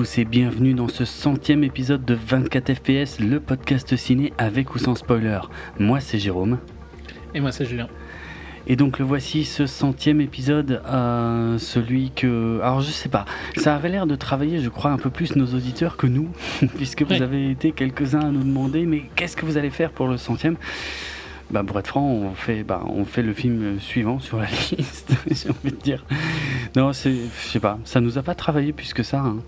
Tous et bienvenue dans ce centième épisode de 24 FPS, le podcast ciné avec ou sans spoiler. Moi c'est Jérôme. Et moi c'est Julien. Et donc le voici ce centième épisode, euh, celui que... Alors je sais pas, ça avait l'air de travailler je crois un peu plus nos auditeurs que nous, puisque vous avez été quelques-uns à nous demander mais qu'est-ce que vous allez faire pour le centième? Bah, pour être franc, on fait, bah, on fait le film suivant sur la liste, j'ai envie de dire. Non, je sais pas, ça nous a pas travaillé plus que ça. Hein.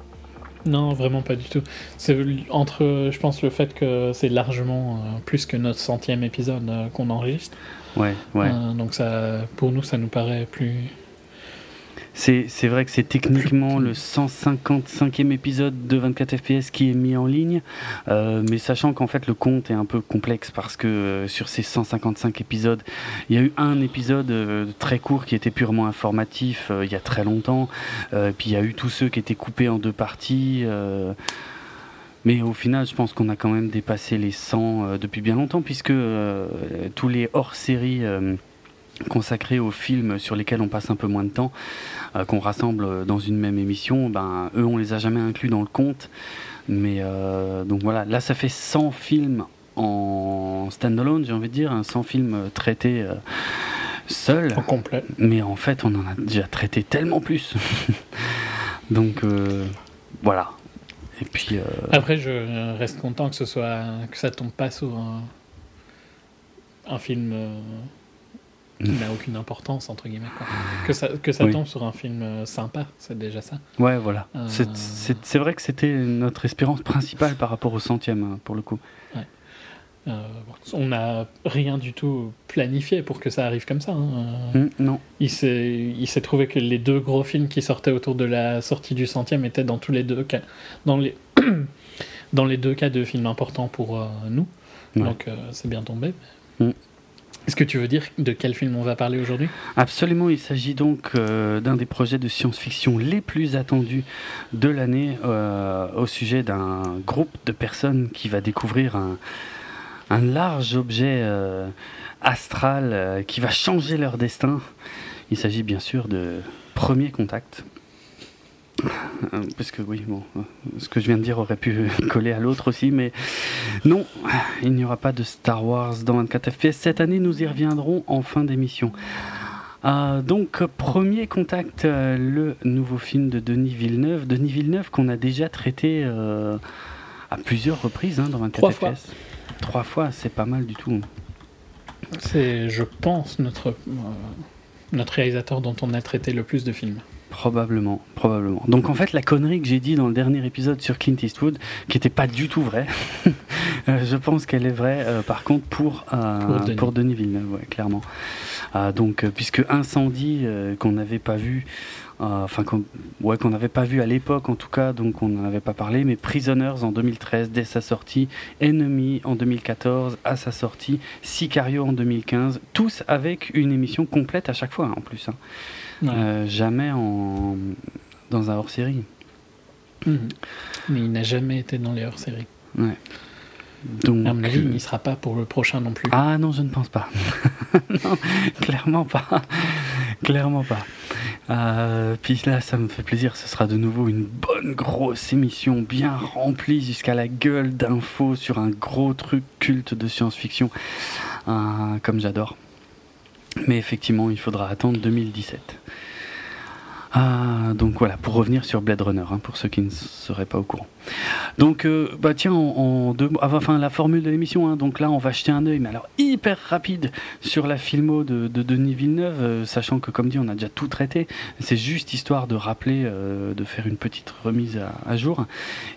Non, vraiment pas du tout. C'est entre, je pense, le fait que c'est largement euh, plus que notre centième épisode euh, qu'on enregistre. Ouais, ouais. Euh, donc ça, pour nous, ça nous paraît plus, c'est vrai que c'est techniquement le 155e épisode de 24 FPS qui est mis en ligne, euh, mais sachant qu'en fait le compte est un peu complexe parce que euh, sur ces 155 épisodes, il y a eu un épisode euh, très court qui était purement informatif il y a très longtemps, puis il y a eu tous ceux qui étaient coupés en deux parties. Mais au final, je pense qu'on a quand même dépassé les 100 depuis bien longtemps, puisque tous les hors-séries consacrés aux films sur lesquels on passe un peu moins de temps, euh, qu'on rassemble dans une même émission, ben, eux, on les a jamais inclus dans le compte. Mais euh, donc voilà, là, ça fait 100 films en standalone, j'ai envie de dire, 100 films traités euh, seuls. En complet. Mais en fait, on en a déjà traité tellement plus. donc voilà. Et puis. Après, je reste content que ce soit que ça tombe pas sur un, un film qui n'a aucune importance, entre guillemets. Quoi. Que ça, que ça tombe sur un film euh, sympa, c'est déjà ça. Ouais, voilà. Euh, c'est vrai que c'était notre espérance principale par rapport au centième, hein, pour le coup. Ouais. Euh, on n'a rien du tout planifié pour que ça arrive comme ça. Hein. Hum, non. Il s'est trouvé que les deux gros films qui sortaient autour de la sortie du centième étaient dans tous les deux cas, dans les, dans les deux cas de films importants pour nous. Donc c'est bien tombé. Mais... Est-ce que tu veux dire de quel film on va parler aujourd'hui? Absolument, il s'agit donc euh, d'un des projets de science-fiction les plus attendus de l'année euh, au sujet d'un groupe de personnes qui va découvrir un, large objet euh, astral qui va changer leur destin. Il s'agit bien sûr de Premier Contact. Euh, parce que oui, bon, euh, ce que je viens de dire aurait pu coller à l'autre aussi, mais non, il n'y aura pas de Star Wars dans 24 FPS. Cette année, nous y reviendrons en fin d'émission. Euh, donc, premier contact, le nouveau film de Denis Villeneuve. Denis Villeneuve qu'on a déjà traité à plusieurs reprises hein, dans 24 Trois FPS. Fois. Trois fois, c'est pas mal du tout. C'est, je pense, notre, notre réalisateur dont on a traité le plus de films. Probablement, probablement. Donc en fait, la connerie que j'ai dit dans le dernier épisode sur Clint Eastwood, qui n'était pas du tout vraie, euh, je pense qu'elle est vraie euh, par contre pour, euh, pour, Denis. Villeneuve, clairement. donc, puisque Incendie, qu'on n'avait pas vu, enfin qu'on ouais, qu'on n'avait pas vu à l'époque en tout cas, donc on n'en avait pas parlé, mais Prisoners en 2013 dès sa sortie, Enemy en 2014 à sa sortie, Sicario en 2015, tous avec une émission complète à chaque fois hein, en plus. Hein. Euh, jamais en, dans un hors-série. Mhm. Mais il n'a jamais été dans les hors-séries. Ouais. Donc, à mon avis, il n'y sera pas pour le prochain non plus. Ah non, je ne pense pas. non, clairement pas. clairement pas. Euh, puis là, ça me fait plaisir. Ce sera de nouveau une bonne grosse émission, bien remplie jusqu'à la gueule d'infos sur un gros truc culte de science-fiction, euh, comme j'adore. Mais effectivement, il faudra attendre 2017. Ah, donc voilà, pour revenir sur Blade Runner, hein, pour ceux qui ne seraient pas au courant. Donc, euh, bah tiens, en, deux, enfin la formule de l'émission. Hein, donc là, on va jeter un œil, mais alors hyper rapide sur la filmo de, Denis Villeneuve, euh, sachant que comme dit, on a déjà tout traité. C'est juste histoire de rappeler, euh, de faire une petite remise à, jour.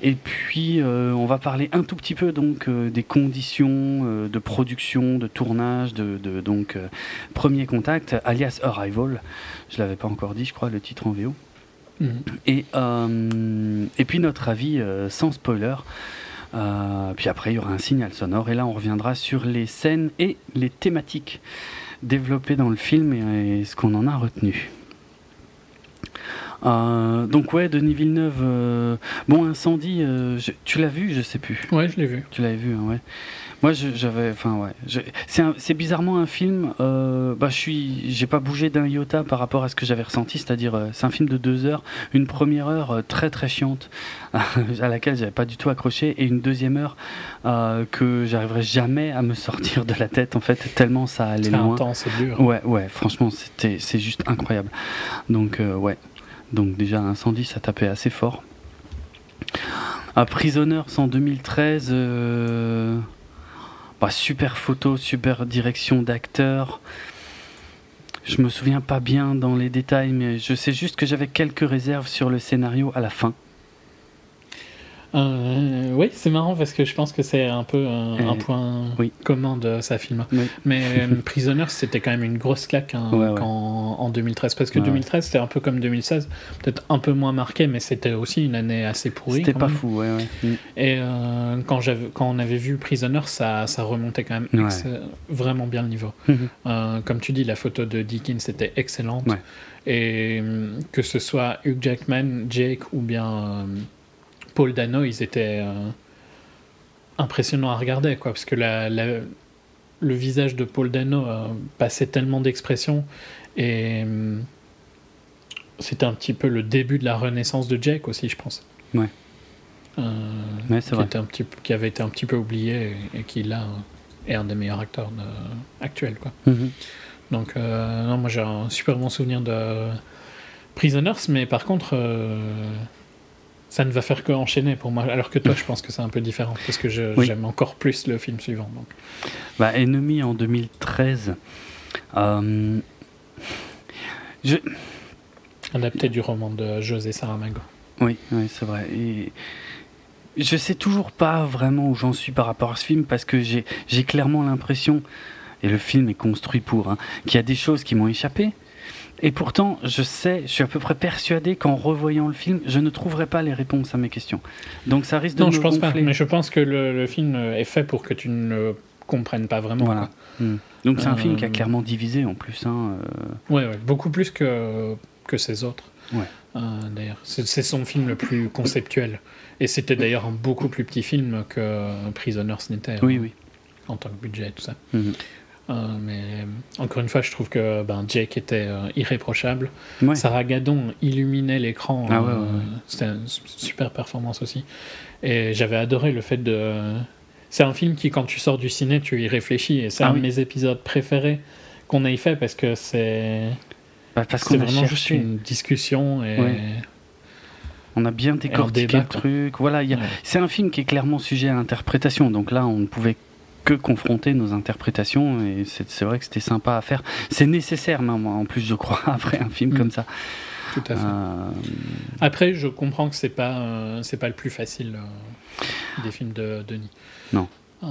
Et puis, on va parler un tout petit peu donc des conditions de production, de tournage, de, de donc premier contact, alias Arrival. Je l'avais pas encore dit, je crois, le titre en VO. Mhm. Et, euh, et puis notre avis euh, sans spoiler. Euh, puis après, il y aura un signal sonore. Et là, on reviendra sur les scènes et les thématiques développées dans le film et, ce qu'on en a retenu. Euh, donc ouais, Denis Villeneuve. euh, Bon, incendie. euh, je- Tu l'as vu Je sais plus. Ouais, je l'ai vu. Tu l'avais vu, hein, ouais. Moi, j'avais, enfin ouais. C'est c'est bizarrement un film. euh, bah, je suis, j'ai pas bougé d'un iota par rapport à ce que j'avais ressenti. C'est-à-dire, c'est un film de deux heures, une première heure très très chiante à laquelle j'avais pas du tout accroché, et une deuxième heure que j'arriverai jamais à me sortir de la tête en fait, tellement ça allait C'est loin. intense, c'est dur. Ouais, ouais, franchement, c'était, c'est juste incroyable. Donc, ouais. Donc, déjà, Incendie, ça tapait assez fort. À Prisoners en 2013, euh, bah, super photo, super direction d'acteur. Je me souviens pas bien dans les détails, mais je sais juste que j'avais quelques réserves sur le scénario à la fin. Euh, oui, c'est marrant parce que je pense que c'est un peu un, Euh, un point oui. commun de sa film. Oui. Mais euh, Prisoners, c'était quand même une grosse claque hein, Ouais, ouais. quand- en 2013. Parce que Ouais, 2013, c'était un peu comme 2016, peut-être un peu moins marqué, mais c'était aussi une année assez pourrie. C'était pas même. fou, ouais. Mm. Et euh, quand, on avait vu Prisoners, ça, ça remontait quand même vraiment bien le niveau. Mhm. Euh, comme tu dis, la photo de Dickens était excellente. Et que ce soit Hugh Jackman, Jake ou bien euh, Paul Dano, ils étaient euh, impressionnants à regarder, quoi, parce que la, la- le visage de Paul Dano euh, passait tellement d'expressions et hum, c'était un petit peu le début de la renaissance de Jake aussi, je pense. Ouais. Euh, Ouais, qui, vrai. était un petit, qui avait été un petit peu oublié et, et qui là est un des meilleurs acteurs de- actuels, quoi. Mhm. Donc, non, moi j'ai un super bon souvenir de Prisoners, mais par contre, ça ne va faire que enchaîner pour moi. Alors que toi, je pense que c'est un peu différent, parce que Oui. j'aime encore plus le film suivant. Donc. Bah, Ennemi en 2013. euh, je, Adapté du roman de José Saramago. Oui, oui c'est vrai. Et je sais toujours pas vraiment où j'en suis par rapport à ce film parce que j'ai j'ai clairement l'impression, et le film est construit pour, hein, qu'il y a des choses qui m'ont échappé. Et pourtant, je sais, je suis à peu près persuadé qu'en revoyant le film, je ne trouverai pas les réponses à mes questions. Donc ça risque de Non, me je pense gonfler. pas, mais je pense que le, le film est fait pour que tu ne le comprennes pas vraiment. Voilà. Hmm. Donc c'est un film qui a Euh, clairement divisé en plus. Hein, euh. Ouais, ouais, beaucoup plus que, que ses autres. Ouais. Euh, d'ailleurs, c'est son film le plus conceptuel. Et c'était d'ailleurs un beaucoup plus petit film que Prisoners n'était. Oui, hein, oui. En tant que budget et tout ça. Mhm. Euh, mais encore une fois, je trouve que ben, Jake était euh, irréprochable. Ouais. Sarah Gadon illuminait l'écran. Ah ouais, euh, ouais, ouais. C'était une su- super performance aussi. Et j'avais adoré le fait de. C'est un film qui, quand tu sors du ciné, tu y réfléchis. Et c'est Ah un oui. de mes épisodes préférés qu'on ait fait parce que c'est Bah, parce c'est qu'on a vraiment juste une discussion. Et... On a bien décortiqué débat, le truc. Voilà, a. C'est un film qui est clairement sujet à l'interprétation, donc là on ne pouvait que confronter nos interprétations et c'est vrai que c'était sympa à faire. C'est nécessaire même en plus je crois après un film Mm. comme ça. Tout à fait. Euh, Après, je comprends que c'est pas euh, c'est pas le plus facile euh, des films de Denis. Non. Euh,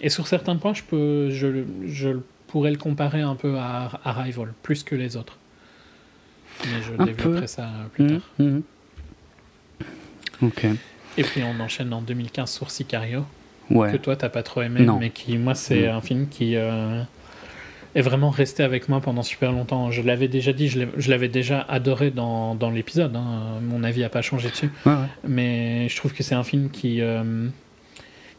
et sur certains points, je peux je, je pourrais le comparer un peu à Arrival, plus que les autres. Mais je Un développerai peu. ça plus mm, tard. mm. Ok. Et puis on enchaîne en 2015 sur Sicario, Ouais. que toi t'as pas trop aimé, Non. mais qui moi c'est Non. un film qui euh, est vraiment resté avec moi pendant super longtemps. Je l'avais déjà dit, je je l'avais déjà adoré dans, dans l'épisode. hein. Mon avis a pas changé dessus. Ouais, ouais. mais je trouve que c'est un film qui, euh,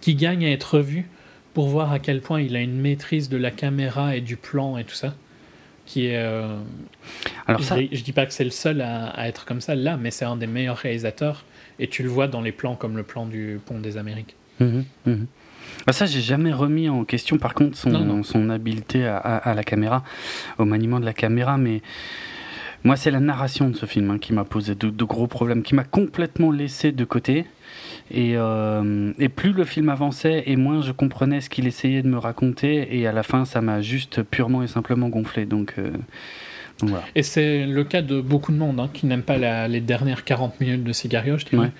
qui gagne à être revu pour voir à quel point il a une maîtrise de la caméra et du plan et tout ça. Qui est. euh, Alors je, ça, dis- je dis pas que c'est le seul à, à être comme ça là, mais c'est un des meilleurs réalisateurs et tu le vois dans les plans comme le plan du Pont des Amériques. Mhm. Ah, ça, j'ai jamais remis en question, par contre, son, Non, non. son habileté à, à- à la caméra, au maniement de la caméra, mais moi, c'est la narration de ce film hein, qui m'a posé de, de gros problèmes, qui m'a complètement laissé de côté. Et, euh, et plus le film avançait, et moins je comprenais ce qu'il essayait de me raconter, et à la fin, ça m'a juste purement et simplement gonflé. Donc, euh, donc voilà. Et c'est le cas de beaucoup de monde hein, qui n'aime pas la- les dernières 40 minutes de Sicario, je dirais. Ouais.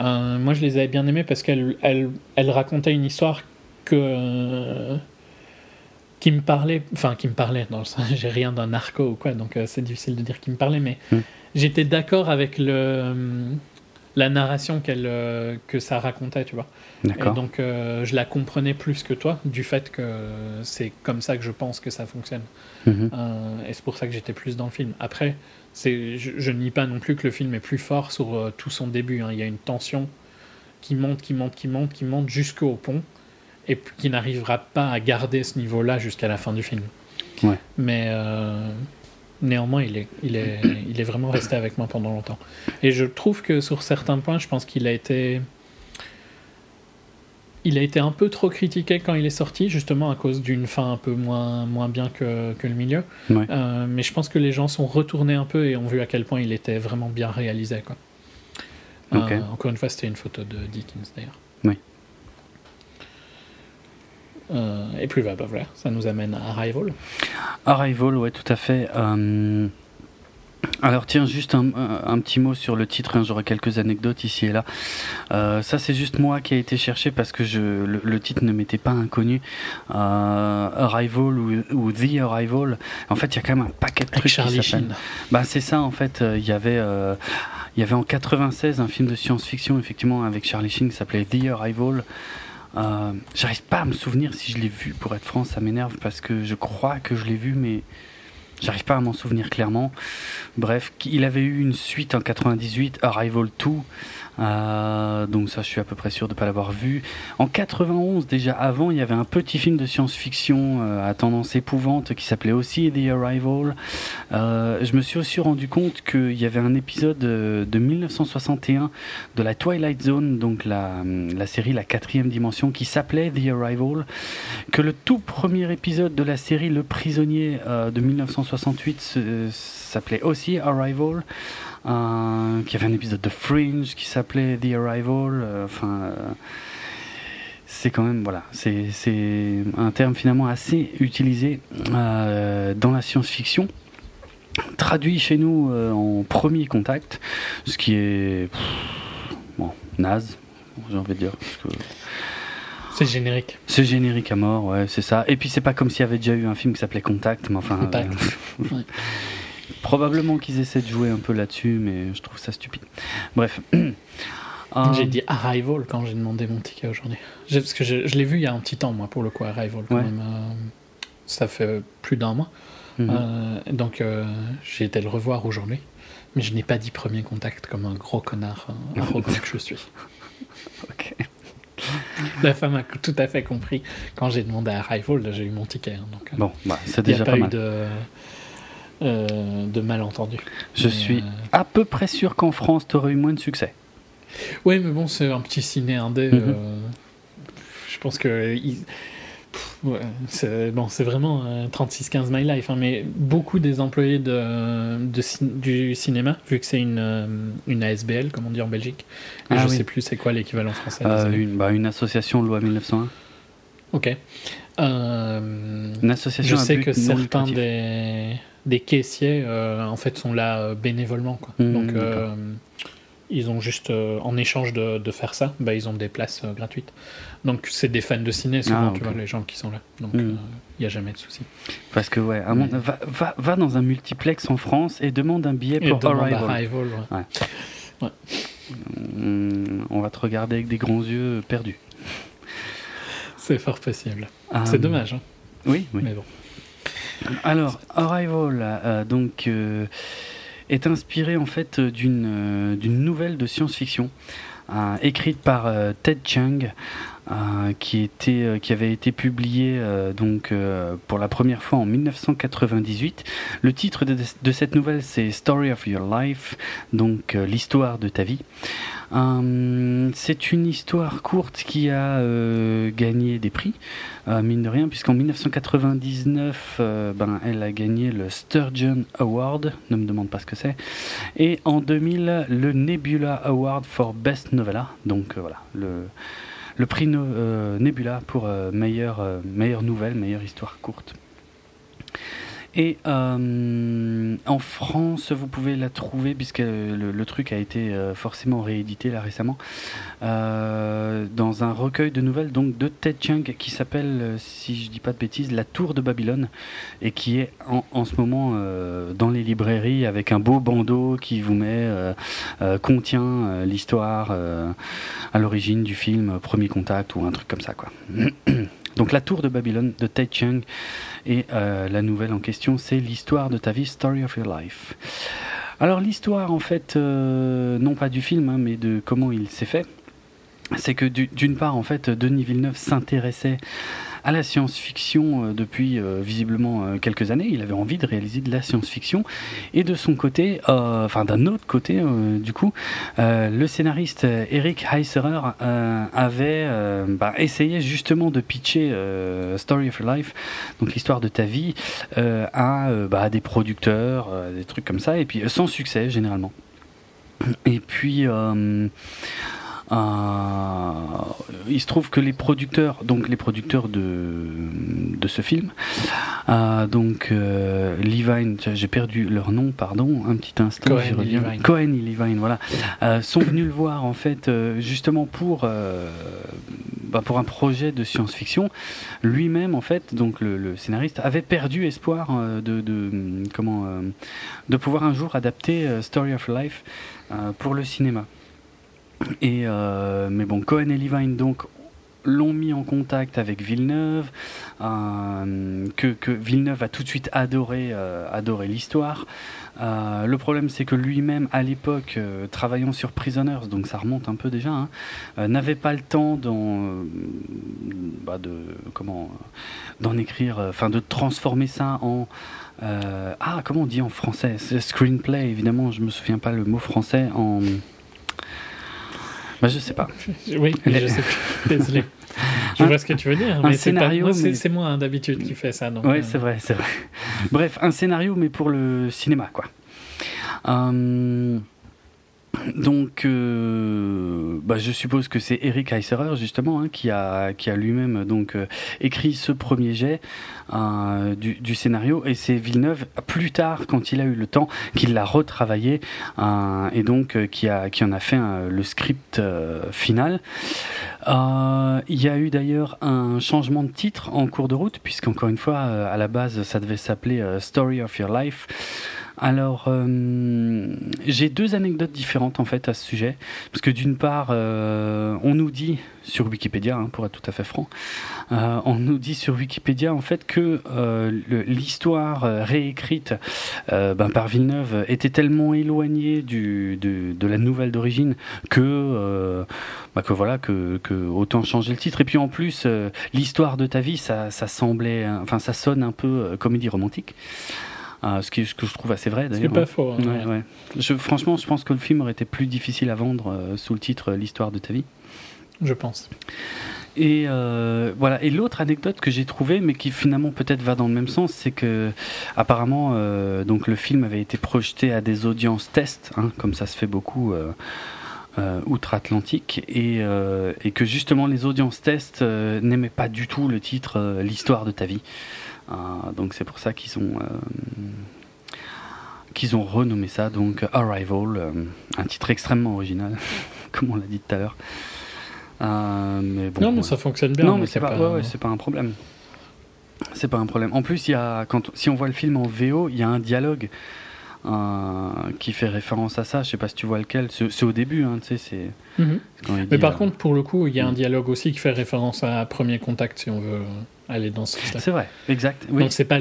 Euh, moi, je les avais bien aimées parce qu'elles elles, elles racontaient une histoire que, euh, qui me parlait, enfin qui me parlait, dans le sens, j'ai rien d'un narco ou quoi, donc euh, c'est difficile de dire qui me parlait, mais Mm. j'étais d'accord avec le, la narration qu'elle que ça racontait, tu vois. Et donc je la comprenais plus que toi du fait que c'est comme ça que je pense que ça fonctionne. Mhm. et c'est pour ça que j'étais plus dans le film. Après, je, je, nie pas non plus que le film est plus fort sur tout son début. Hein. Il y a une tension qui monte, qui monte, qui monte, qui monte jusqu'au pont et qui n'arrivera pas à garder ce niveau-là jusqu'à la fin du film. Ouais. Mais euh, néanmoins, il est, il, est, il est vraiment resté avec moi pendant longtemps. Et je trouve que sur certains points, je pense qu'il a été. Il a été un peu trop critiqué quand il est sorti, justement à cause d'une fin un peu moins, moins bien que, que le milieu. Euh, mais je pense que les gens sont retournés un peu et ont vu à quel point il était vraiment bien réalisé. Quoi. Euh, encore une fois, c'était une photo de Dickens d'ailleurs. Oui. Euh, et puis bah, bah, voilà, ça nous amène à Arrival. Arrival, ouais, tout à fait. Alors tiens, juste un, petit mot sur le titre, hein, j'aurai quelques anecdotes ici et là. ça c'est juste moi qui ai été chercher parce que je, le, titre ne m'était pas inconnu. Arrival ou, The Arrival, en fait il y a quand même un paquet de trucs qui s'appellent. Bah, c'est ça en fait, il y avait... Il y avait en 96 un film de science-fiction, effectivement, avec Charlie Sheen qui s'appelait The Arrival. Euh, J'arrive pas à me souvenir si je l'ai vu, pour être franc, ça m'énerve parce que je crois que je l'ai vu, mais j'arrive pas à m'en souvenir clairement. Bref, il avait eu une suite en 98, Arrival 2, euh, donc ça, je suis à peu près sûr de ne pas l'avoir vu. En 91, déjà avant, il y avait un petit film de science-fiction euh, à tendance épouvante qui s'appelait aussi The Arrival. Euh, je me suis aussi rendu compte qu'il y avait un épisode de 1961 de la Twilight Zone, donc la, la série La quatrième dimension, qui s'appelait The Arrival. Que le tout premier épisode de la série Le Prisonnier de 1968 s'appelait aussi Arrival. Euh, qui avait un épisode de Fringe qui s'appelait The Arrival. Euh, enfin, euh, c'est quand même voilà, c'est un terme finalement assez utilisé dans la science-fiction traduit chez nous en premier contact, ce qui est bon, naze, j'ai envie de dire. C'est générique. C'est générique à mort, ouais, c'est ça. Et puis c'est pas comme s'il y avait déjà eu un film qui s'appelait Contact, mais enfin. Contact. Probablement qu'ils essaient de jouer un peu là-dessus, mais je trouve ça stupide. Bref. J'ai dit Arrival quand j'ai demandé mon ticket aujourd'hui. Parce que je, l'ai vu il y a un petit temps, moi, pour le coup, Arrival. Quand même, euh, ça fait plus d'un mois. Mhm. Euh, donc, euh, j'ai été le revoir aujourd'hui. Mais je n'ai pas dit premier contact comme un gros connard arrogant que je suis. ok. La femme a tout à fait compris. Quand j'ai demandé Arrival, j'ai eu mon ticket. Hein, donc, bon, bah, c'est déjà pas, mal. de euh, de malentendus. Je suis euh, à peu près sûr qu'en France, tu aurais eu moins de succès. Oui, mais bon, c'est un petit ciné indé. Mhm. Euh, je pense que. c'est bon, vraiment 36-15 My Life, hein, mais beaucoup des employés de, du cinéma, vu que c'est une, une ASBL, comme on dit en Belgique, ah je ne sais plus c'est quoi l'équivalent français. une, bah, une association loi 1901. Ok. une association je sais que certains des des caissiers euh, en fait sont là euh, bénévolement quoi. Mmh, donc euh, ils ont juste en échange de, faire ça bah, ils ont des places gratuites. Donc c'est des fans de ciné souvent ah, tu vois les gens qui sont là. Donc il mmh. n'y a jamais de souci. Parce que ouais va, va, va, dans un multiplex en France et demande un billet pour Arrival, ouais. Mmh, on va te regarder avec des grands yeux perdus. C'est fort possible. C'est dommage hein. oui, oui. Mais bon alors, Arrival, euh, euh, est inspiré en fait d'une euh, nouvelle de science-fiction écrite par Ted Chiang, qui, était, qui avait été publiée donc pour la première fois en 1998. Le titre de, cette nouvelle c'est Story of Your Life, donc l'histoire de ta vie. Euh, c'est une histoire courte qui a euh, gagné des prix, euh, mine de rien, puisqu'en 1999, ben, elle a gagné le Sturgeon Award, ne me demande pas ce que c'est, et en 2000, le Nebula Award for Best Novella, donc voilà, le, le prix Nebula pour meilleure, meilleure nouvelle, meilleure histoire courte. Et euh, en France, vous pouvez la trouver, puisque le, truc a été euh, forcément réédité là récemment, euh, dans un recueil de nouvelles donc, de Ted Chiang qui s'appelle, si je dis pas de bêtises, La Tour de Babylone, et qui est en, ce moment dans les librairies avec un beau bandeau qui vous met, contient l'histoire à l'origine du film Premier Contact ou un truc comme ça. quoi. Donc la tour de Babylone de Ted Chiang et euh, la nouvelle en question c'est l'histoire de ta vie, Story of Your Life. Alors l'histoire en fait, euh, non pas du film, hein, mais de comment il s'est fait, c'est que d'une part en fait Denis Villeneuve s'intéressait à la science-fiction euh, depuis euh, visiblement euh, quelques années. Il avait envie de réaliser de la science-fiction. Et de son côté, enfin d'un autre côté, du coup, le scénariste Eric Heisserer avait bah, essayé justement de pitcher Story of Your Life, donc l'histoire de ta vie, à bah, des producteurs, des trucs comme ça, et puis sans succès généralement. Et puis, il se trouve que les producteurs, donc les producteurs de, de ce film, euh, donc euh, Levine, j'ai perdu leur nom, pardon, un petit instant, Cohen, et Levine. Cohen et Levine, voilà, euh, sont venus le voir en fait justement pour bah, pour un projet de science-fiction. Lui-même en fait, donc le, le, scénariste avait perdu espoir de, de comment de pouvoir un jour adapter Story of Life pour le cinéma. Et euh, mais bon, Cohen et Levine donc l'ont mis en contact avec Villeneuve, euh, que, Villeneuve a tout de suite adoré, euh, adoré l'histoire. le problème, c'est que lui-même, à l'époque, travaillant sur Prisoners, donc ça remonte un peu déjà, hein, n'avait pas le temps d'en, bah de comment, d'en écrire, enfin de transformer ça en ah comment on dit en français, screenplay évidemment, je me souviens pas le mot français en bah, je sais pas. Oui, je sais. Désolé. Je vois ce que tu veux dire. Un scénario. C'est moi hein, d'habitude qui fait ça. Oui, euh. c'est vrai, c'est vrai. Bref, un scénario, mais pour le cinéma, quoi. Euh, donc, euh, bah, je suppose que c'est Eric Heisserer justement hein, qui a lui-même euh, écrit ce premier jet euh, du, scénario et c'est Villeneuve plus tard quand il a eu le temps qu'il l'a retravaillé et donc qui qui en a fait le script final. il y a eu d'ailleurs un changement de titre en cours de route puisqu'encore une fois à la base ça devait s'appeler Story of Your Life. Alors, euh, j'ai deux anecdotes différentes en fait à ce sujet, parce que d'une part, euh, on nous dit sur Wikipédia, hein, pour être tout à fait franc, euh, on nous dit sur Wikipédia en fait que l'histoire réécrite ben, par Villeneuve était tellement éloignée de, la nouvelle d'origine que, bah, que voilà que, que, autant changer le titre. Et puis en plus, l'histoire de ta vie, ça, ça semblait, enfin ça sonne un peu comédie romantique. Euh, ce, qui, ce que je trouve assez vrai d'ailleurs. C'est pas faux. Hein. Je, franchement, je pense que le film aurait été plus difficile à vendre euh, sous le titre euh, L'histoire de ta vie. Je pense. Et voilà. Et l'autre anecdote que j'ai trouvée, mais qui finalement peut-être va dans le même sens, c'est que apparemment, donc le film avait été projeté à des audiences test, hein, comme ça se fait beaucoup. outre-Atlantique et, et, que justement les audiences test n'aimaient pas du tout le titre L'histoire de ta vie. Euh, donc c'est pour ça qu'ils ont euh, qu'ils ont renommé ça donc Arrival, euh, un titre extrêmement original, comme on l'a dit tout à l'heure. mais bon, non, mais ça fonctionne bien. Non, mais c'est pas, ouais, c'est pas un problème. C'est pas un problème. En plus, y a, quand, si on voit le film en VO, il y a un dialogue qui fait référence à ça. Je sais pas si tu vois lequel. C'est au début, hein, tu sais. C'est. Mhm. Mais par contre, pour le coup, il y a un mm. dialogue aussi qui fait référence à Premier Contact, si on veut aller dans ce sens-là. C'est vrai, exact. Oui. Donc c'est pas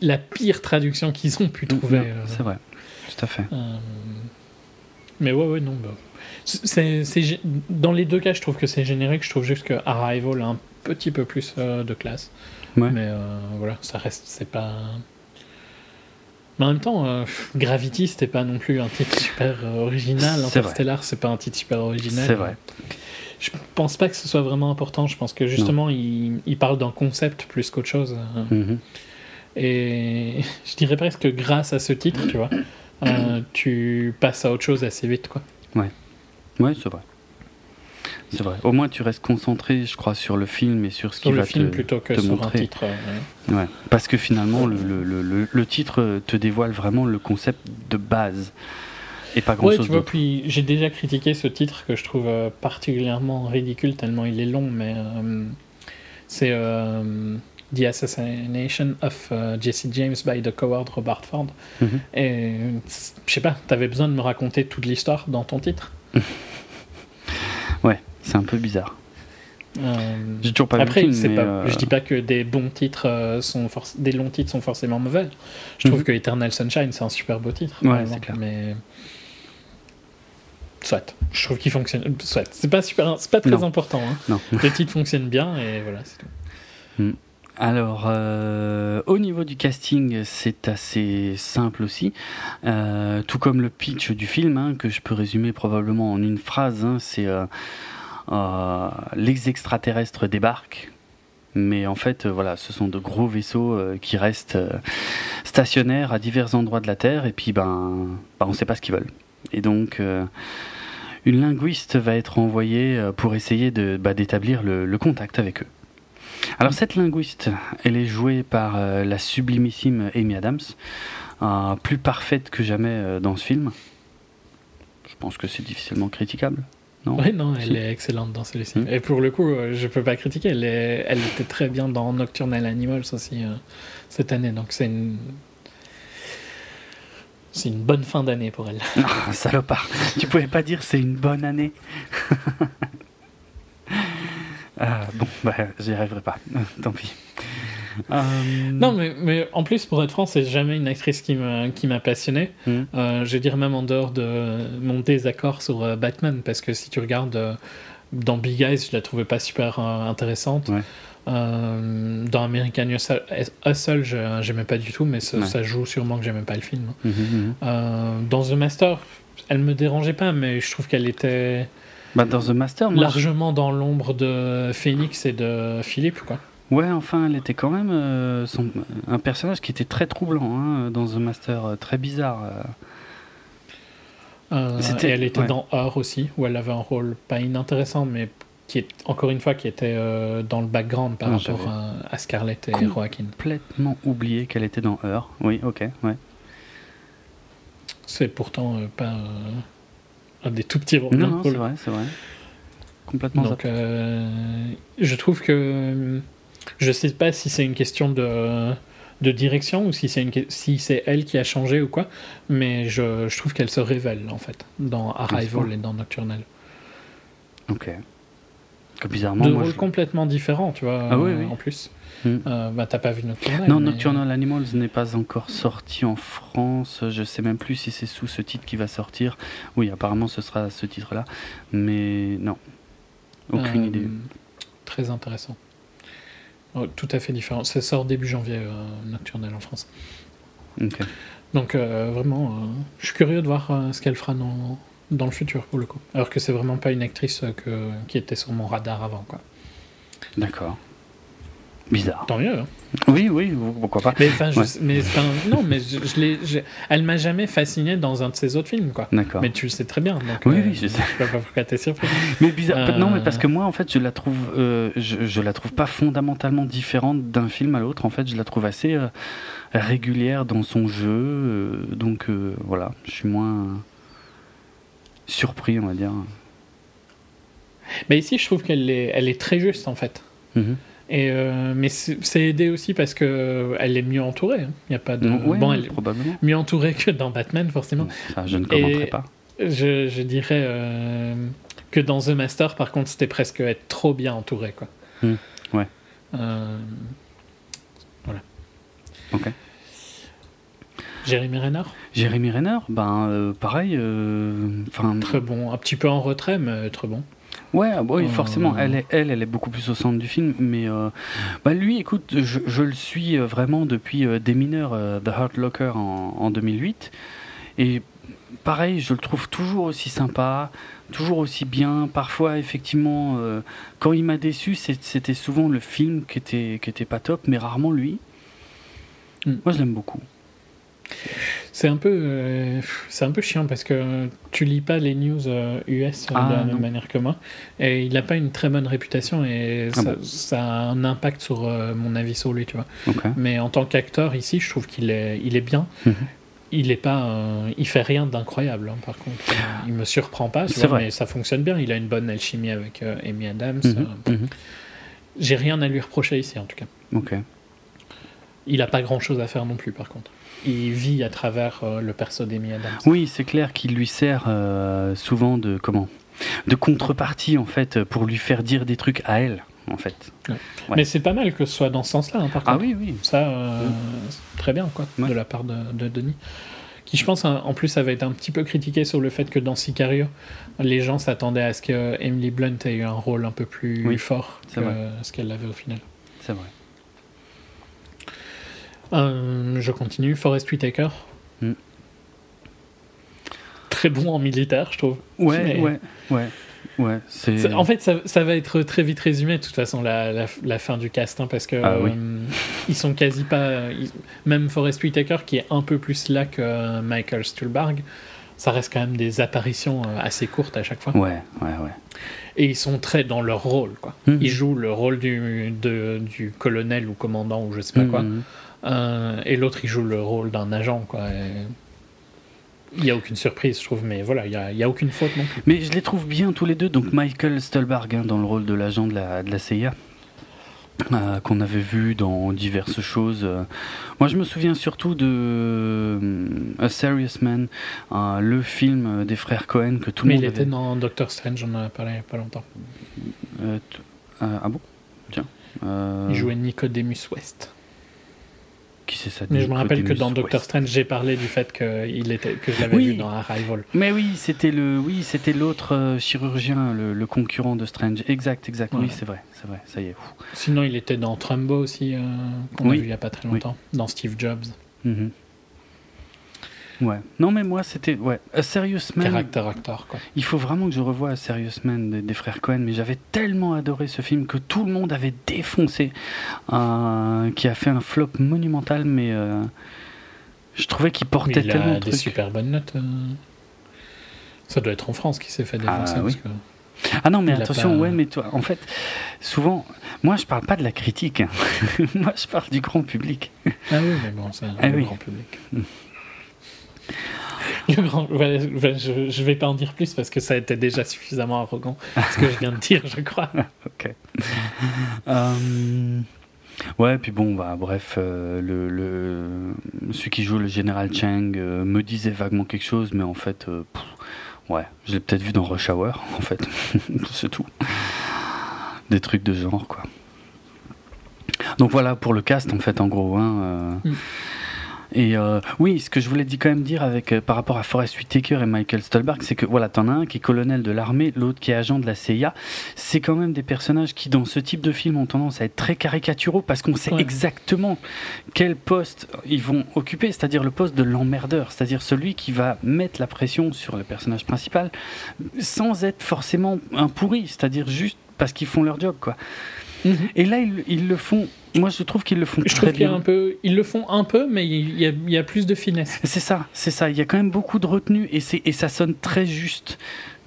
la pire traduction qu'ils ont pu trouver. Euh. C'est vrai, tout à fait. Euh, mais ouais, ouais, non. Bah. C'est, dans les deux cas, je trouve que c'est générique. Je trouve juste que Arrival a un petit peu plus euh, de classe. Mais voilà, ça reste, c'est pas. Mais en même temps, Gravity, c'était pas non plus un titre super original. Interstellar, c'est pas un titre super original. C'est vrai je pense pas que ce soit vraiment important. Je pense que justement, il, il, parle d'un concept plus qu'autre chose. Mhm. Et je dirais presque que grâce à ce titre, tu vois, euh, tu passes à autre chose assez vite, quoi. Ouais, ouais, c'est vrai. c'est vrai. Au moins, tu restes concentré, je crois, sur le film et sur ce sur qui le va film te, plutôt que te sur montrer. un titre. euh, ouais. Ouais. Parce que finalement, le, le, le, le- le titre te dévoile vraiment le concept de base et pas grand Ouais, chose tu vois, puis j'ai déjà critiqué ce titre que je trouve euh, particulièrement ridicule tellement il est long, mais euh, c'est euh, The Assassination of Jesse James by the Coward Robert Ford. Mhm. Et c'est- je sais pas, t'avais besoin de me raconter toute l'histoire dans ton titre? Ouais, c'est un peu bizarre. Euh, J'ai toujours pas Après, vu film, mais, pas, euh, je dis pas que des bons titres sont des longs titres sont forcément mauvais. Je trouve Mhm. que Eternal Sunshine c'est un super beau titre. Ouais, exemple, clair. Mais soit, je trouve qu'il fonctionne. Soit, c'est pas super, c'est pas très Non. important. hein. Non. Le titre fonctionne bien et voilà, c'est tout. Alors, euh, au niveau du casting, c'est assez simple aussi. Euh, tout comme le pitch du film, hein, que je peux résumer probablement en une phrase, hein, c'est euh, euh, les extraterrestres débarquent. Mais en fait, voilà, ce sont de gros vaisseaux qui restent stationnaires à divers endroits de la Terre, et puis ben, ben on ne sait pas ce qu'ils veulent. Et donc, une linguiste va être envoyée euh, pour essayer de, bah, d'établir le- le contact avec eux. Alors cette linguiste, elle est jouée par euh, la sublimissime Amy Adams, euh, plus parfaite que jamais euh, dans ce film. Je pense que c'est difficilement critiquable. Non? Ouais, non, elle Si. est excellente dans celui-ci. Mhm. Et pour le coup, je peux pas critiquer. Elle, est- elle était très bien dans Nocturnal Animals aussi cette année. Donc c'est une. C'est une bonne fin d'année pour elle. Ah, salopard. tu pouvais pas dire c'est une bonne année. Ah, bon, bah, j'y arriverai pas. Tant pis. Euh, Non, mais, mais en plus, pour être franc, c'est jamais une actrice qui m'a passionné. Mhm. Euh, je vais dire même en dehors de mon désaccord sur euh, Batman, parce que si tu regardes dans Big Eyes, je la trouvais pas super intéressante. Ouais. Euh, dans American Hustle, j'aimais pas du tout, mais ça, Ouais. ça joue sûrement que j'aimais pas le film. mhm, mhm. Euh, dans The Master, elle me dérangeait pas, mais je trouve qu'elle était Bah, dans The Master, moi, largement dans l'ombre de Phoenix et de Philippe, quoi. Ouais, enfin, elle était quand même euh, son- un personnage qui était très troublant hein, dans The Master, très bizarre. euh. Et elle était ouais. dans Her aussi, où elle avait un rôle pas inintéressant, mais qui est encore une fois qui était euh, dans le background par rapport à, à Scarlett et Cool. Joaquin. Complètement oublié qu'elle était dans Heure. Oui, ok, ouais. C'est pourtant euh, pas euh, un des tout petits rôles. Non, non, c'est vrai, c'est vrai. Complètement Donc, je trouve que je sais pas si c'est une question de de direction ou si c'est une si c'est elle qui a changé ou quoi, mais je, je trouve qu'elle se révèle en fait dans Arrival et dans Nocturnal. Ok. Que bizarrement, Deux rôles je- complètement différents, tu vois, Ah oui, oui. en plus. Hmm. Euh, bah, t'as pas vu Nocturnal Non, mais- Nocturnal Animals n'est pas encore sorti en France. Je sais même plus si c'est sous ce titre qui va sortir. Oui, apparemment ce sera ce titre-là. Mais non. Aucune Euh, idée. Très intéressant. Oh, tout à fait différent. Ça sort début janvier, euh, Nocturnal en France. Ok. Donc euh, vraiment, je suis curieux de voir ce qu'elle fera dans, dans le futur pour le coup. Alors que c'est vraiment pas une actrice euh, que, qui était sur mon radar avant. Quoi. D'accord. Bizarre. Tant mieux. hein. Oui, oui, pourquoi pas. Mais enfin, Ouais. mais, non, mais je, je elle m'a jamais fasciné dans un de ses autres films. Quoi. D'accord. Mais tu le sais très bien. Donc, Oui, euh, oui, je sais. Je sais pas pourquoi t'es surpris. Mais bizarre. Euh, Non, mais parce que moi, en fait, je la trouve, euh, je, la trouve pas fondamentalement différente d'un film à l'autre. En fait, je la trouve assez régulière dans son jeu. donc voilà, je suis moins surpris, on va dire. Mais ici, je trouve qu'elle est, elle est très juste en fait. Mhm. Et euh, mais c'est aidé aussi parce que elle est mieux entourée. hein. Il y a pas de Ouais, bon, elle est probablement. mieux entourée que dans Batman forcément. Je ne commenterai Et- pas. Je, je dirais euh, que dans The Master, par contre, c'était presque être trop bien entouré quoi. Hmm, ouais. Euh, Ok. Jérémy Renner, Jérémy Renner, ben euh, pareil. euh, très bon, un petit peu en retrait, mais très bon. Ouais, ah bah oui, Euh. forcément. Elle, est, elle, elle est beaucoup plus au centre du film. Mais euh, bah lui, écoute, je, je le suis vraiment depuis Des mineurs, The Hurt Locker en, en 2008. Et pareil, je le trouve toujours aussi sympa, toujours aussi bien. Parfois, effectivement, quand il m'a déçu, c'était souvent le film qui était, qui était pas top, mais rarement lui. Mm. Moi, je l'aime beaucoup. C'est un peu, euh, c'est un peu chiant parce que tu lis pas les news euh, US euh, Ah, de la non. même manière que moi, et il n'a pas une très bonne réputation et Ah ça, bon ça a un impact sur euh, mon avis sur lui, tu vois. Mais en tant qu'acteur ici, je trouve qu'il est, il est bien. Mhm. Il est pas, euh, il fait rien d'incroyable. hein, par contre, Euh, il me surprend pas, tu C'est vois, vrai. mais ça fonctionne bien. Il a une bonne alchimie avec euh, Amy Adams. Mhm, euh, mhm. J'ai rien à lui reprocher ici, en tout cas. Ok. Il a pas grand chose à faire non plus, par contre. Il vit à travers euh, le perso d'Amy Adams. Oui, c'est clair qu'il lui sert euh, souvent de comment de contrepartie en fait pour lui faire dire des trucs à elle en fait. Ouais. Mais c'est pas mal que ce soit dans ce sens-là, hein, par Ah contre. oui, oui. Ça, euh, très bien, quoi, Ouais. de la part de, de Denis. Qui, je pense, hein, en plus, avait été un petit peu critiqué sur le fait que dans Sicario, les gens s'attendaient à ce que Emily Blunt ait eu un rôle un peu plus Oui, fort que vrai. ce qu'elle avait au final. C'est vrai. Euh, je continue. Forrest Whitaker. Mm. Très bon en militaire, je trouve. Ouais, Mais- ouais, ouais, ouais. C'est. En fait, ça, ça va être très vite résumé, de toute façon, la, la- la fin du cast, hein, parce que Ah oui. euh, ils sont quasi pas. ils- même Forrest Whitaker, qui est un peu plus là que euh, Michael Stuhlbarg, ça reste quand même des apparitions assez courtes à chaque fois. Ouais, ouais, ouais. Et ils sont très dans leur rôle, quoi. Mhm. Ils jouent le rôle du, de- du colonel ou commandant ou je sais pas quoi. Euh, et l'autre, il joue le rôle d'un agent, quoi. Il n'y a aucune surprise, je trouve, mais voilà, il n'y a, y a aucune faute non plus. Mais je les trouve bien tous les deux. Donc Michael Stolberg hein, dans le rôle de l'agent de la, de la CIA. euh, qu'on avait vu dans diverses choses. Moi, je me souviens surtout de euh, A Serious Man, euh, le film des frères Cohen que tout le mais monde il était dans Doctor Strange, on en a parlé il n'y a pas longtemps. Ah bon? Tiens. Il jouait Nicodemus West. Qui c'est ça Mais je me rappelle que dans Doctor. Strange, j'ai parlé du fait que, il était, que je l'avais Oui. vu dans Arrival. Mais oui, c'était le, oui, c'était l'autre euh, chirurgien, le, le concurrent de Strange. Exact, exact. Oui, c'est vrai, c'est vrai. Ça y est. Sinon, il était dans Trumbo aussi, euh, qu'on Oui. a vu il n'y a pas très longtemps, dans Steve Jobs. Mhm. Ouais. Non, mais moi, c'était ouais. A Serious Man. Character actor, quoi. Il faut vraiment que je revoie A Serious Man des, des frères Cohen. Mais j'avais tellement adoré ce film que tout le monde avait défoncé, euh, qui a fait un flop monumental. Mais euh, je trouvais qu'il portait il tellement a de des trucs. super bonnes notes. euh. Ça doit être en France qui s'est fait Ah, défoncer. oui. que- Ah non, mais Il a attention, pas- ouais, mais toi, en fait, souvent, moi, je parle pas de la critique. hein. moi, je parle du grand public. Ah oui, mais bon, c'est Ah le oui. grand public. Le grand, voilà, voilà, je, je vais pas en dire plus parce que ça été déjà suffisamment arrogant ce que je viens de dire, je crois. Ok. Euh, Ouais, puis bon, bah, bref, euh, le, le, celui qui joue le général Chang euh, me disait vaguement quelque chose, mais en fait, pff, ouais, je l'ai peut-être vu dans Rush Hour, en fait, c'est tout. Des trucs de genre, quoi. Donc voilà pour le cast, en fait, en gros. Hein. Mm. Et euh, oui, ce que je voulais quand même dire avec, euh, par rapport à Forrest Whitaker et Michael Stolberg, c'est que voilà, t'en as un qui est colonel de l'armée, l'autre qui est agent de la CIA. C'est quand même des personnages qui, dans ce type de film, ont tendance à être très caricaturaux parce qu'on sait Ouais. exactement quel poste ils vont occuper, c'est-à-dire le poste de l'emmerdeur, c'est-à-dire celui qui va mettre la pression sur le personnage principal sans être forcément un pourri, c'est-à-dire juste parce qu'ils font leur job, quoi. Et là, ils, ils le font. Moi, je trouve qu'ils le font Je très bien. un peu, ils le font un peu, mais il y a, il y a plus de finesse. C'est ça, c'est ça. Il y a quand même beaucoup de retenue et, ça sonne très juste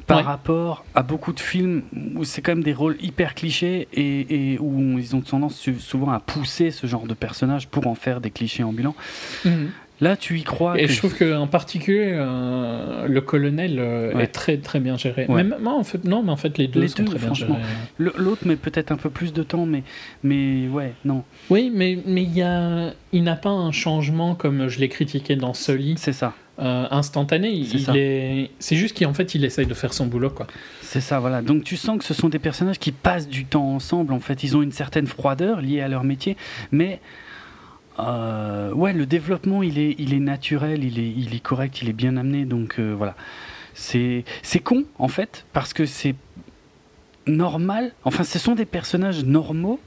par Ouais. rapport à beaucoup de films où c'est quand même des rôles hyper clichés et, et où ils ont tendance souvent à pousser ce genre de personnages pour en faire des clichés ambulants. Là, tu y crois. Et que- je trouve qu'en particulier, euh, le colonel euh, Ouais. est très très bien géré. Ouais. Même, moi, en fait, non, mais en fait, les deux Les sont deux, très bien gérés. L'autre met peut-être un peu plus de temps, mais, mais ouais, non, Oui, mais mais il y a, il n'a pas un changement comme je l'ai critiqué dans Sully, c'est ça. euh, instantané. C'est il est, c'est juste qu'en fait, il essaye de faire son boulot, quoi. C'est ça, voilà. Donc tu sens que ce sont des personnages qui passent du temps ensemble. En fait, ils ont une certaine froideur liée à leur métier, mais euh, ouais, le développement, il est, il est naturel, il est, il est correct, il est bien amené. Donc euh, voilà, c'est, c'est con en fait parce que c'est normal. Enfin, ce sont des personnages normaux.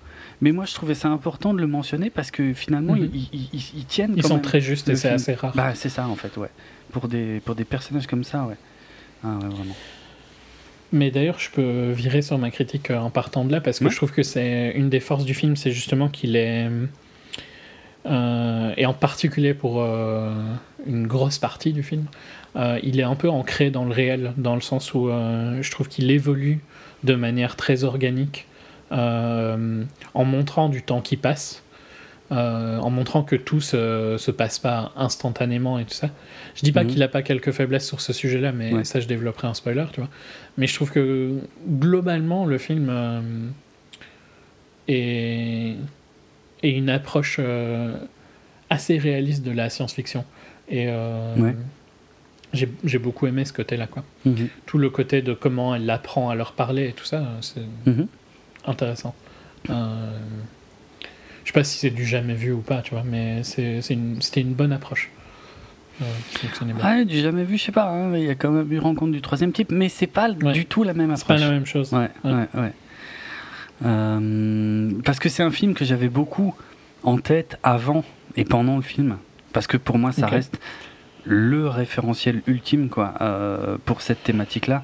Mais moi, je trouvais ça important de le mentionner parce que finalement, Mhm. ils, ils- ils- ils tiennent. Ils quand sont même. très justes et c'est film. assez rare. Bah, c'est ça en fait, ouais. Pour des, pour des personnages comme ça, ouais. Ah ouais, vraiment. Mais d'ailleurs, je peux virer sur ma critique euh, en partant de là parce que Ouais. je trouve que c'est une des forces du film, c'est justement qu'il est. et en particulier pour une grosse partie du film, il est un peu ancré dans le réel, dans le sens où je trouve qu'il évolue de manière très organique, en montrant du temps qui passe. Euh, en montrant que tout se, se passe pas instantanément et tout ça. Je dis pas mhm. qu'il a pas quelques faiblesses sur ce sujet-là, mais ça je développerai un spoiler, tu vois. Mais je trouve que globalement le film euh, est, est, une approche euh, assez réaliste de la science-fiction et j'ai beaucoup aimé ce côté-là, quoi. Mhm. Tout le côté de comment elle apprend à leur parler et tout ça, c'est mhm. intéressant. Je sais pas si c'est du jamais vu ou pas, tu vois, mais c'était une, une, bonne approche. Euh, du jamais vu, je sais pas. Hein, il y a quand même eu rencontre du troisième type, mais c'est pas du tout la même approche. C'est pas la même chose. Ouais, ouais, ouais. Euh, parce que c'est un film que j'avais beaucoup en tête avant et pendant le film. Parce que pour moi, ça reste le référentiel ultime quoi euh, pour cette thématique là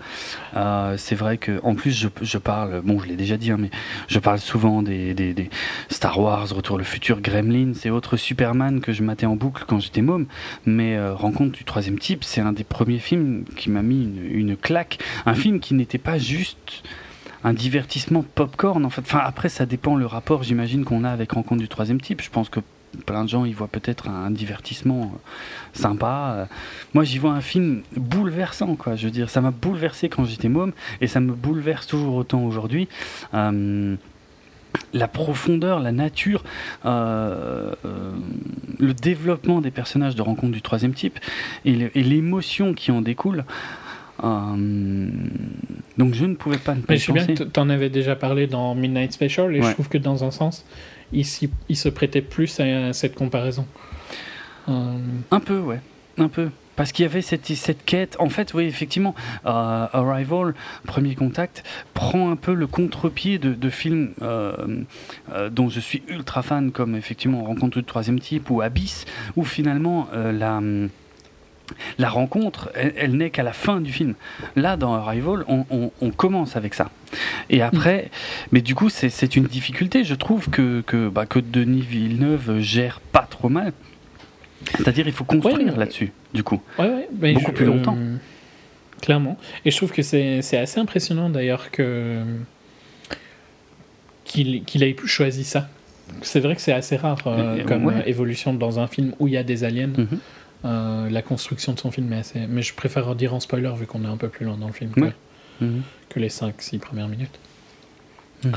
euh, c'est vrai que en plus je, je parle bon je l'ai déjà dit hein, mais je parle souvent des, des, des, Star Wars Retour le futur Gremlins et autres Superman que je matais en boucle quand j'étais môme. Mais euh, Rencontre du troisième type c'est un des premiers films qui m'a mis une, une claque. Un film qui n'était pas juste un divertissement popcorn en fait. Enfin après ça dépend le rapport j'imagine qu'on a avec Rencontre du troisième type. Je pense que plein de gens y voient peut-être un divertissement euh, sympa. Euh, moi, j'y vois un film bouleversant, quoi. Je veux dire, ça m'a bouleversé quand j'étais môme et ça me bouleverse toujours autant aujourd'hui. Euh, la profondeur, la nature, le développement des personnages de rencontre du troisième type et l'émotion qui en découle. Donc je ne pouvais pas ne pas Mais je sais bien que tu en avais déjà parlé dans Midnight Special et je trouve que dans un sens, il, il se prêtait plus à, cette comparaison. Euh, un peu, ouais, un peu. Parce qu'il y avait cette, cette quête. En fait, oui, effectivement, euh, Arrival, Premier Contact, prend un peu le contre-pied de, de films euh, dont je suis ultra fan, comme effectivement Rencontre du troisième type ou Abyss, où finalement la la rencontre, elle, n'est qu'à la fin du film. Là, dans Arrival, on, commence avec ça. Et après, mais du coup, c'est une difficulté. Je trouve que, que, bah, que Denis Villeneuve gère pas trop mal. C'est-à-dire, il faut construire là-dessus, du coup. Beaucoup plus longtemps. Euh, clairement. Et je trouve que c'est assez impressionnant, d'ailleurs, que qu'il ait choisi ça. C'est vrai que c'est assez rare euh, comme évolution dans un film où il y a des aliens. Mhm. Euh, la construction de son film est assez. Mais je préfère dire en spoiler vu qu'on est un peu plus loin dans le film que, mhm. les 5-6 premières minutes. Mhm.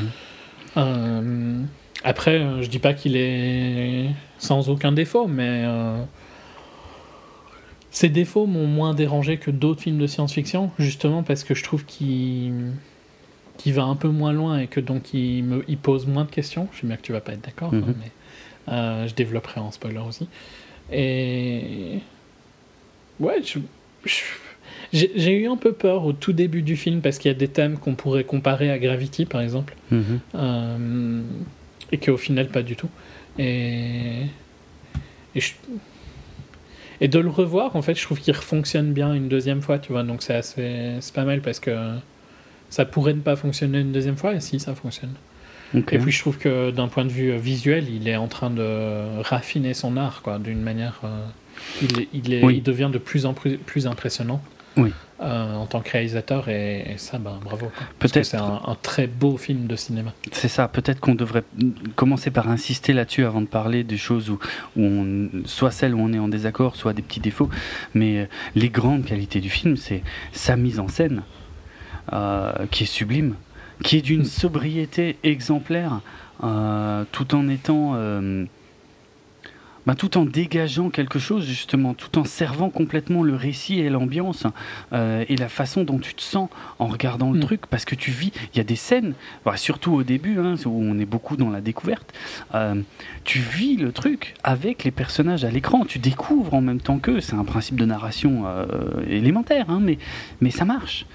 Euh, après, euh, je dis pas qu'il est sans aucun défaut, mais ses défauts m'ont moins dérangé que d'autres films de science-fiction, justement parce que je trouve qu'il va un peu moins loin et que donc il, me, il pose moins de questions. Je sais bien que tu vas pas être d'accord, mhm. mais je développerai en spoiler aussi. Et. Ouais, j'ai eu un peu peur au tout début du film parce qu'il y a des thèmes qu'on pourrait comparer à Gravity par exemple. Mhm. Euh, et qu'au final, pas du tout. Et. Et, et, de le revoir, en fait, je trouve qu'il fonctionne bien une deuxième fois, tu vois. Donc c'est assez. C'est pas mal parce que ça pourrait ne pas fonctionner une deuxième fois et si ça fonctionne. Et puis je trouve que d'un point de vue visuel, il est en train de raffiner son art, quoi, d'une manière. Euh, il, il, est, il, devient de plus en plus, plus impressionnant. Oui. Euh, en tant que réalisateur et, ça ben, bravo peut-être c'est un, très beau film de cinéma c'est ça peut-être qu'on devrait commencer par insister là-dessus avant de parler des choses où, où on, soit celles où on est en désaccord soit des petits défauts mais euh, les grandes qualités du film c'est sa mise en scène qui est sublime qui est d'une sobriété exemplaire, euh, tout en étant, euh, bah, tout en dégageant quelque chose justement, tout en servant complètement le récit et l'ambiance euh, et la façon dont tu te sens en regardant le mm. truc, parce que tu vis, il y a des scènes, bah, surtout au début, hein, où on est beaucoup dans la découverte, tu vis le truc avec les personnages à l'écran, tu découvres en même temps qu'eux, c'est un principe de narration élémentaire, hein, mais, mais ça marche.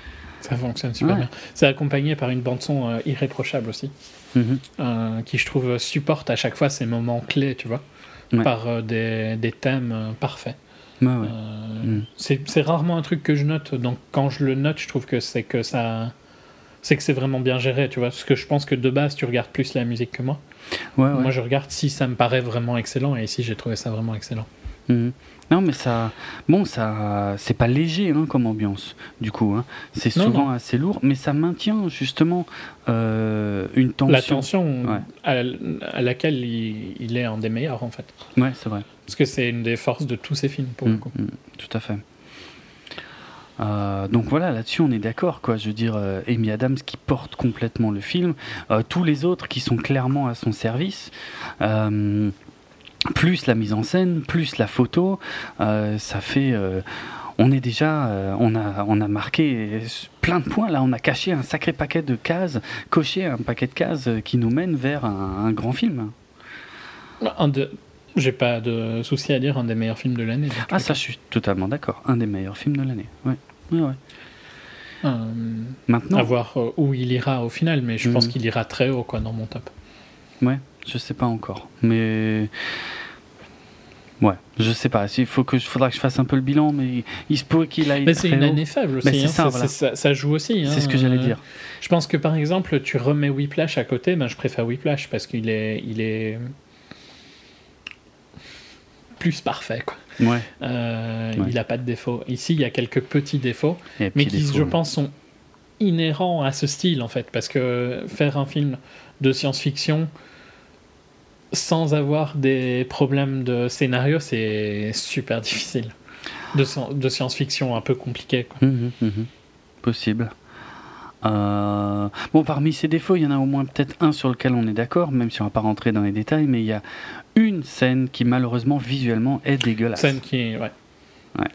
Ça fonctionne super bien. C'est accompagné par une bande-son euh, irréprochable aussi, mhm. euh, qui je trouve supporte à chaque fois ces moments clés, tu vois, par euh, des, des, thèmes parfaits. Mhm. C'est rarement un truc que je note, donc quand je le note, je trouve que c'est que ça, c'est que c'est vraiment bien géré, tu vois. Parce que je pense que de base, tu regardes plus la musique que moi. Moi, je regarde si ça me paraît vraiment excellent, et ici, j'ai trouvé ça vraiment excellent. Mhm. Non, mais ça. Bon, ça. C'est pas léger hein, comme ambiance, du coup. Hein. C'est souvent non. assez lourd, mais ça maintient justement euh, une tension. La tension Ouais. à, à laquelle il, il est un des meilleurs, en fait. Ouais, c'est vrai. Parce que c'est une des forces de tous ces films, pour le Mm, coup. mm, tout à fait. Euh, donc voilà, là-dessus on est d'accord, quoi. Je veux dire, euh, Amy Adams qui porte complètement le film, tous les autres qui sont clairement à son service, plus la mise en scène, plus la photo, euh, ça fait. euh, on est déjà, euh, on a, on a marqué plein de points là. On a caché un sacré paquet de cases, coché un paquet de cases qui nous mène vers un, un grand film. Un de... J'ai pas de souci à dire un des meilleurs films de l'année. Ah ça, je suis totalement d'accord. Un des meilleurs films de l'année. Ouais. Ouais, ouais. Maintenant, à voir où il ira au final, mais je Mhm. pense qu'il ira très haut quoi, dans mon top. Ouais, je sais pas encore. Mais. Ouais, je sais pas. Il faut que, faudra que je fasse un peu le bilan, mais il se peut qu'il aille. Mais c'est une haut. année faible aussi. Mais c'est hein, ça, ça, voilà. ça- ça joue aussi. C'est hein, ce que j'allais dire. Je pense que par exemple, tu remets Whiplash à côté, ben, je préfère Whiplash parce qu'il est, il est plus parfait. Quoi. Ouais. Euh, Ouais. Il n'a pas de défauts. Ici, il y a quelques petits défauts, mais qui, je pense, sont inhérents à ce style en fait. Parce que faire un film de science-fiction sans avoir des problèmes de scénario, c'est super difficile. De, sci- de science-fiction un peu compliqué. Quoi. Mhm, mhm. Possible. Euh, Bon, parmi ces défauts, il y en a au moins peut-être un sur lequel on est d'accord, même si on va pas rentrer dans les détails, mais il y a une scène qui malheureusement visuellement est dégueulasse. Scène qui est. Ouais. Ouais.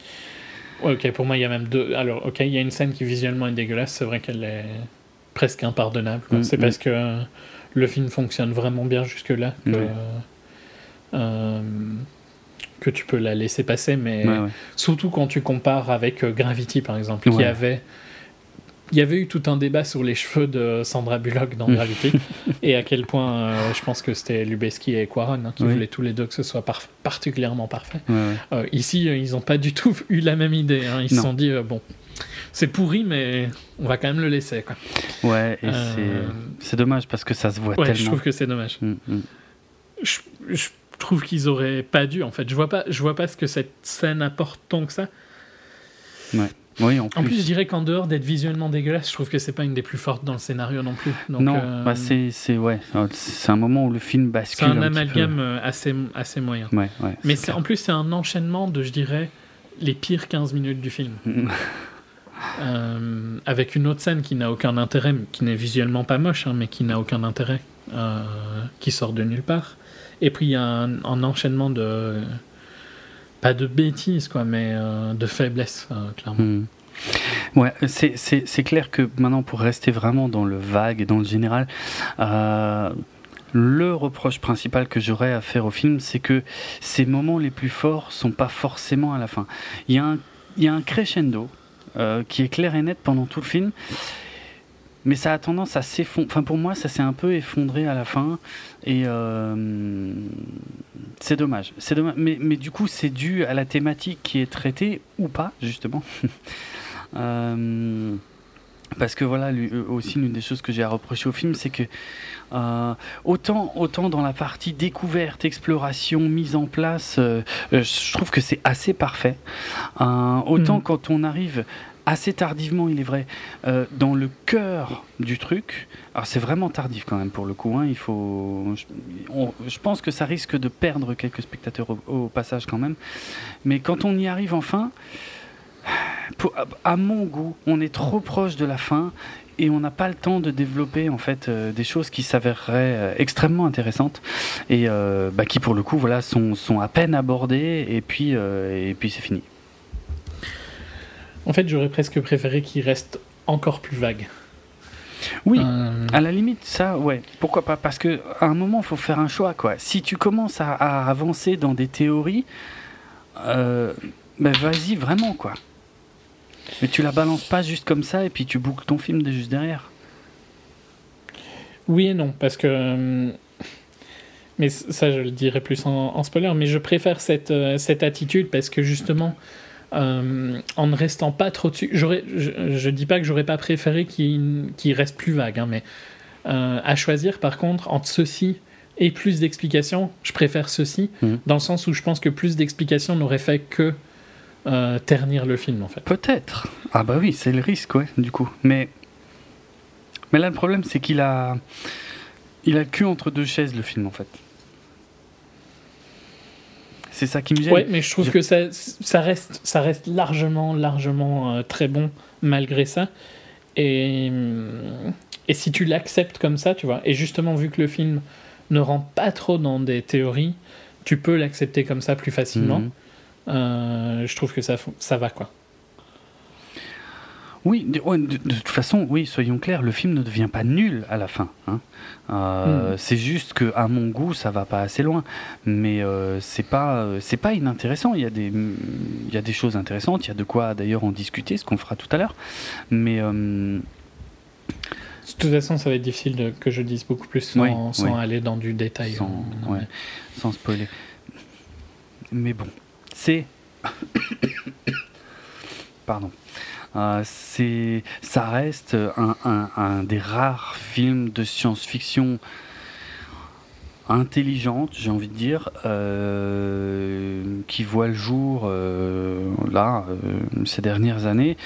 Ouais, ok, pour moi, il y a même deux. Alors, ok, il y a une scène qui visuellement est dégueulasse, c'est vrai qu'elle est presque impardonnable. c'est parce que euh, le film fonctionne vraiment bien jusque-là que, Ouais. euh, que tu peux la laisser passer, mais Ouais, ouais. surtout quand tu compares avec euh, Gravity, par exemple, qui avait. Il y avait eu tout un débat sur les cheveux de Sandra Bullock dans Mm. Gravity et à quel point euh, je pense que c'était Lubeski et Quaron hein, qui Oui. voulaient tous les deux que ce soit particulièrement parfait. Euh, ici, euh, ils n'ont pas du tout eu la même idée. hein. Ils se sont dit, euh, bon, c'est pourri, mais on va quand même le laisser. Quoi. Ouais, et Euh, c'est- c'est dommage parce que ça se voit Ouais, je tellement. trouve que c'est dommage. Mm, mm. Je, je trouve qu'ils auraient pas dû, en fait. Je vois pas, je vois pas ce que cette scène apporte tant que ça. Oui, en plus. En plus, je dirais qu'en dehors d'être visuellement dégueulasse, je trouve que c'est pas une des plus fortes dans le scénario non plus. Donc, non, euh, bah c'est c'est- ouais, c'est un moment où le film c'est bascule. un petit peu. amalgame euh, assez, assez moyen. Ouais, ouais. Mais c'est c'est- en plus, c'est un enchaînement de, je dirais, les pires 15 minutes du film. Euh, avec une autre scène qui n'a aucun intérêt, qui n'est visuellement pas moche, hein, mais qui n'a aucun intérêt, euh, qui sort de nulle part. Et puis il y a un, enchaînement de. Pas de bêtises, quoi, mais euh, de faiblesse, clairement. Hmm. Ouais, c'est- clair que maintenant, pour rester vraiment dans le vague et dans le général, le reproche principal que j'aurais à faire au film, c'est que ces moments les plus forts sont pas forcément à la fin. Il y a un, il y a un crescendo euh, qui est clair et net pendant tout le film. Mais ça a tendance à s'effondrer. Enfin, pour moi, ça s'est un peu effondré à la fin. Et euh, c'est dommage. C'est dommage. Mais, mais du coup, c'est dû à la thématique qui est traitée, ou pas, justement. Euh, parce que voilà, lui- aussi l'une des choses que j'ai à reprocher au film, c'est que euh, autant, autant dans la partie découverte, exploration, mise en place, euh, je trouve que c'est assez parfait. Euh, autant Mhm. quand on arrive assez tardivement, il est vrai, euh, dans le cœur du truc. Alors c'est vraiment tardif quand même pour le coup. hein, il faut, je, on- pense que ça risque de perdre quelques spectateurs au, passage quand même. Mais quand on y arrive enfin, à mon goût, on est trop proche de la fin et on n'a pas le temps de développer en fait euh, des choses qui s'avéreraient euh, extrêmement intéressantes et bah, qui pour le coup voilà sont, sont à peine abordées et puis et puis c'est fini. En fait, j'aurais presque préféré qu'il reste encore plus vague. Oui. Euh, À la limite, ça, ouais, pourquoi pas Parce que à un moment, il faut faire un choix, quoi. Si tu commences à, à avancer dans des théories, euh, ben vas-y vraiment, quoi. Mais tu la balances pas juste comme ça et puis tu boucles ton film de juste derrière. Oui et non, parce que. euh, Mais ça, je le dirai plus en, en spoiler, mais je préfère cette, cette attitude parce que justement, euh, en ne restant pas trop dessus. Je, je dis pas que j'aurais pas préféré qu'il, reste plus vague, hein, mais euh, à choisir par contre entre ceci et plus d'explications, je préfère ceci, Mhm. dans le sens où je pense que plus d'explications n'aurait fait que euh, ternir le film en fait. Peut-être. Ah bah oui, c'est le risque, ouais, du coup. Mais, mais là, le problème, c'est qu'il a, il a le cul entre deux chaises, le film, en fait. C'est ça qui me gêne. Ouais, mais je trouve Je- que ça, ça, reste, ça reste largement, largement euh, très bon malgré ça. Et, et si tu l'acceptes comme ça, tu vois, et justement, vu que le film ne rentre pas trop dans des théories, tu peux l'accepter comme ça plus facilement. Mhm. Euh, je trouve que ça, ça va, quoi. Oui, de, ouais, de- de toute façon, oui, soyons clairs, le film ne devient pas nul à la fin. hein. Euh, Hmm. C'est juste que, à mon goût, ça va pas assez loin. Mais euh, c'est pas, euh, c'est pas inintéressant. Il y a des, il y a des choses intéressantes. Il y a de quoi d'ailleurs en discuter, ce qu'on fera tout à l'heure. Mais euh, De toute façon, ça va être difficile de- que je dise beaucoup plus sans, Oui, sans oui. aller dans du détail. Sans- ouais. sans spoiler. Mais bon, c'est. Pardon. Euh, c'est, ça reste un, un- un des rares films de science-fiction intelligente, j'ai envie de dire, euh, qui voit le jour euh, là euh, ces dernières années.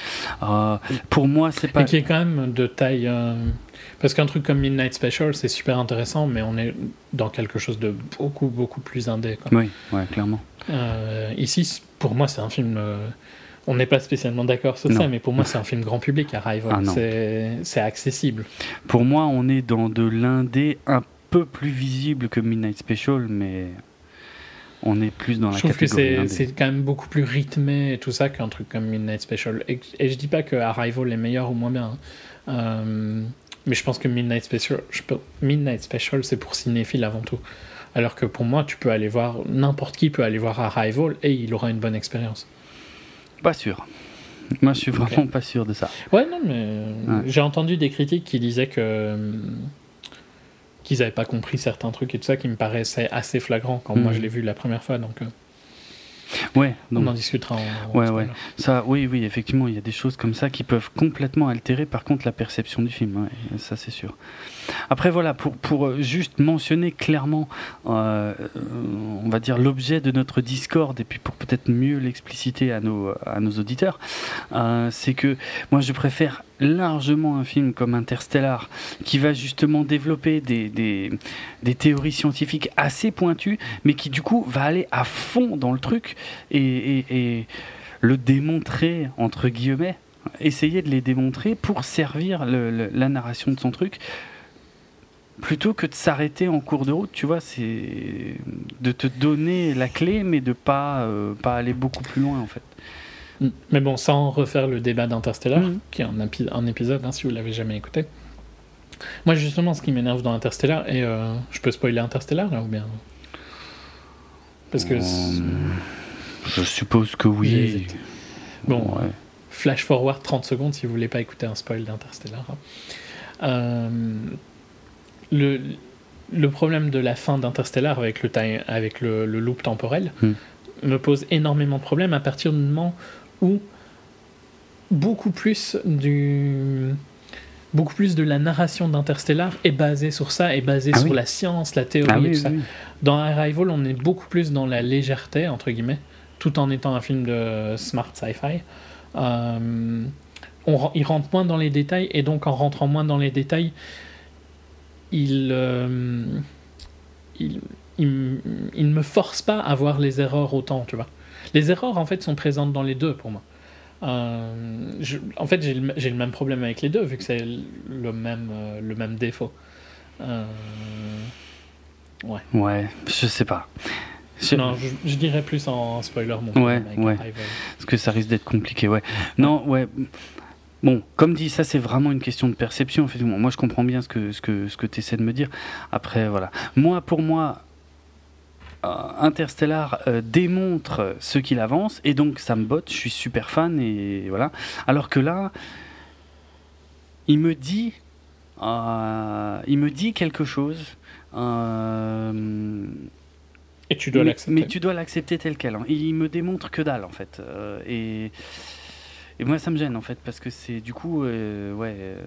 Pour moi, c'est pas. Et qui est quand même de taille. Parce qu'un truc comme Midnight Special, c'est super intéressant, mais on est dans quelque chose de beaucoup, beaucoup plus indé. Quoi. Oui, ouais, clairement. Ici, pour moi, c'est un film. On n'est pas spécialement d'accord sur Non. ça, mais pour moi, c'est un film grand public, Arrival. Ah c'est accessible. Pour moi, on est dans de l'indé un peu plus visible que Midnight Special, mais on est plus dans la Je trouve que catégorie c'est quand même beaucoup plus rythmé et tout ça qu'un truc comme Midnight Special. Et, et je dis pas que Arrival est meilleur ou moins bien. hein. Euh, mais je pense que Midnight Special, je peux- Midnight Special, c'est pour cinéphiles avant tout. Alors que pour moi, tu peux aller voir, n'importe qui peut aller voir Arrival et il aura une bonne expérience. Pas sûr. Moi, je suis vraiment pas sûr de ça. Ouais, non, mais Ouais. j'ai entendu des critiques qui disaient que qu'ils n'avaient pas compris certains trucs et tout ça qui me paraissait assez flagrant quand moi je l'ai vu la première fois. Donc, euh, Ouais, on en donc discutera en. en Ouais, ouais. ça, oui, oui, effectivement, il y a des choses comme ça qui peuvent complètement altérer, par contre, la perception du film. ouais, ça, c'est sûr. Après, voilà, pour, pour euh, juste mentionner clairement, euh, euh, on va dire l'objet de notre Discord, et puis pour peut-être mieux l'expliciter à nos à nos auditeurs, c'est que moi, je préfère largement un film comme Interstellar, qui va justement développer des, des, des théories scientifiques assez pointues, mais qui du coup va aller à fond dans le truc et, le démontrer, entre guillemets, essayer de les démontrer pour servir la narration de son truc, plutôt que de s'arrêter en cours de route, tu vois, c'est de te donner la clé, mais de pas, euh, pas aller beaucoup plus loin, en fait. Mm. Mais bon, sans refaire le débat d'Interstellar, Mhm. qui est un, épi- un épisode, hein, si vous l'avez jamais écouté. Moi, justement, ce qui m'énerve dans Interstellar, et euh, je peux spoiler Interstellar là ou bien? Parce que. Euh, Je suppose que oui. Bon, Ouais. flash forward 30 secondes si vous voulez pas écouter un spoil d'Interstellar. hein. Euh, le, le problème de la fin d'Interstellar avec le, time- avec le, le loop temporel Hmm. me pose énormément de problèmes à partir du moment où beaucoup plus du beaucoup plus de la narration d'Interstellar est basée sur ça, est basée Ah sur oui. la science, la théorie Ah et oui, tout ça. oui. Dans Arrival, on est beaucoup plus dans la légèreté, entre guillemets, tout en étant un film de smart sci-fi. Euh, on, il rentre moins dans les détails, et donc en rentrant moins dans les détails, il, euh, il, il, il ne me force pas à voir les erreurs autant, tu vois. Les erreurs, en fait, sont présentes dans les deux pour moi. Euh, je- en fait, j'ai le, même problème avec les deux, vu que c'est le même, euh, le même défaut. Euh, Ouais, je sais pas. Je- Non, je, je dirais plus en spoiler mon Ouais, ouais. Parce que ça risque d'être compliqué, ouais. Non, ouais. Bon, comme dit, ça c'est vraiment une question de perception. Effectivement, moi je comprends bien ce que ce que ce que tu essaies de me dire. Après, voilà. Moi, pour moi, euh, Interstellar euh, démontre ce qu'il avance et donc ça me botte. Je suis super fan et voilà. Alors que là, il me dit, euh, il me dit quelque chose. euh, Et tu dois l'accepter. Mais tu dois l'accepter tel quel. Hein. Il me démontre que dalle, en fait. Euh, et, et moi, ça me gêne, en fait, parce que c'est du coup, euh, ouais. Euh,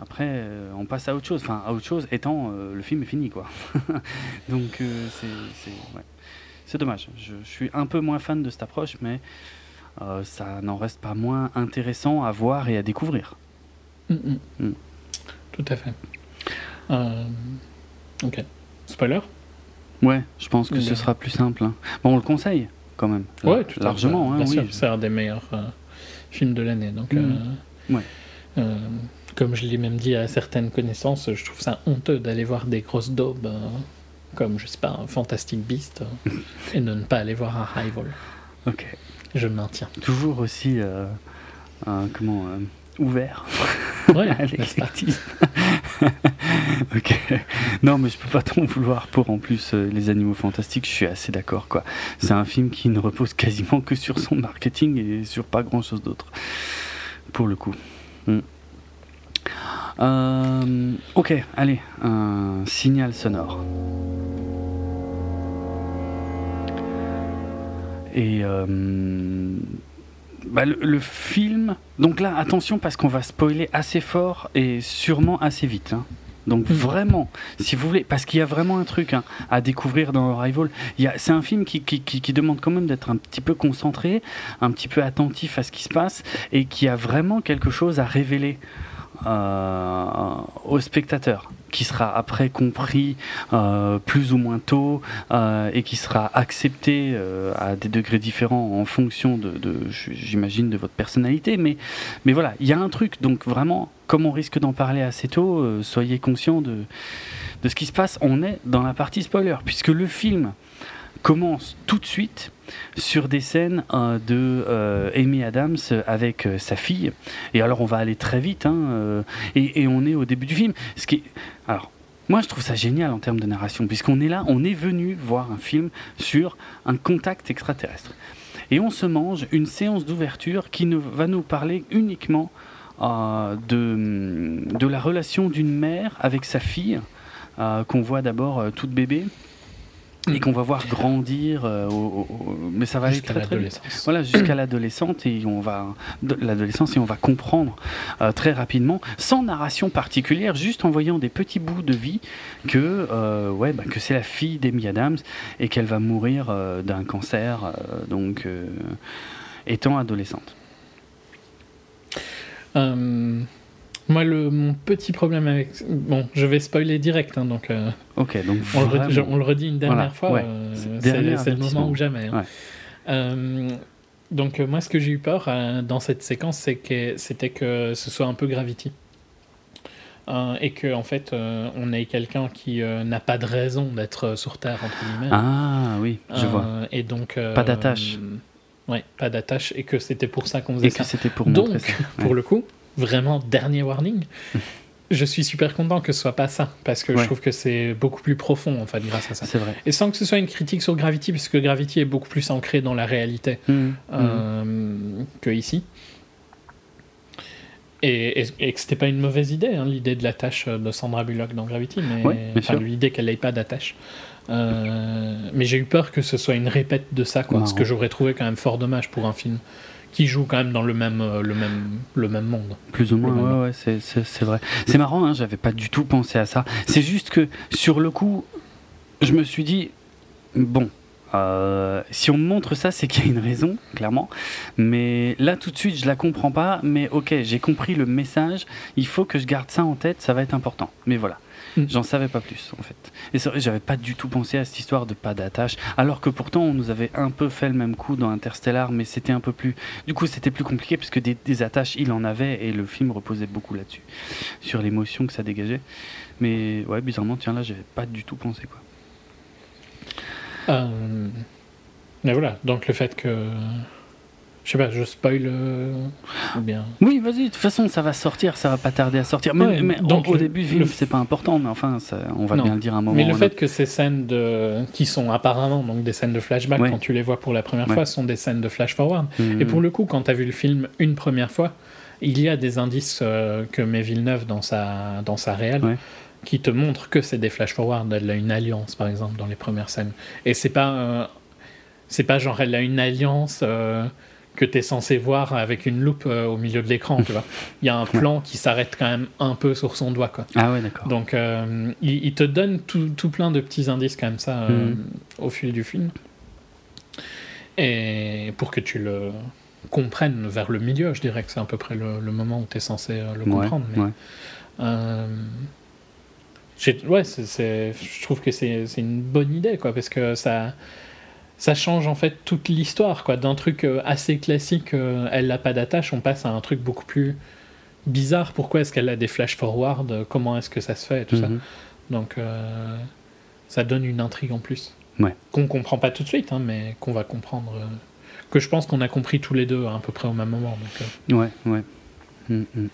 après, on passe à autre chose. Enfin, à autre chose étant, le film est fini, quoi. Donc, c'est. Ouais. C'est dommage. Je, suis un peu moins fan de cette approche, mais ça n'en reste pas moins intéressant à voir et à découvrir. Mm, mm. Mm. Tout à fait. ok. Spoiler? Ouais, je pense que ce sera plus simple. Hein. Bon, on le conseille quand même. Ouais, tout largement. Hein, oui. C'est un des meilleurs euh, films de l'année. Donc, mm. euh, ouais. Euh, comme je l'ai même dit à certaines connaissances, je trouve ça honteux d'aller voir des grosses daubes comme, je sais pas, un Fantastic Beast et de ne pas aller voir un High Vol. Ok. Je maintiens. Toujours aussi, comment, ouvert ouais, à ok. Non, mais je peux pas trop vouloir pour en plus euh, les animaux fantastiques. Je suis assez d'accord, quoi. C'est un film qui ne repose quasiment que sur son marketing et sur pas grand chose d'autre. Pour le coup. Hmm. Euh, ok, allez, un signal sonore. Et euh, bah, le, film. Donc là, attention parce qu'on va spoiler assez fort et sûrement assez vite. Hein. Donc mm. vraiment, si vous voulez, parce qu'il y a vraiment un truc hein, à découvrir dans Arrival. C'est un film qui, qui, qui, demande quand même d'être un petit peu concentré, un petit peu attentif à ce qui se passe et qui a vraiment quelque chose à révéler euh, au spectateur qui sera après compris euh, plus ou moins tôt euh, et qui sera accepté euh, à des degrés différents en fonction de, j'imagine, de votre personnalité. Mais, mais voilà, il y a un truc. Donc vraiment, comme on risque d'en parler assez tôt, soyez conscients de, de ce qui se passe. On est dans la partie spoiler, puisque le film commence tout de suite sur des scènes euh, de euh, Amy Adams avec euh, sa fille. Et alors on va aller très vite, hein, et, on est au début du film. Ce qui Alors, moi je trouve ça génial en termes de narration, puisqu'on est là, on est venu voir un film sur un contact extraterrestre. Et on se mange une séance d'ouverture qui ne va nous parler uniquement de, de la relation d'une mère avec sa fille, qu'on voit d'abord toute bébé, et qu'on va voir grandir, euh, mais ça va aller très très vite. Voilà, jusqu'à l'adolescente et on va l'adolescence et on va comprendre euh, très rapidement, sans narration particulière, juste en voyant des petits bouts de vie que euh, ouais, bah, que c'est la fille d'Amy Adams et qu'elle va mourir d'un cancer, donc étant adolescente. Moi, le, mon petit problème avec. Bon, je vais spoiler direct, hein, donc. Euh, ok, donc. On, le redit, on, le redit, une dernière fois. Euh, c'est le moment ou jamais. Hein. Euh, donc, moi, ce que j'ai eu peur dans cette séquence, c'est que c'était que ce soit un peu Gravity. et que en fait on ait quelqu'un qui n'a pas de raison d'être sur Terre entre guillemets. Ah oui, je vois. Et donc pas d'attache. ouais, pas d'attache et que c'était pour ça qu'on faisait et ça. que c'était pour donc, ça. pour le coup, vraiment dernier warning. je suis super content que ce soit pas ça parce que je trouve que c'est beaucoup plus profond en fait grâce à ça. C'est vrai. Et sans que ce soit une critique sur Gravity puisque Gravity est beaucoup plus ancré dans la réalité mmh. Euh, mmh. que ici. Et, et, que c'était pas une mauvaise idée hein, l'idée de l'attache de Sandra Bullock dans Gravity, mais l'idée qu'elle n'ait pas d'attache. Euh, mais j'ai eu peur que ce soit une répète de ça, quoi, ce que j'aurais trouvé quand même fort dommage pour un film qui jouent quand même dans le même, euh, le même, le même monde. Plus ou moins, ouais, ouais, c'est vrai. C'est marrant, hein, j'avais pas du tout pensé à ça. C'est juste que sur le coup, je me suis dit, bon, euh, si on me montre ça, c'est qu'il y a une raison, clairement. Mais là, tout de suite, je la comprends pas. Mais ok, j'ai compris le message. Il faut que je garde ça en tête. Ça va être important. Mais voilà. Mm. J'en savais pas plus, en fait. Et c'est vrai, j'avais pas du tout pensé à cette histoire de pas d'attache. Alors que pourtant, on nous avait un peu fait le même coup dans Interstellar, mais c'était un peu plus. Du coup, c'était plus compliqué puisque des, des attaches, il en avait et le film reposait beaucoup là-dessus. Sur l'émotion que ça dégageait. Mais ouais, bizarrement, tiens, là, j'avais pas du tout pensé, quoi. Euh, mais voilà, donc le fait que. Je sais pas, je spoil euh, ou bien. Oui, vas-y, de toute façon, ça va sortir, ça va pas tarder à sortir. Mais, donc, au début du film, c'est pas important, mais enfin, on va bien le dire à un moment. Mais le fait que ces scènes de... qui sont apparemment donc des scènes de flashback, quand tu les vois pour la première fois, sont des scènes de flash-forward. Mmh. Et pour le coup, quand tu as vu le film une première fois, il y a des indices euh, que met Villeneuve dans sa, dans sa réelle qui te montre que c'est des flash forward. Elle a une alliance, par exemple, dans les premières scènes. Et c'est pas, euh, c'est pas genre elle a une alliance euh, que tu es censé voir avec une loupe euh, au milieu de l'écran, tu vois. Il y a un plan qui s'arrête quand même un peu sur son doigt, quoi. Ah ouais, d'accord. Donc, il, il, te donne tout, tout, plein de petits indices comme ça mm. au fil du film. Et pour que tu le comprennes vers le milieu, je dirais que c'est à peu près le, moment où tu es censé le comprendre. Mais, ouais ouais, je trouve que c'est, une bonne idée, quoi, parce que ça, ça change en fait toute l'histoire, quoi. D'un truc euh, assez classique, euh, elle n'a pas d'attache, on passe à un truc beaucoup plus bizarre. Pourquoi est-ce qu'elle a des flash forward Comment est-ce que ça se fait? Et tout ça mhm. Donc, euh, ça donne une intrigue en plus. Ouais. Qu'on comprend pas tout de suite, hein, mais qu'on va comprendre. que je pense qu'on a compris tous les deux à peu près au même moment. Donc, ouais, ouais. Mm, mm.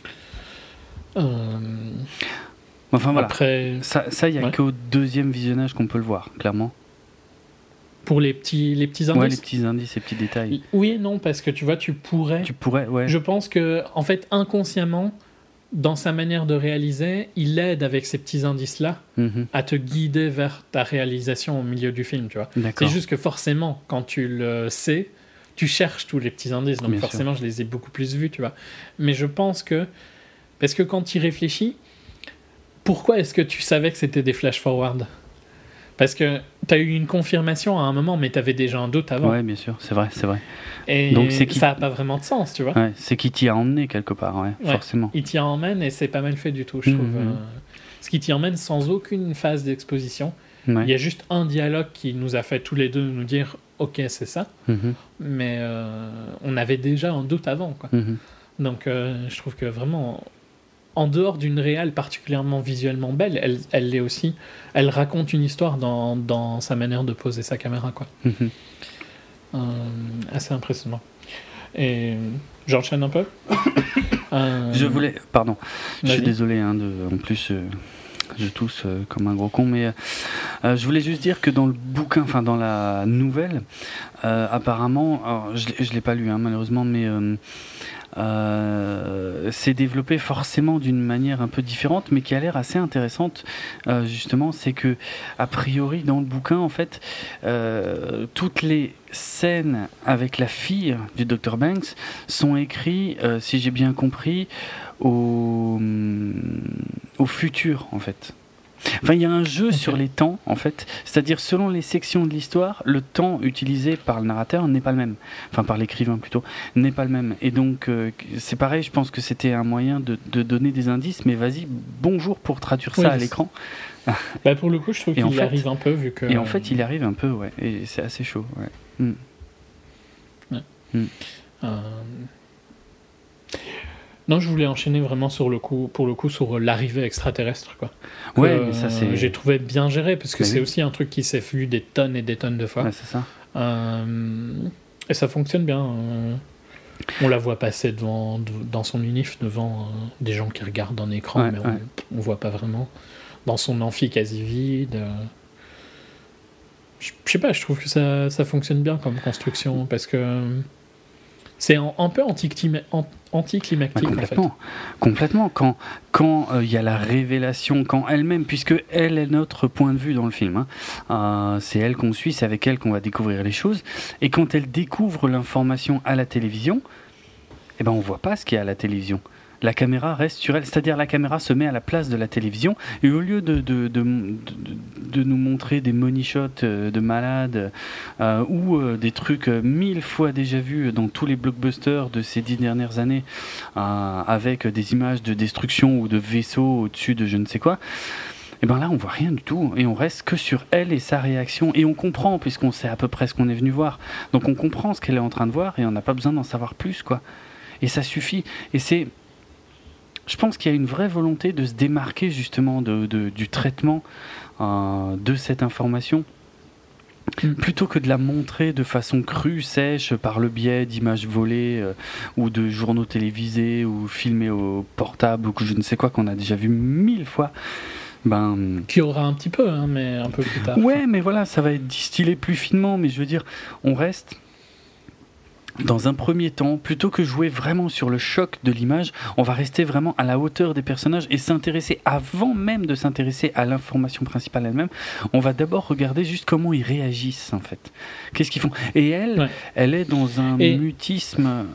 Enfin voilà. Après... Ça, il n'y a qu'au deuxième visionnage qu'on peut le voir, clairement. Pour les petits, les petits indices Ouais, les petits indices, les petits détails. Oui et non, parce que tu vois, tu pourrais. Tu pourrais, ouais. Je pense que, en fait, inconsciemment, dans sa manière de réaliser, il aide avec ces petits indices-là mhm. à te guider vers ta réalisation au milieu du film, tu vois. C'est juste que forcément, quand tu le sais, tu cherches tous les petits indices, donc forcément, je les ai beaucoup plus vus, tu vois. Mais je pense que, parce que quand tu y réfléchis, pourquoi est-ce que tu savais que c'était des flash forward Parce que tu as eu une confirmation à un moment, mais tu avais déjà un doute avant. Oui, bien sûr, c'est vrai, c'est vrai. Et Donc, qui... ça n'a pas vraiment de sens, tu vois. c'est qui t'y a emmené quelque part, ouais, forcément. Il t'y emmène et c'est pas mal fait du tout, je trouve. Euh, ce qui t'y emmène sans aucune phase d'exposition. Il y a juste un dialogue qui nous a fait tous les deux nous dire ok c'est ça, mhm. mais euh, on avait déjà un doute avant. Quoi. Mhm. Donc euh, je trouve que vraiment en dehors d'une réelle particulièrement visuellement belle, elle, elle l'est aussi. Elle raconte une histoire dans, dans, sa manière de poser sa caméra, quoi. Mhm. Euh, assez impressionnant. Et j'enchaîne un peu. Euh, je voulais, pardon, je suis désolé. Hein, de, en plus, euh, je tousse comme un gros con, mais je voulais juste dire que dans le bouquin, enfin dans la nouvelle, apparemment, je, ne l'ai pas lu hein, malheureusement, mais euh, s'est développé forcément d'une manière un peu différente, mais qui a l'air assez intéressante. Euh, justement, c'est que a priori dans le bouquin, en fait, euh, toutes les scènes avec la fille du Dr Banks sont écrites, si j'ai bien compris, au, au futur, en fait. Enfin, il y a un jeu sur les temps, en fait. C'est-à-dire, selon les sections de l'histoire, le temps utilisé par le narrateur n'est pas le même. Enfin, par l'écrivain plutôt, n'est pas le même. Et donc, euh, c'est pareil, je pense que c'était un moyen de, donner des indices, mais vas-y, bonjour pour traduire ça à l'écran. Bah, pour le coup, je trouve qu'il arrive un peu, vu que. Et en fait, il arrive un peu, ouais. Et c'est assez chaud, ouais. Hmm. Hmm. Euh, non, je voulais enchaîner vraiment sur le coup, pour le coup, sur l'arrivée extraterrestre, quoi. Ouais, mais ça c'est. J'ai trouvé bien géré parce que c'est aussi un truc qui s'est vu des tonnes et des tonnes de fois. Ouais, c'est ça. Euh, et ça fonctionne bien. Euh. On la voit passer devant, dans son unif devant euh, des gens qui regardent un écran, mais on, voit pas vraiment. Dans son amphi quasi vide. Je sais pas, je trouve que ça, ça fonctionne bien comme construction parce que c'est un, peu anticlimactique complètement, en fait. Complètement. Quand quand il euh, y a la révélation, quand elle-même, puisque elle est notre point de vue dans le film, hein, euh, c'est elle qu'on suit, c'est avec elle qu'on va découvrir les choses, et quand elle découvre l'information à la télévision, eh ben on voit pas ce qu'il y a à la télévision la caméra reste sur elle, c'est-à-dire la caméra se met à la place de la télévision, et au lieu de, de, de, nous montrer des money shots euh, de malades euh, ou euh, des trucs mille fois déjà vus dans tous les blockbusters de ces dix dernières années, avec des images de destruction ou de vaisseaux au-dessus de je ne sais quoi, et ben là on voit rien du tout. Et on reste que sur elle et sa réaction. Et on comprend puisqu'on sait à peu près ce qu'on est venu voir. Donc on comprend ce qu'elle est en train de voir et on n'a pas besoin d'en savoir plus quoi. Et ça suffit. Et c'est je pense qu'il y a une vraie volonté de se démarquer justement de, du traitement euh, de cette information. Mm. Plutôt que de la montrer de façon crue, sèche, par le biais d'images volées euh, ou de journaux télévisés ou filmés au portable ou que je ne sais quoi qu'on a déjà vu mille fois, ben qui aura un petit peu, hein, mais un peu plus tard. Ouais, mais voilà, ça va être distillé plus finement. Mais je veux dire, on reste dans un premier temps, plutôt que jouer vraiment sur le choc de l'image, on va rester vraiment à la hauteur des personnages et s'intéresser, avant même de s'intéresser à l'information principale elle-même, on va d'abord regarder juste comment ils réagissent en fait. Qu'est-ce qu'ils font? Et elle, elle est dans un mutisme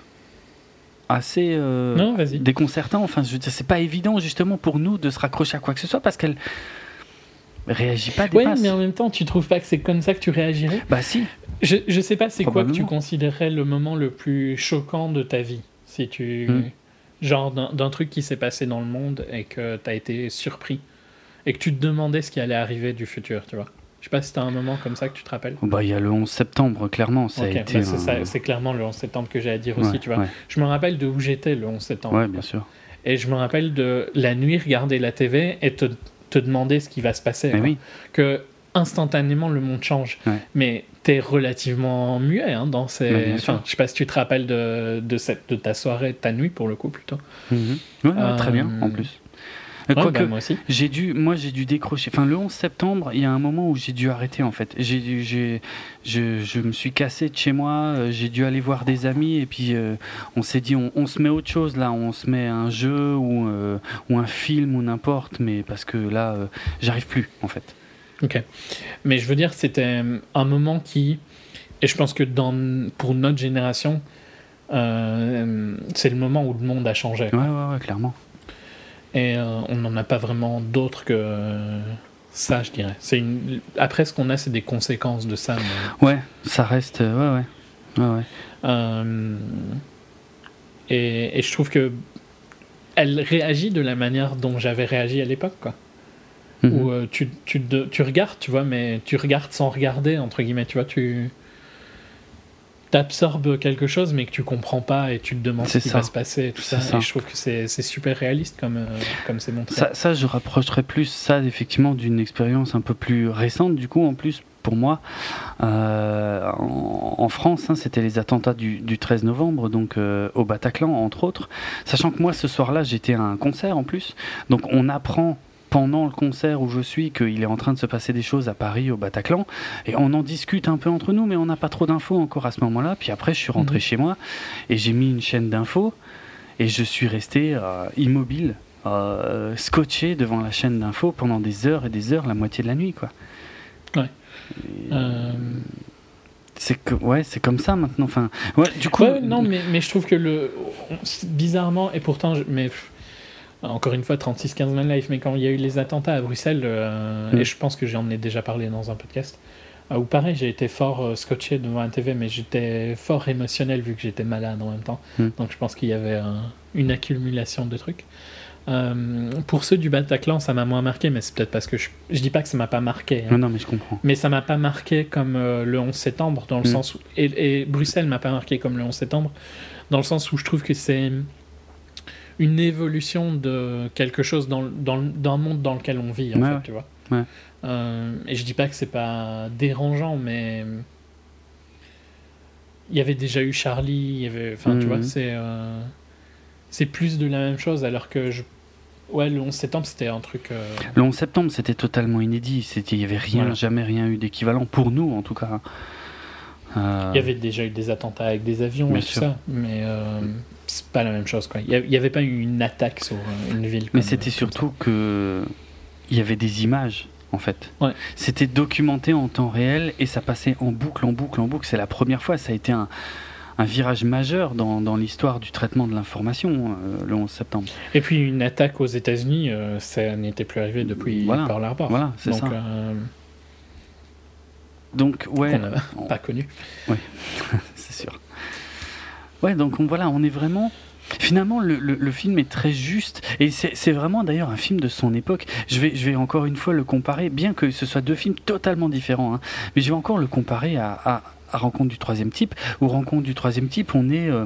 assez euh, déconcertant. Enfin, je c'est pas évident justement pour nous de se raccrocher à quoi que ce soit parce qu'elle réagit pas. Oui, mais en même temps, tu trouves pas que c'est comme ça que tu réagirais? Bah si. Je, je sais pas, c'est quoi que tu considérerais le moment le plus choquant de ta vie? Si tu. Hmm. Genre d'un truc qui s'est passé dans le monde et que tu as été surpris et que tu te demandais ce qui allait arriver du futur, tu vois? Je sais pas si t'as un moment comme ça que tu te rappelles. Bah, il y a le 11 septembre, clairement. Ça a été bah, c'est, clairement le 11 septembre que j'ai à dire aussi, tu vois. Je me rappelle de où j'étais le 11 septembre. Ouais, bien sûr. Et je me rappelle de la nuit regarder la TV et te, te demander ce qui va se passer. oui. Que instantanément le monde change. Mais t'es relativement muet hein, dans ces. enfin, je sais pas si tu te rappelles de, de, cette, de ta soirée, de ta nuit pour le coup plutôt. Mhm. très bien en euh, plus. Bah, moi aussi. J'ai dû, moi j'ai dû décrocher. Enfin, le 11 septembre, il y a un moment où j'ai dû arrêter en fait. J'ai, j'ai, je, je, me suis cassé de chez moi. Euh, j'ai dû aller voir des amis et puis euh, on s'est dit on, on, se met autre chose là. On se met un jeu ou, ou un film ou n'importe. Mais parce que là, j'arrive plus en fait. Ok. Mais je veux dire, c'était un moment qui, et je pense que dans, pour notre génération, euh, c'est le moment où le monde a changé. Ouais, ouais, ouais, clairement. Et euh, on n'en a pas vraiment d'autres que ça, je dirais. C'est une... Après, ce qu'on a, c'est des conséquences de ça. Ouais, ça reste. Ouais, ouais. ouais, ouais. Euh, et, et, je trouve que elle réagit de la manière dont j'avais réagi à l'époque, quoi. Mhm. Où euh, tu, tu, tu, regardes, tu vois, mais tu regardes sans regarder, entre guillemets, tu vois, tu t'absorbes quelque chose mais que tu comprends pas et tu te demandes ce qui va se passer tout ça. et je trouve que c'est super réaliste comme euh, comme c'est montré. Ça, ça, je rapprocherais plus ça effectivement d'une expérience un peu plus récente du coup en plus pour moi euh, en, France hein, c'était les attentats du, du, 13 novembre donc au Bataclan entre autres. Sachant que moi ce soir là j'étais à un concert en plus. Donc on apprend pendant le concert où je suis qu'il est en train de se passer des choses à Paris, au Bataclan. Et on en discute un peu entre nous, mais on n'a pas trop d'infos encore à ce moment-là. Puis après, je suis rentré mhm. chez moi et j'ai mis une chaîne d'infos et je suis resté euh, immobile, euh, scotché devant la chaîne d'infos pendant des heures et des heures, la moitié de la nuit, quoi. Ouais. Euh, c'est que ouais, c'est comme ça maintenant. Enfin, ouais, du coup. non, mais, mais je trouve que le bizarrement et pourtant, mais encore une fois 36 15 Man Life, mais quand il y a eu les attentats à Bruxelles, euh, mm. et je pense que j'en ai déjà parlé dans un podcast, euh, où pareil, j'ai été fort euh, scotché devant la TV, mais j'étais fort émotionnel vu que j'étais malade en même temps. Mm. Donc je pense qu'il y avait une accumulation de trucs. pour ceux du Bataclan, ça m'a moins marqué, mais c'est peut-être parce que je, je dis pas que ça m'a pas marqué. Hein. Non, mais je comprends. Mais ça m'a pas marqué comme le 11 septembre, dans le mm. sens où. Et, et Bruxelles m'a pas marqué comme le 11 septembre, dans le sens où je trouve que c'est une évolution de quelque chose dans, dans, d'un monde dans lequel on vit, en fait, tu vois. Euh, et je dis pas que c'est pas dérangeant, mais il y avait déjà eu Charlie, il y avait, enfin, tu vois, mhm. c'est euh, c'est plus de la même chose, alors que je Ouais, le 11 septembre, c'était un truc. Euh, le 11 septembre, c'était totalement inédit. Il n'y avait rien, jamais rien eu d'équivalent, pour nous en tout cas. Il y avait déjà eu des attentats avec des avions et tout ça, mais c'est pas la même chose. Quoi. Il n'y avait pas eu une attaque sur euh, une ville. Mais c'était surtout que il y avait des images en fait. Ouais. C'était documenté en temps réel et ça passait en boucle, en boucle, en boucle. C'est la première fois, ça a été un, un virage majeur dans, dans l'histoire du traitement de l'information euh, le 11 septembre. Et puis une attaque aux États-Unis, euh, ça n'était plus arrivé depuis voilà. Pearl Harbor. Voilà, c'est ça. Donc, ouais. On n'a pas connu. Oui, c'est sûr. Ouais, donc on, voilà, on est vraiment. Finalement, le, le, film est très juste et c'est vraiment d'ailleurs un film de son époque. Je vais, je vais encore une fois le comparer, bien que ce soit deux films totalement différents, hein, mais je vais encore le comparer à, à, Rencontre du troisième type. Ou Rencontre du troisième type, on est. Euh,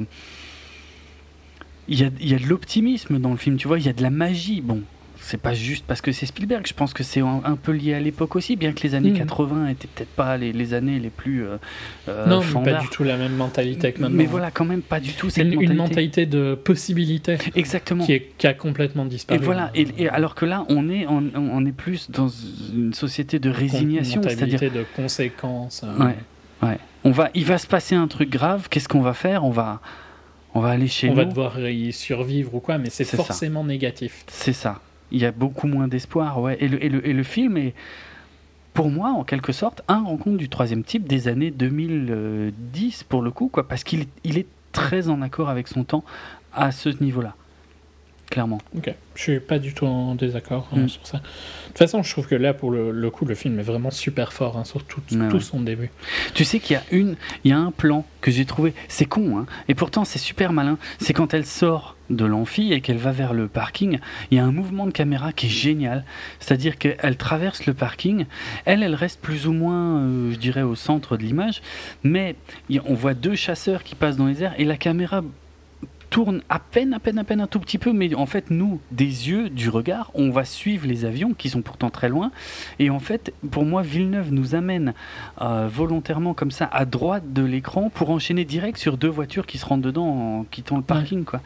il y, a, y a de l'optimisme dans le film, tu vois, il y a de la magie. Bon, c'est pas juste parce que c'est Spielberg. Je pense que c'est un, peu lié à l'époque aussi, bien que les années 80 hmm. étaient peut-être pas les, les, années les plus. Euh, euh non, pas du tout la même mentalité que maintenant. Mais voilà, quand même pas du tout cette une, mentalité. Une mentalité de possibilité. Exactement. Qui, est, qui, a complètement disparu. Et voilà. Et, alors que là, on est, on, on, est plus dans une société de résignation, c'est-à-dire de conséquences. Hein. Ouais. Ouais. on va, il va se passer un truc grave. Qu'est-ce qu'on va faire? On va, on va aller chez on nous. va devoir y survivre ou quoi, mais c'est ça. forcément négatif. C'est ça. Il y a beaucoup moins d'espoir, ouais. Et le, et, le, et le film est, pour moi, en quelque sorte, un rencontre du troisième type des années 2010, pour le coup, quoi, parce qu'il est- il est très en accord avec son temps à ce niveau-là. Clairement. Ok, je suis pas du tout en désaccord hein, Mm. sur ça. De toute façon, je trouve que là, pour le, le coup, le film est vraiment super fort, hein, sur tout, Ouais, tout ouais. son début. Tu sais qu'il y a une, il y a un plan que j'ai trouvé, c'est con, hein, et pourtant c'est super malin. C'est quand elle sort de l'amphi et qu'elle va vers le parking, il y a un mouvement de caméra qui est génial. C'est-à-dire qu'elle traverse le parking, elle, elle reste plus ou moins, euh, je dirais, au centre de l'image, mais on voit deux chasseurs qui passent dans les airs et la caméra tourne à peine, à peine, à peine un tout petit peu, mais en fait, nous, des yeux, du regard, on va suivre les avions qui sont pourtant très loin. Et en fait, pour moi, Villeneuve nous amène euh, volontairement comme ça à droite de l'écran pour enchaîner direct sur deux voitures qui se rendent dedans en quittant le parking, quoi.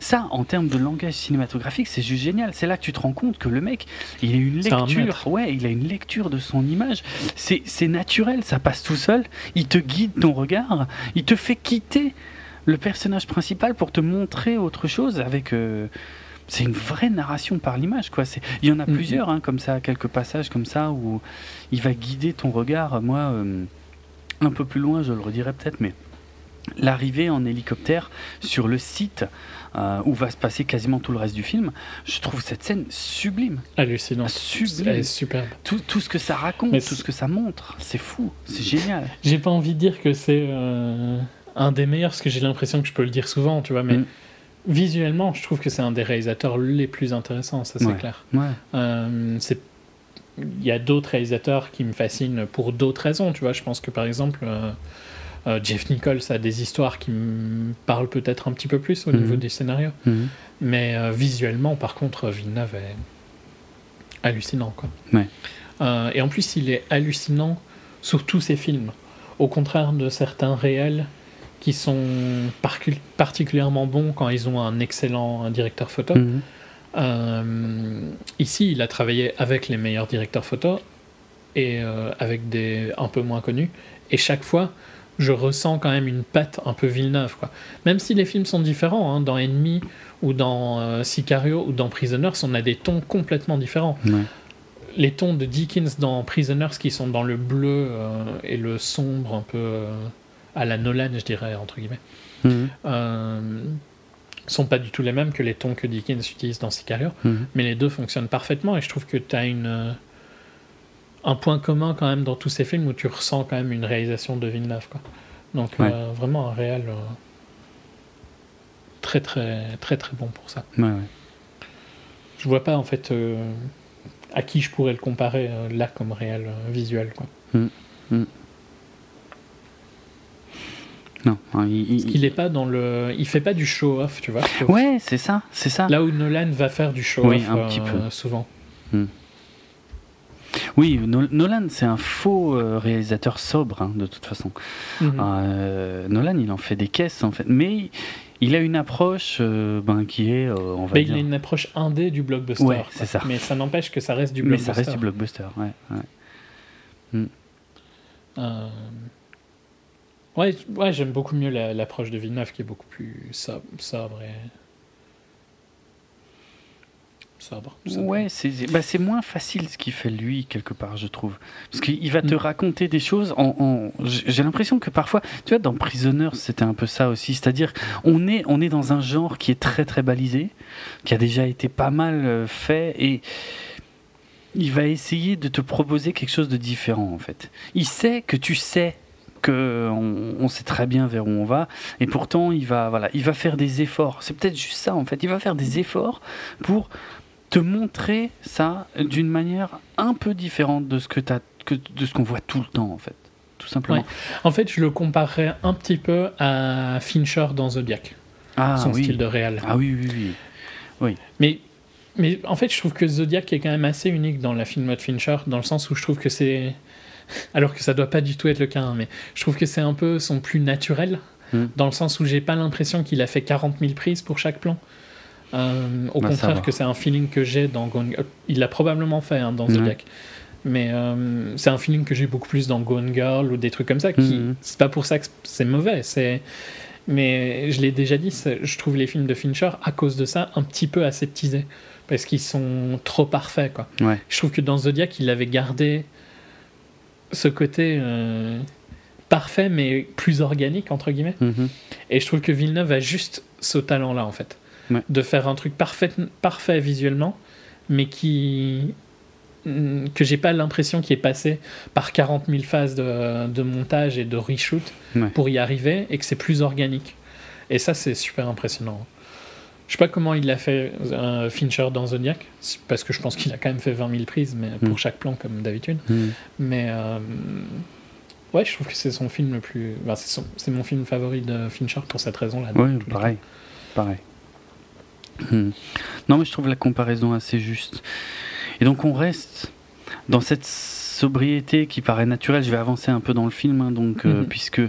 Ça, en termes de langage cinématographique, c'est juste génial. C'est là que tu te rends compte que le mec, il a une un lecture. Ouais, il a une lecture de son image. C'est naturel, ça passe tout seul. Il te guide ton regard. Il te fait quitter le personnage principal pour te montrer autre chose avec. euh, c'est une vraie narration par l'image, quoi. C'est- Il y en a Mhm. plusieurs, hein, comme ça, quelques passages comme ça où il va guider ton regard. Moi, euh, un peu plus loin, je le redirai peut-être, mais l'arrivée en hélicoptère sur le site euh, où va se passer quasiment tout le reste du film, je trouve cette scène sublime, Hallucinant. sublime. Elle est superbe. Tout, tout ce que ça raconte, Mais tout ce que ça montre, c'est fou, c'est génial. J'ai pas envie de dire que c'est euh, un des meilleurs, parce que j'ai l'impression que je peux le dire souvent, tu vois, mais Mm. visuellement, je trouve que c'est un des réalisateurs les plus intéressants, ça c'est Ouais. clair. Ouais. Euh, c'est il y a d'autres réalisateurs qui me fascinent pour d'autres raisons, tu vois. Je pense que par exemple, euh, euh, Jeff Nichols a des histoires qui me parlent peut-être un petit peu plus au Mhm. niveau des scénarios. Mhm. Mais euh, visuellement, par contre, Villeneuve est hallucinant, quoi. Ouais. Euh, et en plus, il est hallucinant sur tous ses films. Au contraire de certains réels qui sont particulièrement bons quand ils ont un excellent directeur photo. Mhm. Euh, ici, il a travaillé avec les meilleurs directeurs photo et euh, avec des un peu moins connus. Et chaque fois, je ressens quand même une patte un peu Villeneuve. Quoi. Même si les films sont différents, hein, dans Enemy ou dans euh, Sicario ou dans Prisoners, on a des tons complètement différents. Ouais. Les tons de Dickens dans Prisoners qui sont dans le bleu euh, et le sombre un peu euh, à la Nolan, je dirais, entre guillemets Mhm. sont pas du tout les mêmes que les tons que Dickens utilise dans Sicario, Mhm. mais les deux fonctionnent parfaitement et je trouve que tu as une, un point commun quand même dans tous ces films où tu ressens quand même une réalisation de Villeneuve. Quoi. Donc Ouais. euh, vraiment un réel euh, très très très très bon pour ça. Ouais, ouais. Je vois pas en fait euh, à qui je pourrais le comparer là comme réel visuel. Quoi. Non, hein, il- il- Parce qu'il est pas dans le, il fait pas du show off, tu vois. Ouais, c'est ça, c'est ça. Là où Nolan va faire du show Oui, off un petit peu. souvent. Oui, No- Nolan, c'est un faux euh, réalisateur sobre, hein, de toute façon. Mhm. Euh, Nolan, il en fait des caisses, en fait. Mais il a une approche euh, ben, qui est, euh, on va dire... il a une approche indé du blockbuster. Ouais, c'est ça. Mais ça n'empêche que ça reste du Mais blockbuster. ça reste du blockbuster, ouais. ouais. Ouais, ouais j'aime beaucoup mieux la- l'approche de Villeneuve qui est beaucoup plus sobre, sobre et. Sobre. Ouais, c'est bah, moins facile ce qu'il fait lui, quelque part, je trouve. Parce qu'il va te Mm. raconter des choses en. en- J'ai l'impression que parfois, tu vois, dans Prisoners, c'était un peu ça aussi. C'est-à-dire, on est, on est dans un genre qui est très très balisé, qui a déjà été pas mal euh, fait, et il va essayer de te proposer quelque chose de différent, en fait. Il sait que tu sais que on, on sait très bien vers où on va et pourtant il va voilà il va faire des efforts c'est peut-être juste ça en fait il va faire des efforts pour te montrer ça d'une manière un peu différente de ce que t'as que de ce qu'on voit tout le temps en fait tout simplement Ouais. En fait, je le comparerais un petit peu à Fincher dans Zodiac, ah son oui style de réal. ah oui oui oui Mais, mais en fait, je trouve que Zodiac est quand même assez unique dans la film de Fincher, dans le sens où je trouve que c'est. Alors que ça doit pas du tout être le cas, hein, mais je trouve que c'est un peu son plus naturel, Mm. dans le sens où j'ai pas l'impression qu'il a fait 40 000 prises pour chaque plan. Euh, au ça contraire, que c'est un feeling que j'ai dans Gone Girl. Il l'a probablement fait hein, dans. Zodiac. Mais euh, c'est un feeling que j'ai beaucoup plus dans Gone Girl ou des trucs comme ça. Qui, Mhm. C'est pas pour ça que c'est mauvais. C'est, mais je l'ai déjà dit, je trouve les films de Fincher à cause de ça un petit peu aseptisés parce qu'ils sont trop parfaits. Quoi. Ouais. Je trouve que dans Zodiac, il avait gardé ce côté euh, parfait mais plus organique entre guillemets. Mhm. Et je trouve que Villeneuve a juste ce talent-là, en fait. Ouais. De faire un truc parfait, parfait visuellement, mais qui. mm, que j'ai pas l'impression qu'il est passé par 40 000 phases de, de montage et de reshoot Ouais. pour y arriver, et que c'est plus organique. Et ça, c'est super impressionnant. Je sais pas comment il l'a fait, euh, Fincher dans Zodiac, parce que je pense qu'il a quand même fait 20 000 prises, mais pour Mm. chaque plan, comme d'habitude. Mhm. Mais euh, ouais, je trouve que c'est son film le plus. enfin, c'est son- mon film favori de Fincher pour cette raison-là. Ouais, pareil. Pareil. Hmm. Non, mais je trouve la comparaison assez juste. Et donc, on reste dans cette sobriété qui paraît naturelle. Je vais avancer un peu dans le film, hein, donc, euh, Mhm. puisque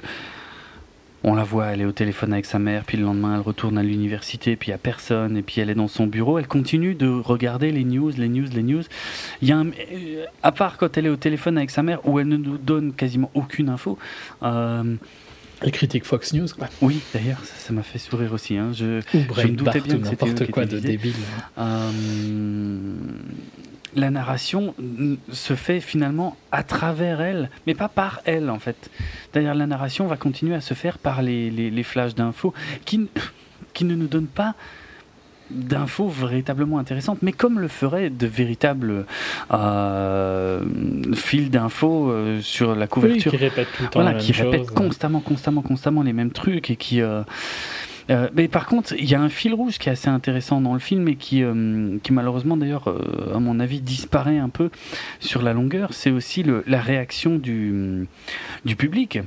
on la voit, elle est au téléphone avec sa mère, puis le lendemain, elle retourne à l'université, puis il n'y a personne, et puis elle est dans son bureau. Elle continue de regarder les news, les news, les news. Il y a un- euh, à part quand elle est au téléphone avec sa mère, où elle ne nous donne quasiment aucune info. euh, cas. Les critiques Fox News, quoi. oui, d'ailleurs, ça m'a fait sourire aussi. hein. Je, Ou me doutais bien que n'importe quoi de débile. Euh, la narration se fait finalement à travers elle, mais pas par elle en fait. D'ailleurs, la narration va continuer à se faire par les, les, les flashs d'infos qui, qui ne nous donnent pas d'infos véritablement intéressantes, mais comme le feraient de véritables euh, fils d'infos euh, sur la Oui, couverture qui répète tout le temps voilà, la qui même répète chose. constamment, constamment, constamment les mêmes trucs et qui. euh, mais par contre, il y a un fil rouge qui est assez intéressant dans le film et qui, qui malheureusement d'ailleurs, à mon avis, disparaît un peu sur la longueur. C'est aussi le, la réaction du, du public.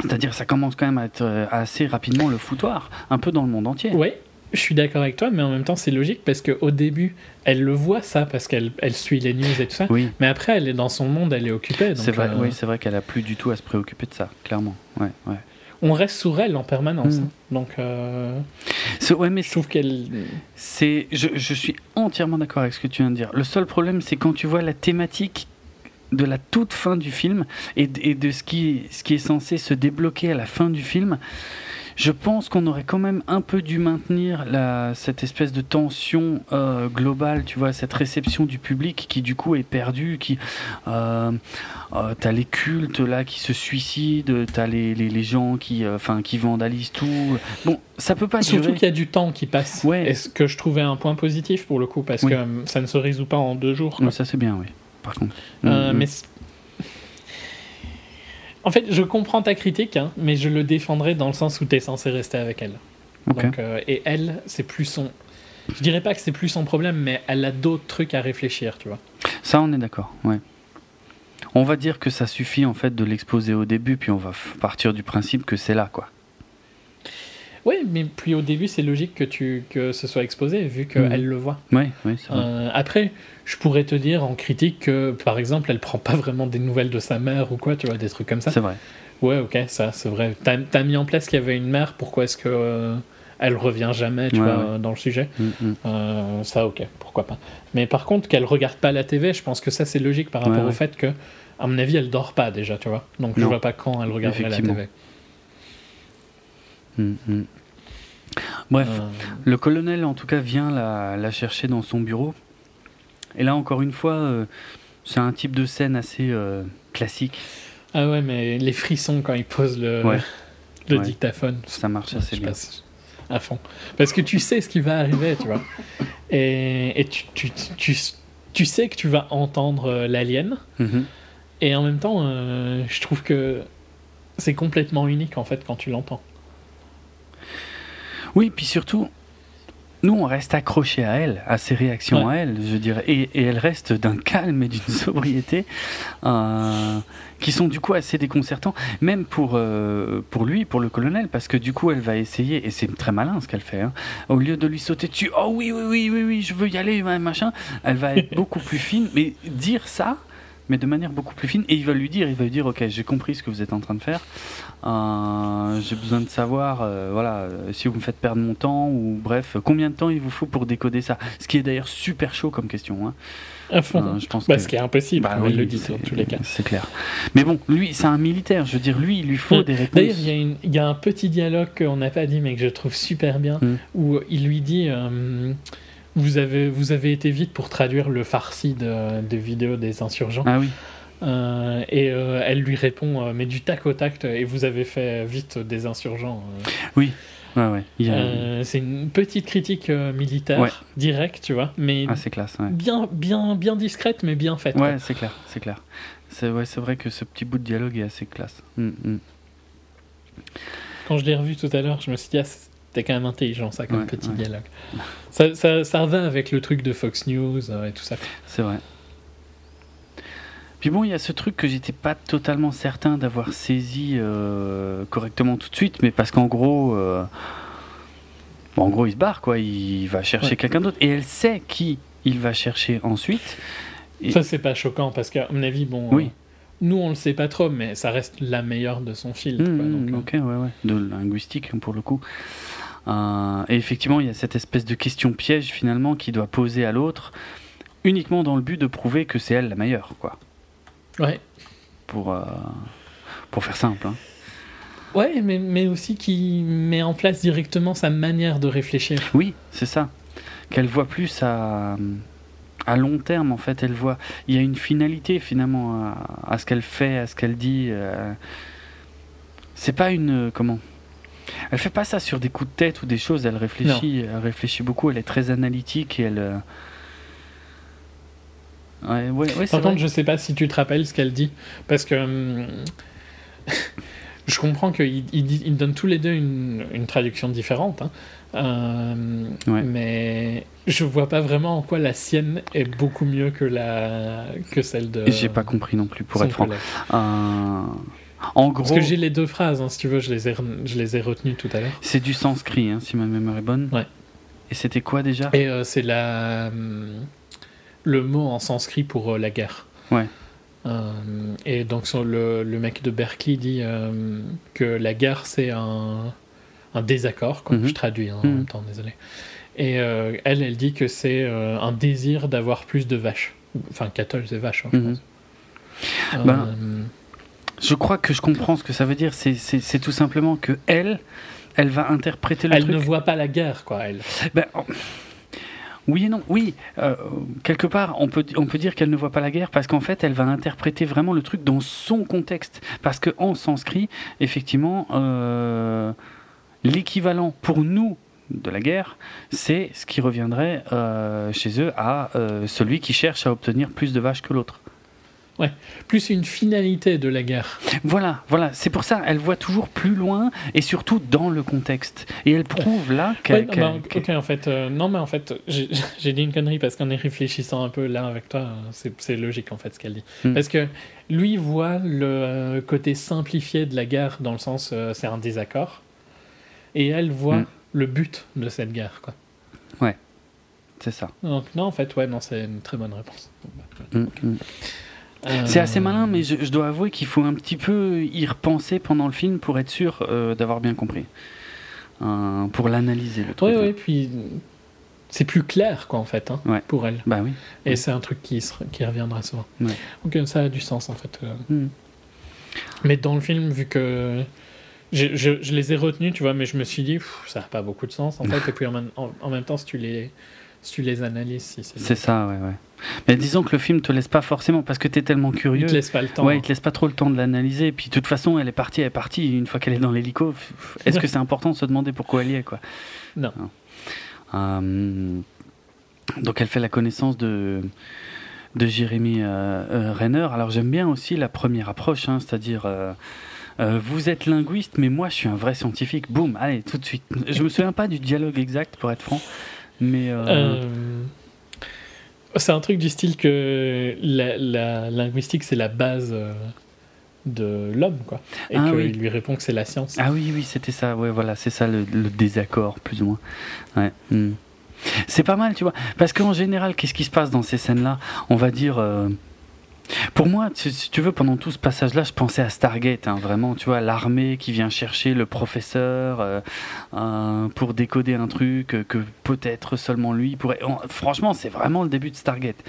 C'est-à-dire, ça commence quand même à être assez rapidement le foutoir, un peu dans le monde entier. Ouais, je suis d'accord avec toi, mais en même temps, c'est logique parce qu'au début, elle le voit ça parce qu'elle elle suit les news et tout ça. Oui, Mais après, elle est dans son monde, elle est occupée. c'est vrai, euh, oui, c'est vrai qu'elle a plus du tout à se préoccuper de ça, clairement. Ouais, ouais. on reste sur elle en permanence. Mhm. hein. Donc, euh, ouais, mais je trouve qu'elle. C'est, je, je suis entièrement d'accord avec ce que tu viens de dire. Le seul problème, c'est quand tu vois la thématique de la toute fin du film et, de- et de ce qui, ce qui est censé se débloquer à la fin du film. Je pense qu'on aurait quand même un peu dû maintenir la, cette espèce de tension euh, globale, tu vois, cette réception du public qui du coup est perdue, qui euh, euh, t'as les cultes là qui se suicident, t'as les, les, les gens qui, euh, enfin, qui vandalisent tout. Bon, ça peut pas Surtout qu'il y a du temps qui passe. Ouais. Et ce que je trouvais un point positif pour le coup, parce Oui. que ça ne se résout pas en deux jours. quoi. Ça c'est bien, oui. Par contre. Euh, Mm, mais c- en fait, je comprends ta critique, hein, mais je le défendrai dans le sens où tu es censé rester avec elle. Donc, euh, et elle, c'est plus son. Je dirais pas que c'est plus son problème, mais elle a d'autres trucs à réfléchir, tu vois. Ça, on est d'accord, ouais. On va dire que ça suffit en fait de l'exposer au début, puis on va partir du principe que c'est là, quoi. Oui, mais puis au début, c'est logique que, tu, que ce soit exposé, vu qu'elle Mhm. le voit. Ouais, ouais, c'est vrai. Euh, après, je pourrais te dire en critique que, par exemple, elle prend pas vraiment des nouvelles de sa mère ou quoi, tu vois, des trucs comme ça. C'est vrai. Ouais, ok, ça, c'est vrai. T'as as mis en place qu'il y avait une mère, pourquoi est-ce que euh, elle revient jamais, tu Ouais, vois, dans le sujet? Mm, mm. Euh, Ça, ok, pourquoi pas. Mais par contre, qu'elle regarde pas la TV, je pense que ça, c'est logique par rapport au fait que, à mon avis, elle dort pas déjà, tu vois. Donc je Non. vois pas quand elle regarderait la. TV. Mm, mm. Bref, Euh, le colonel en tout cas vient la, la chercher dans son bureau. Et là, encore une fois, euh, c'est un type de scène assez euh, classique. Ah ouais, mais les frissons quand il pose le, Ouais. le Ouais. dictaphone, Ça marche assez bien. à fond. Parce que tu sais ce qui va arriver, tu vois. Et, et tu, tu, tu, tu sais que tu vas entendre l'alien. Mhm. Et en même temps, je trouve que c'est complètement unique en fait quand tu l'entends. Oui, puis surtout, nous, on reste accrochés à elle, à ses réactions Ouais. à elle, je dirais. Et, et elle reste d'un calme et d'une sobriété euh, qui sont du coup assez déconcertants, même pour, euh, pour lui, pour le colonel, parce que du coup, elle va essayer, et c'est très malin ce qu'elle fait, hein, au lieu de lui sauter dessus, oh oui, oui, oui, oui, oui, je veux y aller, machin, elle va être beaucoup plus fine, mais dire ça, mais de manière beaucoup plus fine. Et il va lui dire, il va lui dire, ok, j'ai compris ce que vous êtes en train de faire. Euh, j'ai besoin de savoir, euh, voilà, si vous me faites perdre mon temps ou bref, combien de temps il vous faut pour décoder ça. Ce qui est d'ailleurs super chaud comme question. Hein. À fond. je pense bah, Ce qui est impossible, bah, il le dit dans tous les cas. C'est clair. Mais bon, lui, c'est un militaire. Je veux dire, lui, il lui faut des réponses. D'ailleurs, il y, a un petit dialogue qu'on n'a pas dit, mais que je trouve super bien, hmm. où il lui dit vous avez, vous avez été vite pour traduire le farci de, de vidéos des insurgents. Ah oui. Euh, et euh, elle lui répond, euh, mais du tac au tac, et vous avez fait vite des insurgents. Oui. Ouais, ouais. c'est une petite critique militaire directe, tu vois, mais ah, classe, bien, bien, bien discrète, mais bien faite. Ouais, c'est clair, c'est clair. C'est vrai que ce petit bout de dialogue est assez classe. Hum, hum. Quand je l'ai revu tout à l'heure, je me suis dit, ah, c'était quand même intelligent, ça, comme petit dialogue. Ça, ça, ça, va avec le truc de Fox News euh, et tout ça. C'est vrai. Puis bon, il y a ce truc que j'étais pas totalement certain d'avoir saisi euh, correctement tout de suite, mais parce qu'en gros, euh, bon, en gros, il se barre, quoi. Il va chercher quelqu'un d'autre, et elle sait qui il va chercher ensuite. Et... Ça, c'est pas choquant, parce qu'à mon avis, bon. Oui. nous, on le sait pas trop, mais ça reste la meilleure de son film. Mmh, ok, ouais, ouais. De linguistique, pour le coup. Euh, et effectivement, il y a cette espèce de question piège finalement qui doit poser à l'autre, uniquement dans le but de prouver que c'est elle la meilleure, quoi. Ouais. Pour, euh, pour faire simple. Hein. Ouais, mais, mais aussi qui met en place directement sa manière de réfléchir. Oui, c'est ça. Qu'elle voit plus à, à long terme, en fait. Elle voit. Il y a une finalité finalement à, à ce qu'elle fait, à ce qu'elle dit. Euh. C'est pas une. Comment elle fait pas ça sur des coups de tête ou des choses. Elle réfléchit, elle réfléchit beaucoup. Elle est très analytique et elle. Euh, ouais, ouais, Par contre, je sais pas si tu te rappelles ce qu'elle dit, parce que hum, je comprends qu'ils ils, donnent tous les deux une, une traduction différente, hein. euh, mais je vois pas vraiment en quoi la sienne est beaucoup mieux que la que celle de. J'ai pas compris non plus, pour être franc. Parce que j'ai les deux phrases, hein, si tu veux, je les ai, je les ai retenues tout à l'heure. C'est du sanskrit, hein, si ma mémoire est bonne. Ouais. Et c'était quoi déjà? Et euh, c'est la le mot en sanskrit pour euh, la guerre. Ouais. Euh, et donc le, le, mec de Berkeley dit que la guerre c'est un, un, désaccord, quoi. Mhm. je traduis hein, en mhm. même temps, désolé. Et elle, elle dit que c'est un désir d'avoir plus de vaches. Enfin, cattle c'est vache, hein, je mhm. pense. Ben, je crois que je comprends ce que ça veut dire. C'est tout simplement que elle, elle va interpréter le elle truc. Elle ne voit pas la guerre, quoi. Elle. Ben, oui et non. Oui, euh, quelque part, on peut, on peut dire qu'elle ne voit pas la guerre parce qu'en fait, elle va interpréter vraiment le truc dans son contexte. Parce qu'en sanskrit, effectivement, euh, l'équivalent pour nous de la guerre, c'est ce qui reviendrait euh, chez eux à celui qui cherche à obtenir plus de vaches que l'autre. Ouais, plus une finalité de la guerre. Voilà, voilà, c'est pour ça, elle voit toujours plus loin et surtout dans le contexte. Et elle prouve là qu'elle. Bah, ok, en fait, euh, non, mais en fait, j'ai dit une connerie parce qu'en y réfléchissant un peu là avec toi, c'est logique en fait ce qu'elle dit. Hmm. Parce que lui voit le euh, côté simplifié de la guerre dans le sens euh, c'est un désaccord, et elle voit hmm. le but de cette guerre, quoi. Ouais, c'est ça. Donc, non, en fait, ouais, non, c'est une très bonne réponse. C'est assez malin, mais je, dois avouer qu'il faut un petit peu y repenser pendant le film pour être sûr euh, d'avoir bien compris. Euh, pour l'analyser, le truc. Oui, oui, puis c'est plus clair, quoi, en fait, hein, pour elle. Bah oui. Et c'est un truc qui, qui reviendra souvent. Donc ça a du sens, en fait. Euh. Hmm. Mais dans le film, vu que. Je, je, les ai retenus, tu vois, mais je me suis dit, ça n'a pas beaucoup de sens, en fait. Et puis en, en, même temps, si tu les, si tu les analyses, si c'est. C'est ça, ouais, ouais. Mais disons que le film te laisse pas forcément parce que tu es tellement curieux. Il te laisse pas le temps. Ouais, il te laisse pas trop le temps de l'analyser. Et puis de toute façon, elle est partie, elle est partie. Une fois qu'elle est dans l'hélico, est-ce que c'est important de se demander pourquoi elle y est, quoi? Non. Euh, donc elle fait la connaissance de de Jérémy euh, euh, Renner. Alors j'aime bien aussi la première approche, hein, c'est-à-dire. vous êtes linguiste, mais moi je suis un vrai scientifique. Boum, allez, tout de suite. Je me souviens pas du dialogue exact, pour être franc, mais. C'est un truc du style que la, linguistique, c'est la base euh, de l'homme, quoi. Et ah qu'il lui répond que c'est la science. Ah oui, oui, c'était ça. Ouais, voilà, c'est ça le, désaccord, plus ou moins. Ouais. Hmm. C'est pas mal, tu vois. Parce qu'en général, qu'est-ce qui se passe dans ces scènes-là? On va dire. Euh, Pour moi, si, tu veux, pendant tout ce passage-là, je pensais à Stargate, hein, vraiment, tu vois, l'armée qui vient chercher le professeur euh, euh, pour décoder un truc que peut-être seulement lui pourrait. franchement, c'est vraiment le début de Stargate.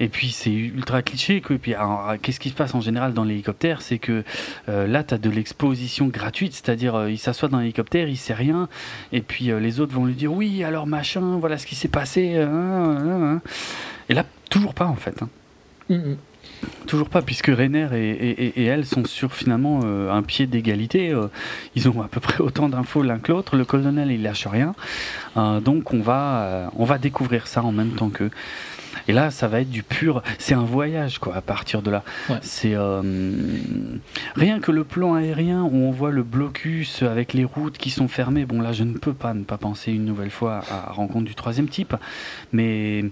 et puis, c'est ultra cliché. Et puis, qu'est-ce qui se passe en général dans l'hélicoptère C'est que là, tu as de l'exposition gratuite, c'est-à-dire, il s'assoit dans l'hélicoptère, il sait rien, et puis les autres vont lui dire oui, alors machin, voilà ce qui s'est passé. Hein, hein, hein. Et là, toujours pas en fait. Toujours pas, puisque Rainer et, elle sont sur finalement euh, un pied d'égalité. Euh, ils ont à peu près autant d'infos l'un que l'autre. Le colonel, il lâche rien. Euh, donc on va, on va découvrir ça en même temps qu'eux. Et là, ça va être du pur. C'est un voyage, quoi, à partir de là. C'est rien que le plan aérien où on voit le blocus avec les routes qui sont fermées. Bon, là, je ne peux pas ne pas penser une nouvelle fois à Rencontre du troisième type. Mais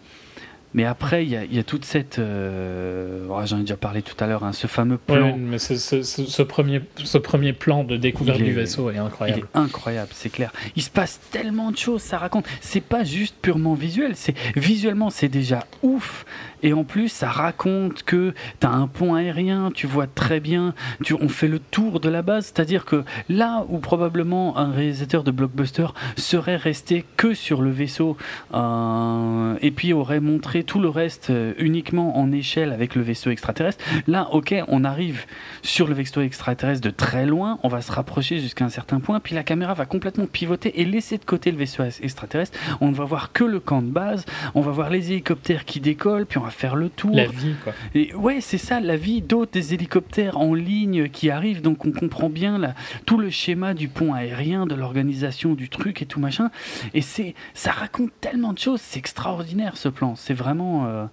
mais après, il y, a toute cette. Euh, oh, j'en ai déjà parlé tout à l'heure, hein, ce fameux plan. mais ce, premier, ce premier plan de découverte du vaisseau est incroyable. Il est incroyable, c'est clair. Il se passe tellement de choses, ça raconte. C'est pas juste purement visuel, c'est visuellement, c'est déjà ouf. Et en plus, ça raconte que tu as un pont aérien, tu vois très bien, tu, on fait le tour de la base. C'est-à-dire que là où probablement un réalisateur de blockbuster serait resté que sur le vaisseau euh, et puis aurait montré tout le reste euh, uniquement en échelle avec le vaisseau extraterrestre. Là, ok, on arrive sur le vaisseau extraterrestre de très loin, on va se rapprocher jusqu'à un certain point, puis la caméra va complètement pivoter et laisser de côté le vaisseau extraterrestre. On ne va voir que le camp de base, on va voir les hélicoptères qui décollent, puis on va faire le tour. La vie, quoi. Et ouais, c'est ça, la vie d'autres des hélicoptères en ligne qui arrivent, donc on comprend bien là, tout le schéma du pont aérien, de l'organisation du truc et tout machin. Et c'est, ça raconte tellement de choses, c'est extraordinaire ce plan. C'est vraiment, euh,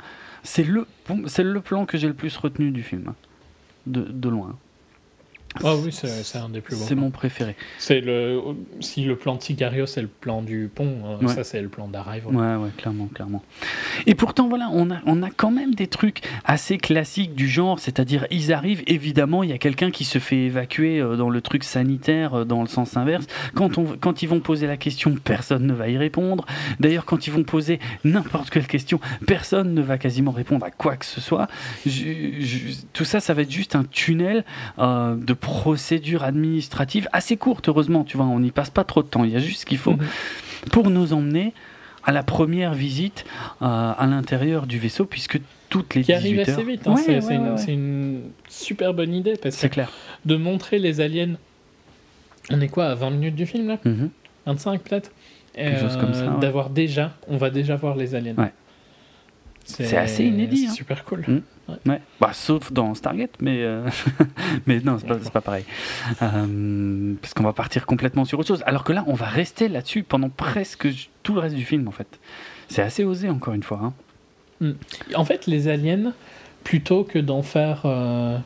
c'est le, le plan que j'ai le plus retenu du film, de loin. Ah oui, c'est un des plus beaux. C'est mon préféré. C'est le si le plan de Sicario c'est le plan du pont, euh, ça c'est le plan d'Arrive. Ouais. ouais, clairement, clairement. Et pourtant voilà, on a on a quand même des trucs assez classiques du genre, c'est-à-dire ils arrivent, évidemment, il y a quelqu'un qui se fait évacuer euh, dans le truc sanitaire euh, dans le sens inverse. Quand on quand ils vont poser la question, personne ne va y répondre. D'ailleurs, quand ils vont poser n'importe quelle question, personne ne va quasiment répondre à quoi que ce soit. tout ça, ça va être juste un tunnel de procédure administrative assez courte, heureusement, tu vois, on n'y passe pas trop de temps. Il y a juste ce qu'il faut mhm. pour nous emmener à la première visite euh, à l'intérieur du vaisseau, puisque toutes les qui arrive assez vite. Hein, c'est une, super bonne idée parce que clair. de montrer les aliens. On est quoi à 20 minutes du film là 25 mhm. peut-être. Euh, d'avoir déjà, on va déjà voir les aliens. C'est assez inédit. Hein. super cool. Mm. Ouais. Bah, sauf dans Stargate, mais, euh, mais non, c'est pas, pas, pareil. Euh, parce qu'on va partir complètement sur autre chose. Alors que là, on va rester là-dessus pendant presque tout le reste du film, en fait. C'est assez osé, encore une fois. Hein. Mm. En fait, les aliens, plutôt que d'en faire. Euh,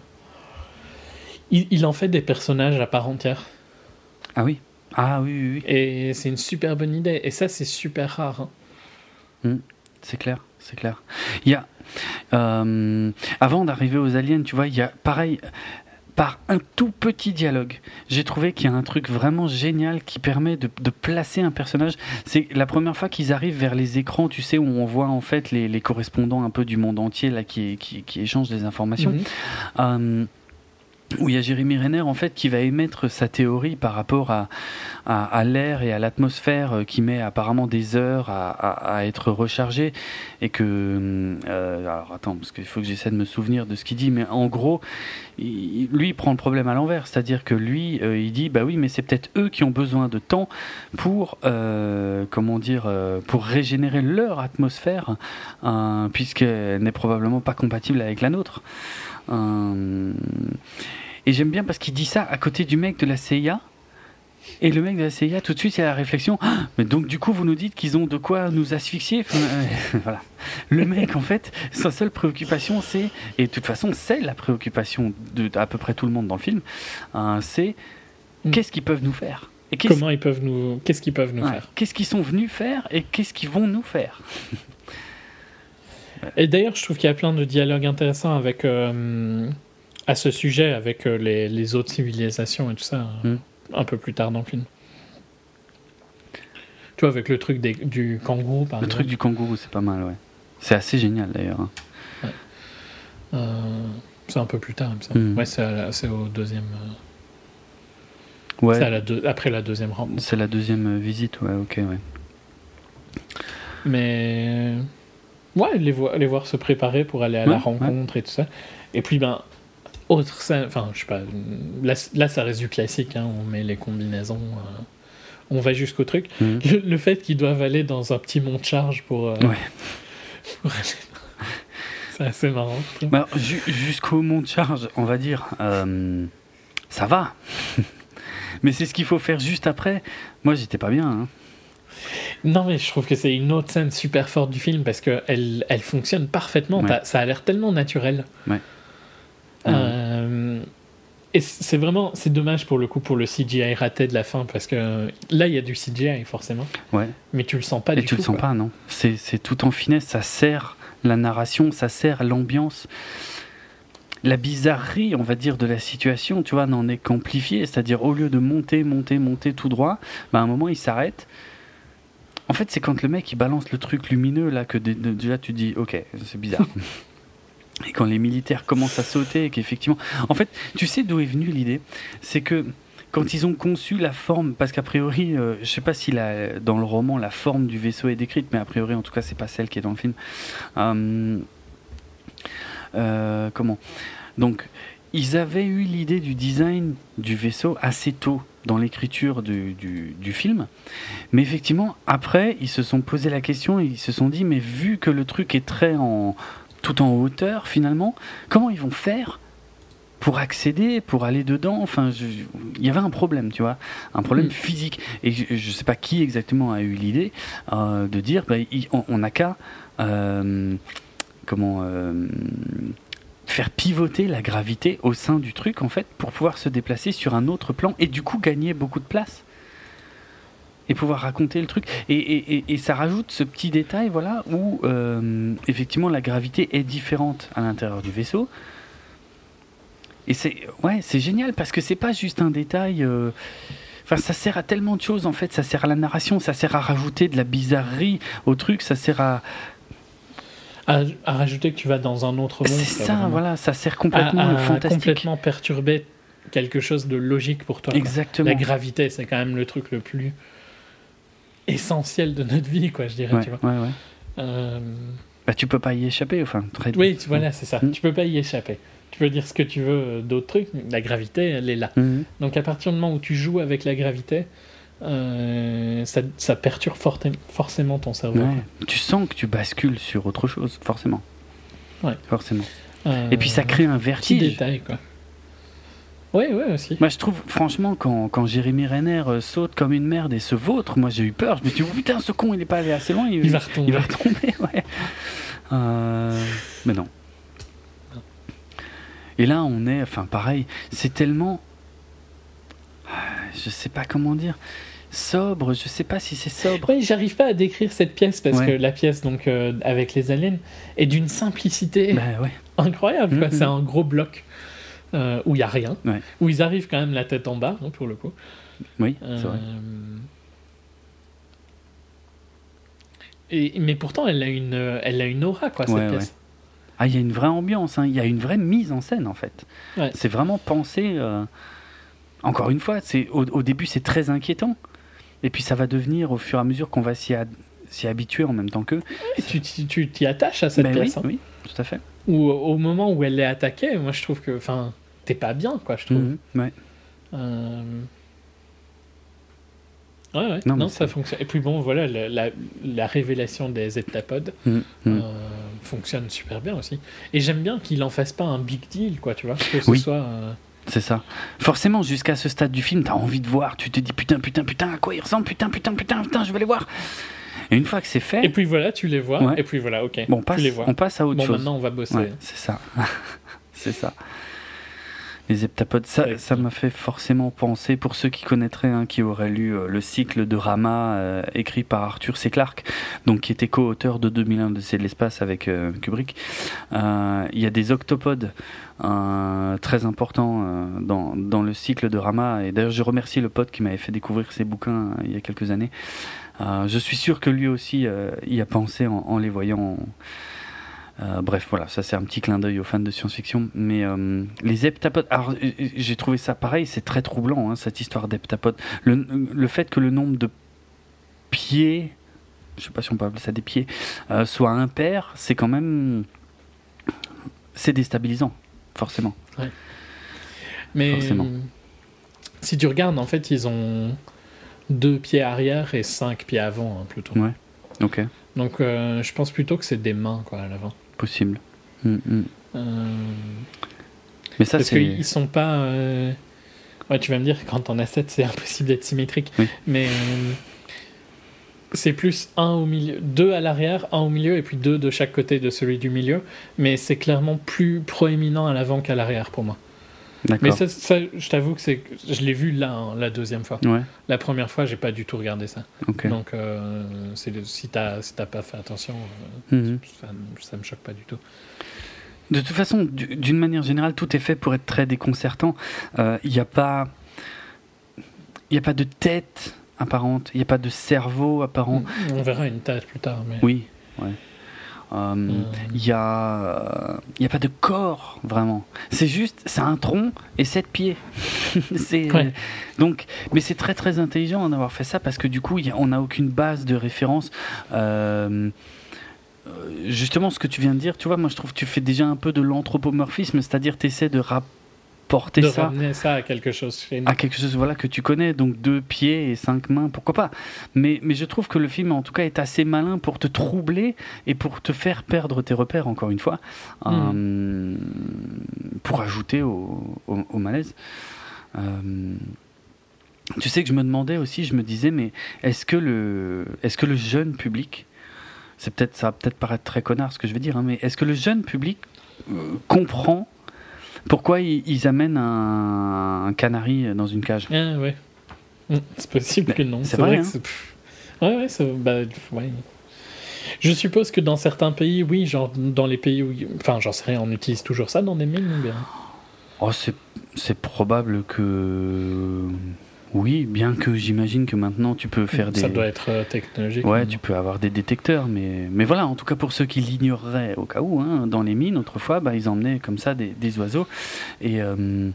il, en fait des personnages à part entière. Ah oui. Ah oui, oui, oui. Et c'est une super bonne idée. Et ça, c'est super rare. Hein. Mm. C'est clair c'est clair. Il y a, euh, avant d'arriver aux aliens, tu vois, il y a pareil, par un tout petit dialogue, j'ai trouvé qu'il y a un truc vraiment génial qui permet de, placer un personnage. C'est la première fois qu'ils arrivent vers les écrans, tu sais, où on voit en fait les, correspondants un peu du monde entier là qui, qui, échangent des informations. Mhm. Euh, où il y a Jérémy Renner en fait qui va émettre sa théorie par rapport à, à, l'air et à l'atmosphère euh, qui met apparemment des heures à, à, être rechargé et que euh, alors attends parce qu'il faut que j'essaie de me souvenir de ce qu'il dit mais en gros lui il prend le problème à l'envers. C'est-à-dire que lui euh, il dit bah oui mais c'est peut-être eux qui ont besoin de temps pour comment dire pour régénérer leur atmosphère puisqu'elle n'est probablement pas compatible avec la nôtre et j'aime bien parce qu'il dit ça à côté du mec de la CIA. Et le mec de la CIA, tout de suite, il a la réflexion ah, Mais donc, du coup, vous nous dites qu'ils ont de quoi nous asphyxier? Voilà. Le mec, en fait, sa seule préoccupation, c'est, et de toute façon, c'est la préoccupation de, à peu près tout le monde dans le film, hein, c'est mm. qu'est-ce qu'ils peuvent nous faire et Comment ils peuvent nous. Qu'est-ce qu'ils peuvent nous faire? Qu'est-ce qu'ils sont venus faire et qu'est-ce qu'ils vont nous faire? Et d'ailleurs, je trouve qu'il y a plein de dialogues intéressants avec. Euh, à ce sujet avec euh, les, les, autres civilisations et tout ça, hmm. un peu plus tard dans le film. Tu vois, avec le truc des, du kangourou, par Le truc du kangourou, c'est pas mal, ouais. C'est assez génial d'ailleurs. Hein. c'est un peu plus tard, semble. Mhm. Ouais, c'est, au deuxième. euh, Ouais, c'est deux- après la deuxième rencontre. c'est la deuxième euh, visite, ouais, ok, ouais. Mais ouais, les, vo- les voir se préparer pour aller à la Ouais, rencontre et tout ça. Et puis ben autre scène, enfin je sais pas, là, là ça reste du classique, hein, on met les combinaisons, euh, on va jusqu'au truc. Mhm. Le, le fait qu'ils doivent aller dans un petit mont de charge pour, euh, Ouais. pour aller- c'est assez marrant. Bah, ju- jusqu'au mont de charge, on va dire, euh, ça va. Mais c'est ce qu'il faut faire juste après. Moi, j'étais pas bien. hein. Non mais je trouve que c'est une autre scène super forte du film parce que elle, fonctionne parfaitement. Ouais. Ça a l'air tellement naturel. Ouais. Euh, et c- c'est vraiment c'est dommage pour le coup pour le CGI raté de la fin parce que là il y a du CGI forcément, Ouais. mais tu le sens pas Et du tu tout. le sens quoi. pas, non C'est c'est tout en finesse, ça sert la narration, ça sert l'ambiance. La bizarrerie, on va dire, de la situation, tu vois, n'en est qu'amplifiée. C'est-à-dire, au lieu de monter, monter, monter tout droit, bah, à un moment, il s'arrête. En fait, c'est quand le mec, il balance le truc lumineux, là, que déjà tu dis, ok, c'est bizarre. Et quand les militaires commencent à sauter, et qu'effectivement... En fait, tu sais d'où est venue l'idée? C'est que quand ils ont conçu la forme, parce qu'a priori, euh, je sais pas si la, dans le roman la forme du vaisseau est décrite, mais a priori, en tout cas, c'est pas celle qui est dans le film. Euh, euh, comment? Donc, ils avaient eu l'idée du design du vaisseau assez tôt dans l'écriture du, du- du film, mais effectivement, après, ils se sont posé la question et ils se sont dit, mais vu que le truc est très en tout en hauteur finalement, comment ils vont faire pour accéder, pour aller dedans? Enfin, il y avait un problème, tu vois, un problème Mm. physique. Et je ne sais pas qui exactement a eu l'idée euh, de dire, bah, on n'a qu'à euh, comment euh, faire pivoter la gravité au sein du truc en fait pour pouvoir se déplacer sur un autre plan et du coup gagner beaucoup de place et pouvoir raconter le truc et, et- et- ça rajoute ce petit détail voilà où euh, effectivement la gravité est différente à l'intérieur du vaisseau et c'est ouais c'est génial parce que c'est pas juste un détail euh, Enfin, ça sert à tellement de choses en fait. Ça sert à la narration, ça sert à rajouter de la bizarrerie au truc, ça sert à. À, à rajouter que tu vas dans un autre monde. C'est ça, vraiment. voilà, ça sert À- complètement à le fantastique. complètement perturber quelque chose de logique pour toi. quoi. Exactement. La gravité, c'est quand même le truc le plus essentiel de notre vie, quoi, je dirais, Ouais, tu vois. ouais, ouais. Euh, Bah, tu peux pas y échapper, enfin, très Oui, tu- voilà, c'est ça. Mm. Tu peux pas y échapper. Tu peux dire ce que tu veux euh, d'autres trucs, la gravité, elle est là. Mhm. Donc à partir du moment où tu joues avec la gravité, euh, ça, ça perturbe forcément ton cerveau. Ouais. Tu sens que tu bascules sur autre chose, forcément. Ouais. Forcément. Euh, Et puis ça crée un petit vertige. détail, quoi. Oui, oui, aussi. Moi, je trouve, franchement, quand, quand Jérémy Renner euh, saute comme une merde et se vautre, moi j'ai eu peur. Je me suis dit, oh, putain, ce con, il est pas allé assez loin. Il, Il va retomber. il va retomber, ouais. Euh, mais non. Et là, on est, enfin, pareil, c'est tellement. Je sais pas comment dire. Sobre, je sais pas si c'est sobre. Oui, j'arrive pas à décrire cette pièce parce Ouais. que la pièce donc euh, avec les aliens est d'une simplicité Bah ouais. incroyable. Mhm. C'est un gros bloc euh, où il y a rien, Ouais. où ils arrivent quand même la tête en bas hein, pour le coup. Oui, c'est vrai. Euh, Et, mais pourtant, elle a une, euh, elle a une aura, quoi, cette pièce. Ah, il y a une vraie ambiance, hein. il y a une vraie mise en scène en fait. C'est vraiment pensé. euh, Encore une fois, c'est au, au début c'est très inquiétant, et puis ça va devenir au fur et à mesure qu'on va s'y habituer en même temps qu'eux. Et tu t'y attaches à cette Ben oui, hein. tout à fait. Ou au moment où elle est attaquée, moi je trouve que, enfin, t'es pas bien, quoi, je trouve. Mhm, ouais. Euh, Ouais, ouais, Non, non, ça fonctionne. Et puis bon, voilà, la, la, la révélation des heptapodes euh, fonctionne super bien aussi. Et j'aime bien qu'il en fasse pas un big deal, quoi, tu vois, que ce Oui. soit... euh, C'est ça. Forcément, jusqu'à ce stade du film, t'as envie de voir. Tu te dis putain, putain, putain, à quoi il ressemble? Putain, putain, putain, putain, je vais les voir. Et une fois que c'est fait, Et puis voilà, tu les vois, Ouais. et puis voilà, ok, bon, on, passe, tu les vois. on passe à autre Bon, chose. maintenant on va bosser. Ouais, c'est ça. c'est ça. Les heptapodes, ça, Ouais. ça m'a fait forcément penser, pour ceux qui connaîtraient, hein, qui auraient lu euh, le cycle de Rama euh, écrit par Arthur C. Clarke, donc qui était co-auteur de 2001 de C'est de l'espace avec euh, Kubrick, il y a des octopodes euh, très importants euh, dans, dans le cycle de Rama, et d'ailleurs je remercie le pote qui m'avait fait découvrir ces bouquins euh, il y a quelques années. Je suis sûr que lui aussi y a pensé en, les voyant bref, voilà, ça c'est un petit clin d'œil aux fans de science-fiction. Mais les heptapodes, alors j'ai trouvé ça pareil, c'est très troublant hein, cette histoire d'heptapodes. Le, le, fait que le nombre de pieds, je sais pas si on peut appeler ça des pieds, soit impair, c'est quand même. C'est déstabilisant, forcément. Ouais. Mais forcément. si tu regardes, en fait, ils ont deux pieds arrière et cinq pieds avant, hein, plutôt. Ouais, ok. Donc je pense plutôt que c'est des mains, quoi, à l'avant possible. Mm, mm. Euh, Mais ça, Parce qu'ils sont pas. Euh, ouais, tu vas me dire, quand on a 7, c'est impossible d'être symétrique. Mais euh, c'est plus un au milieu, deux à l'arrière, un au milieu, et puis deux de chaque côté de celui du milieu. Mais c'est clairement plus proéminent à l'avant qu'à l'arrière pour moi. Mais ça, ça je t'avoue que c'est, je l'ai vu là, hein, la deuxième fois. Ouais. La première fois, j'ai pas du tout regardé ça. Okay. Donc, euh, c'est, si t'as si pas fait attention, euh, mhm. ça, ça me choque pas du tout. De toute façon, d'une manière générale, tout est fait pour être très déconcertant. Il euh, n'y a pas, il a pas de tête apparente, il n'y a pas de cerveau apparent. On verra une tête plus tard. Mais... Oui, ouais. Il euh, n'y a, y a pas de corps vraiment. C'est juste, c'est un tronc et sept pieds. c'est donc, mais c'est très très intelligent d'avoir fait ça parce que du coup, y a, on n'a aucune base de référence. Euh, euh, justement, ce que tu viens de dire, tu vois, moi je trouve que tu fais déjà un peu de l'anthropomorphisme, c'est-à-dire tu essaies de rap porter de ça, ramener ça à quelque chose à quelque chose voilà que tu connais donc deux pieds et cinq mains pourquoi pas. Mais mais je trouve que le film en tout cas est assez malin pour te troubler et pour te faire perdre tes repères encore une fois mm. euh, pour ajouter au, au, malaise. Euh, tu sais que je me demandais aussi je me disais mais est-ce que le est-ce que le jeune public c'est peut-être ça va peut-être paraître très connard ce que je vais dire hein, mais est-ce que le jeune public euh, comprend pourquoi ils, amènent un, canari dans une cage Ah ouais. Mm, c'est possible que non. C'est vrai. vrai hein. ouais, ouais, bah, ouais. Je suppose que dans certains pays, oui, genre dans les pays où. Enfin, j'en sais rien, on utilise toujours ça dans des mines ou bien? Oh, c'est probable que. Oui, bien que j'imagine que maintenant tu peux faire des. Ça doit être euh, technologique. Ouais, tu peux avoir des détecteurs, mais, mais voilà, en tout cas pour ceux qui l'ignoreraient au cas où, hein, dans les mines, autrefois, bah, ils emmenaient comme ça des, des oiseaux. Et euh,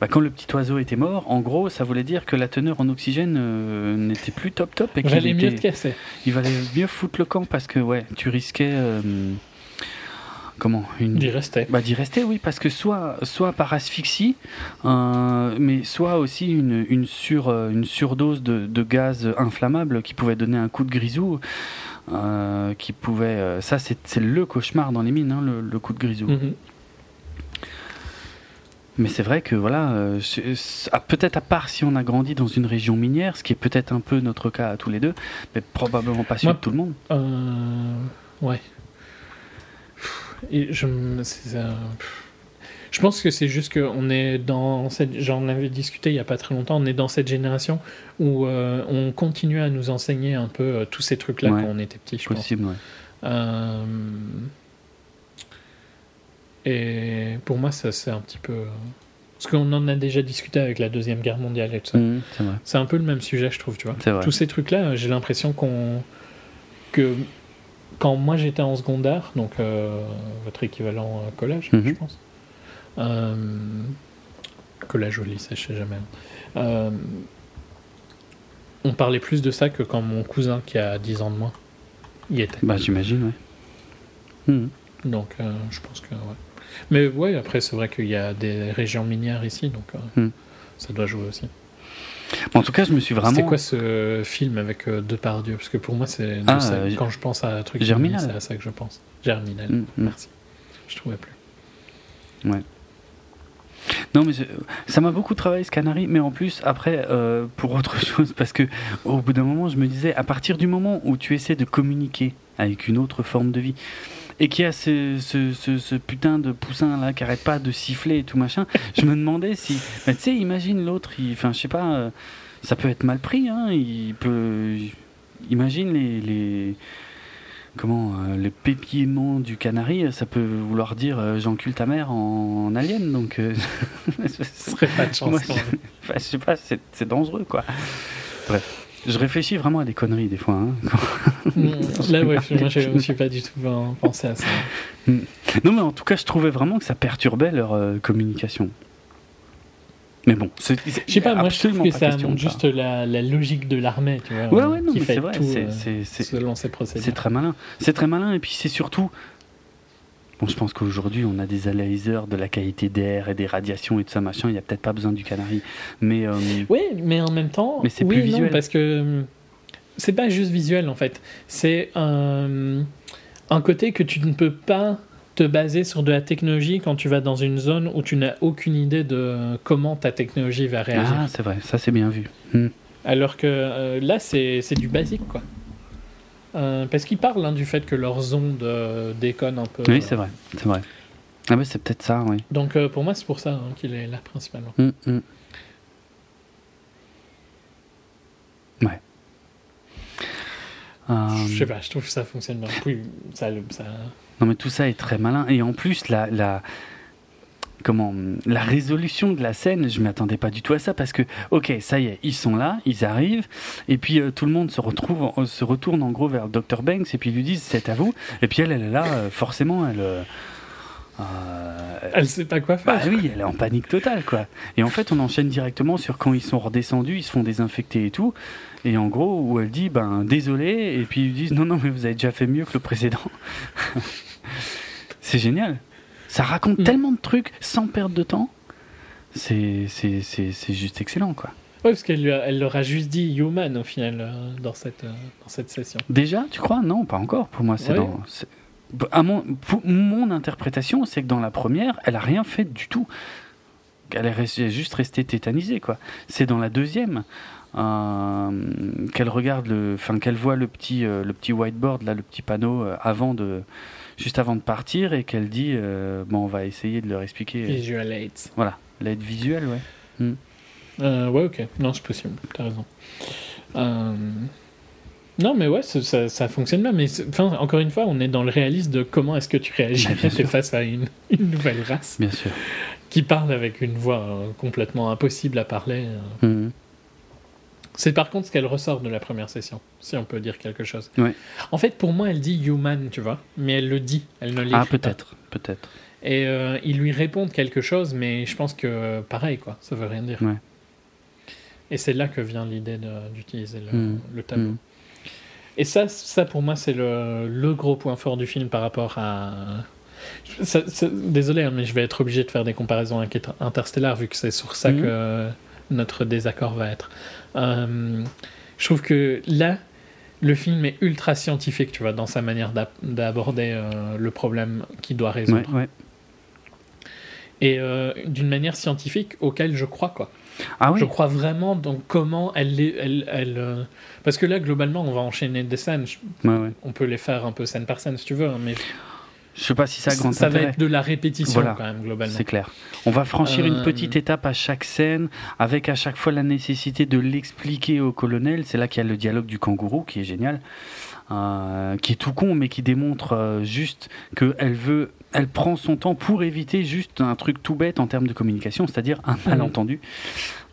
bah, quand le petit oiseau était mort, en gros, ça voulait dire que la teneur en oxygène euh, n'était plus top top. Et il valait mieux de casser. Il valait mieux foutre le camp parce que ouais, tu risquais comment une d'y rester bah d'y rester oui parce que soit soit par asphyxie euh, mais soit aussi une, une sur euh, une surdose de, de, gaz inflammable qui pouvait donner un coup de grisou euh, qui pouvait ça c'est le cauchemar dans les mines hein, le, coup de grisou mhm. Mais c'est vrai que voilà, peut-être à part si on a grandi dans une région minière, ce qui est peut-être un peu notre cas à tous les deux, mais probablement pas celui de tout le monde. ouais, et je, je pense que c'est juste qu'on est dans cette. J'en avais discuté il n'y a pas très longtemps. On est dans cette génération où euh, on continue à nous enseigner un peu euh, tous ces trucs-là quand on était petit, je Possible, pense. Euh, et pour moi, ça c'est un petit peu. Parce qu'on en a déjà discuté avec la Deuxième Guerre mondiale et tout ça. Mmh, c'est un peu le même sujet, je trouve, tu vois. Tous ces trucs-là, j'ai l'impression qu'on. que quand moi j'étais en secondaire, donc euh, votre équivalent euh, collège, je mhm. pense. Euh, collège ou lycée, je sais jamais. on parlait plus de ça que quand mon cousin qui a 10 ans de moins y était. Bah j'imagine, oui. Mhm. Donc je pense que ouais. Mais ouais, après c'est vrai qu'il y a des régions minières ici, donc mhm. ça doit jouer aussi en tout cas, je me suis vraiment. C'est quoi ce film avec euh, Depardieu? Parce que pour moi, c'est ah, euh, quand je pense à un truc Germinal, c'est à ça que je pense. Germinal. Mm, mm. Merci. Je trouvais plus. Ouais. Non, mais ça m'a beaucoup travaillé ce canari, mais en plus, après, euh, pour autre chose, parce que au bout d'un moment, je me disais, à partir du moment où tu essaies de communiquer avec une autre forme de vie, et qu'il y a ce, ce, ce, putain de poussin là qui arrête pas de siffler et tout machin, je me demandais si. tu sais, imagine l'autre, enfin, je sais pas, euh, ça peut être mal pris, hein, il peut. Imagine les. les comment euh, le pépillement du canari ça peut vouloir dire euh, j'encule ta mère en, alien donc ce serait pas de chance je, sais pas c'est dangereux quoi bref Je réfléchis vraiment à des conneries des fois. Hein. Mm, là, ouais, moi je ne suis pas du tout pensé à ça. Mm. Non, mais en tout cas, je trouvais vraiment que ça perturbait leur euh, communication. Mais bon, je sais pas, moi je trouve que ça montre juste la, la, logique de l'armée, tu vois. Ouais, ouais, non, mais c'est vrai, c'est, selon ses procédures. C'est très malin. C'est très malin, et puis c'est surtout. Bon, je pense qu'aujourd'hui, on a des analyseurs de la qualité d'air et des radiations et de ça machin. Il n'y a peut-être pas besoin du canari, mais. Euh, oui, mais en même temps. Mais c'est plus visuel. parce que c'est pas juste visuel en fait. C'est un, un côté que tu ne peux pas te baser sur de la technologie quand tu vas dans une zone où tu n'as aucune idée de comment ta technologie va réagir. Ah, c'est vrai, ça c'est bien vu. Hmm. Alors que euh, là, c'est du basique, quoi. Euh, parce qu'ils parlent hein, du fait que leurs ondes euh, déconnent un peu. Oui, c'est vrai, c'est vrai. Ah, mais c'est peut-être ça, oui. Donc pour moi, c'est pour ça hein, qu'il est là principalement. Hmm, hmm. Ouais. Je sais pas, je trouve que ça fonctionne bien. Oui, ça, ça, non, mais tout ça est très malin. Et en plus, la, la, comment, la résolution de la scène, je ne m'attendais pas du tout à ça parce que, ok, ça y est, ils sont là, ils arrivent, et puis euh, tout le monde se retrouve, euh, se retourne en gros vers Dr. Banks et puis lui disent c'est à vous. Et puis elle, elle est là, euh, forcément, elle. Euh, elle sait pas quoi faire. Bah oui, elle est en panique totale, quoi. Et en fait, on enchaîne directement sur quand ils sont redescendus, ils se font désinfecter et tout. Et en gros, où elle dit, ben désolé, et puis ils disent, non, non, mais vous avez déjà fait mieux que le précédent. c'est génial. Ça raconte mm. tellement de trucs sans perdre de temps. C'est juste excellent, quoi. Oui, parce qu'elle elle leur a juste dit human au final euh, dans, cette, euh, dans cette session. Déjà, tu crois? Non, pas encore. Pour moi, c'est dans. À mon, mon interprétation, c'est que dans la première, elle a rien fait du tout. Elle est juste restée tétanisée, quoi. C'est dans la deuxième euh, qu'elle regarde le, enfin qu'elle voit le petit, euh, le petit whiteboard là, le petit panneau euh, avant de, juste avant de partir et qu'elle dit, bon, on va essayer de leur expliquer. Visual aids. Voilà, l'aide visuelle, ouais. Hmm. ouais, ok. Non, c'est possible. T'as raison. Non, mais ouais, ça, ça, fonctionne bien. Mais enfin, encore une fois, on est dans le réalisme de comment est-ce que tu réagis face à une, une, nouvelle race. Bien sûr. Qui parle avec une voix complètement impossible à parler. Hmm. C'est par contre ce qu'elle ressort de la première session, si on peut dire quelque chose. En fait, pour moi, elle dit human, tu vois, mais elle le dit, elle ne l'écrit Ah, peut-être, peut-être. Et euh, ils lui répondent quelque chose, mais je pense que pareil, quoi, ça veut rien dire. Et c'est là que vient l'idée d'utiliser le, hmm. le, tableau. Hmm. Et ça, ça pour moi, c'est le, le, gros point fort du film par rapport à. désolé, hein, mais je vais être obligé de faire des comparaisons avec Interstellar, vu que c'est sur ça hmm. que notre désaccord va être. Euh, je trouve que là, le film est ultra scientifique, tu vois, dans sa manière d'aborder euh, le problème qu'il doit résoudre. Et euh, d'une manière scientifique auquel je crois, quoi. Ah oui. Je crois vraiment dans comment elle, elle, elle, parce que là globalement on va enchaîner des scènes. On peut les faire un peu scène par scène si tu veux, hein, mais je sais pas si ça a grand Ça va être de la répétition quand même, globalement. C'est clair. On va franchir une petite euh, étape à chaque scène, avec à chaque fois la nécessité de l'expliquer au colonel. C'est là qu'il y a le dialogue du kangourou, qui est génial. Euh, qui est tout con, mais qui démontre euh, juste qu'elle veut, elle prend son temps pour éviter juste un truc tout bête en termes de communication, c'est-à-dire un mhm. malentendu.